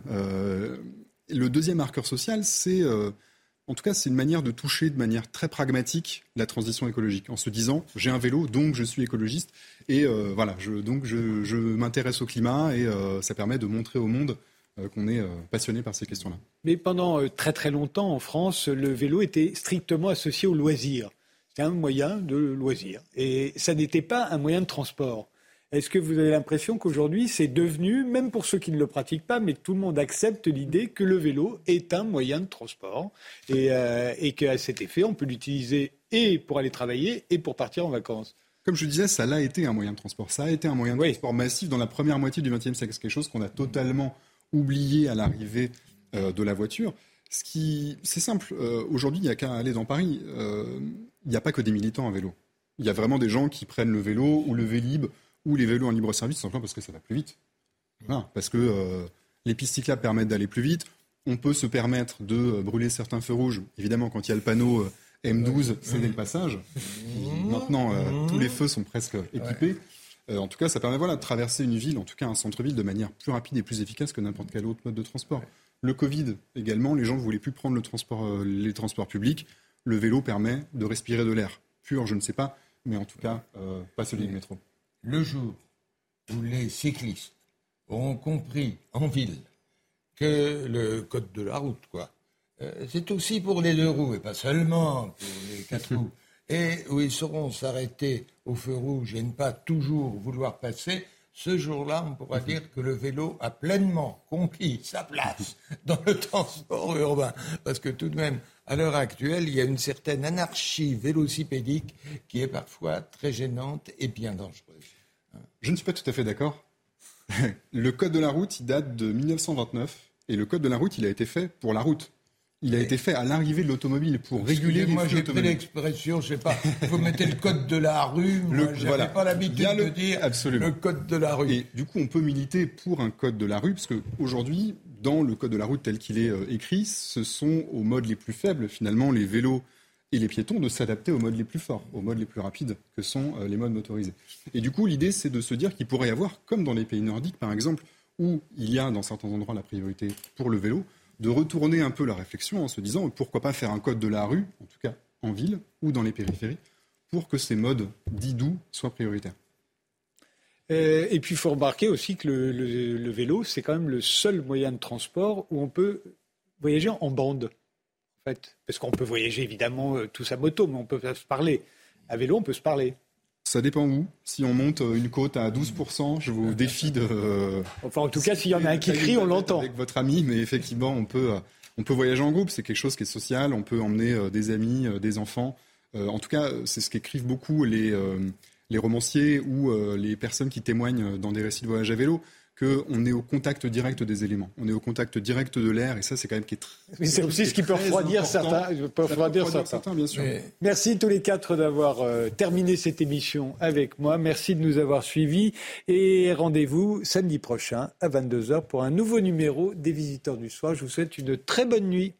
le deuxième marqueur social, c'est, en tout cas, c'est une manière de toucher de manière très pragmatique la transition écologique, en se disant, j'ai un vélo, donc je suis écologiste. Et voilà, donc je, m'intéresse au climat et ça permet de montrer au monde qu'on est euh, passionné par ces questions-là. Mais pendant euh, très très longtemps en France, le vélo était strictement associé au loisir. C'était un moyen de loisir. Et ça n'était pas un moyen de transport. Est-ce que vous avez l'impression qu'aujourd'hui, c'est devenu, même pour ceux qui ne le pratiquent pas, mais tout le monde accepte l'idée que le vélo est un moyen de transport et, et qu'à cet effet, on peut l'utiliser et pour aller travailler et pour partir en vacances? Comme je disais, ça a été un moyen de transport. Ça a été un moyen de transport massif dans la première moitié du XXe siècle. C'est quelque chose qu'on a totalement oublié à l'arrivée euh, de la voiture. Ce qui, c'est simple. Euh, aujourd'hui, il n'y a qu'à aller dans Paris. Euh, il n'y a pas que des militants à vélo. Il y a vraiment des gens qui prennent le vélo ou le Vélib ou les vélos en libre service simplement parce que ça va plus vite. parce que les pistes cyclables permettent d'aller plus vite. On peut se permettre de brûler certains feux rouges. Évidemment, quand il y a le panneau M12, c'est le passage. Maintenant, tous les feux sont presque équipés. Euh, en tout cas, ça permet voilà, de traverser une ville, en tout cas un centre-ville, de manière plus rapide et plus efficace que n'importe quel autre mode de transport. Le Covid également, les gens ne voulaient plus prendre le transport, euh, les transports publics. Le vélo permet de respirer de l'air pur, je ne sais pas, mais en tout cas, euh, pas celui du métro. Le jour où les cyclistes auront compris en ville que le code de la route, quoi, c'est aussi pour les deux roues et pas seulement pour les quatre roues et où ils sauront s'arrêter au feu rouge et ne pas toujours vouloir passer, ce jour-là, on pourra dire que le vélo a pleinement conquis sa place dans le transport urbain. Parce que tout de même, à l'heure actuelle, il y a une certaine anarchie vélocipédique qui est parfois très gênante et bien dangereuse. Je ne suis pas tout à fait d'accord. Le code de la route, il date de 1929 et le code de la route, il a été fait pour la route. Il a été fait à l'arrivée de l'automobile pour réguler les Moi, j'ai pris l'expression, je sais pas, vous mettez le code de la rue, Le- moi, voilà. pas l'habitude de dire absolument. le code de la rue. Et du coup, on peut militer pour un code de la rue, parce qu'aujourd'hui, dans le code de la route tel qu'il est euh, écrit, ce sont aux modes les plus faibles, finalement, les vélos et les piétons, de s'adapter aux modes les plus forts, aux modes les plus rapides, que sont euh, les modes motorisés. Et du coup, l'idée, c'est de se dire qu'il pourrait y avoir, comme dans les pays nordiques, par exemple, où il y a dans certains endroits la priorité pour le vélo, de retourner un peu la réflexion en se disant pourquoi pas faire un code de la rue, en tout cas en ville ou dans les périphéries, pour que ces modes dits doux soient prioritaires. Euh, et puis, il faut remarquer aussi que le, vélo, c'est quand même le seul moyen de transport où on peut voyager en bande. En fait. Parce qu'on peut voyager évidemment euh, tous à moto, mais on peut se parler. À vélo, on peut se parler. Ça dépend où. Si on monte euh, une côte à 12%, je vous défie de. Enfin, en tout cas, s'il y en a un qui crie, on l'entend. Avec votre ami, mais effectivement, on peut, euh, on peut voyager en groupe. C'est quelque chose qui est social. On peut emmener euh, des amis, des enfants. En tout cas, c'est ce qu'écrivent beaucoup les, les romanciers ou les personnes qui témoignent dans des récits de voyage à vélo qu'on est au contact direct des éléments. On est au contact direct de l'air, et ça, c'est quand même qui est très. Mais c'est aussi ce qui peut refroidir important. certains. peut Ça peut refroidir refroidir certains. bien sûr. Mais- Merci tous les quatre d'avoir euh, terminé cette émission avec moi. Merci de nous avoir suivis. Et rendez-vous samedi prochain à 22h pour un nouveau numéro des Visiteurs du Soir. Je vous souhaite une très bonne nuit.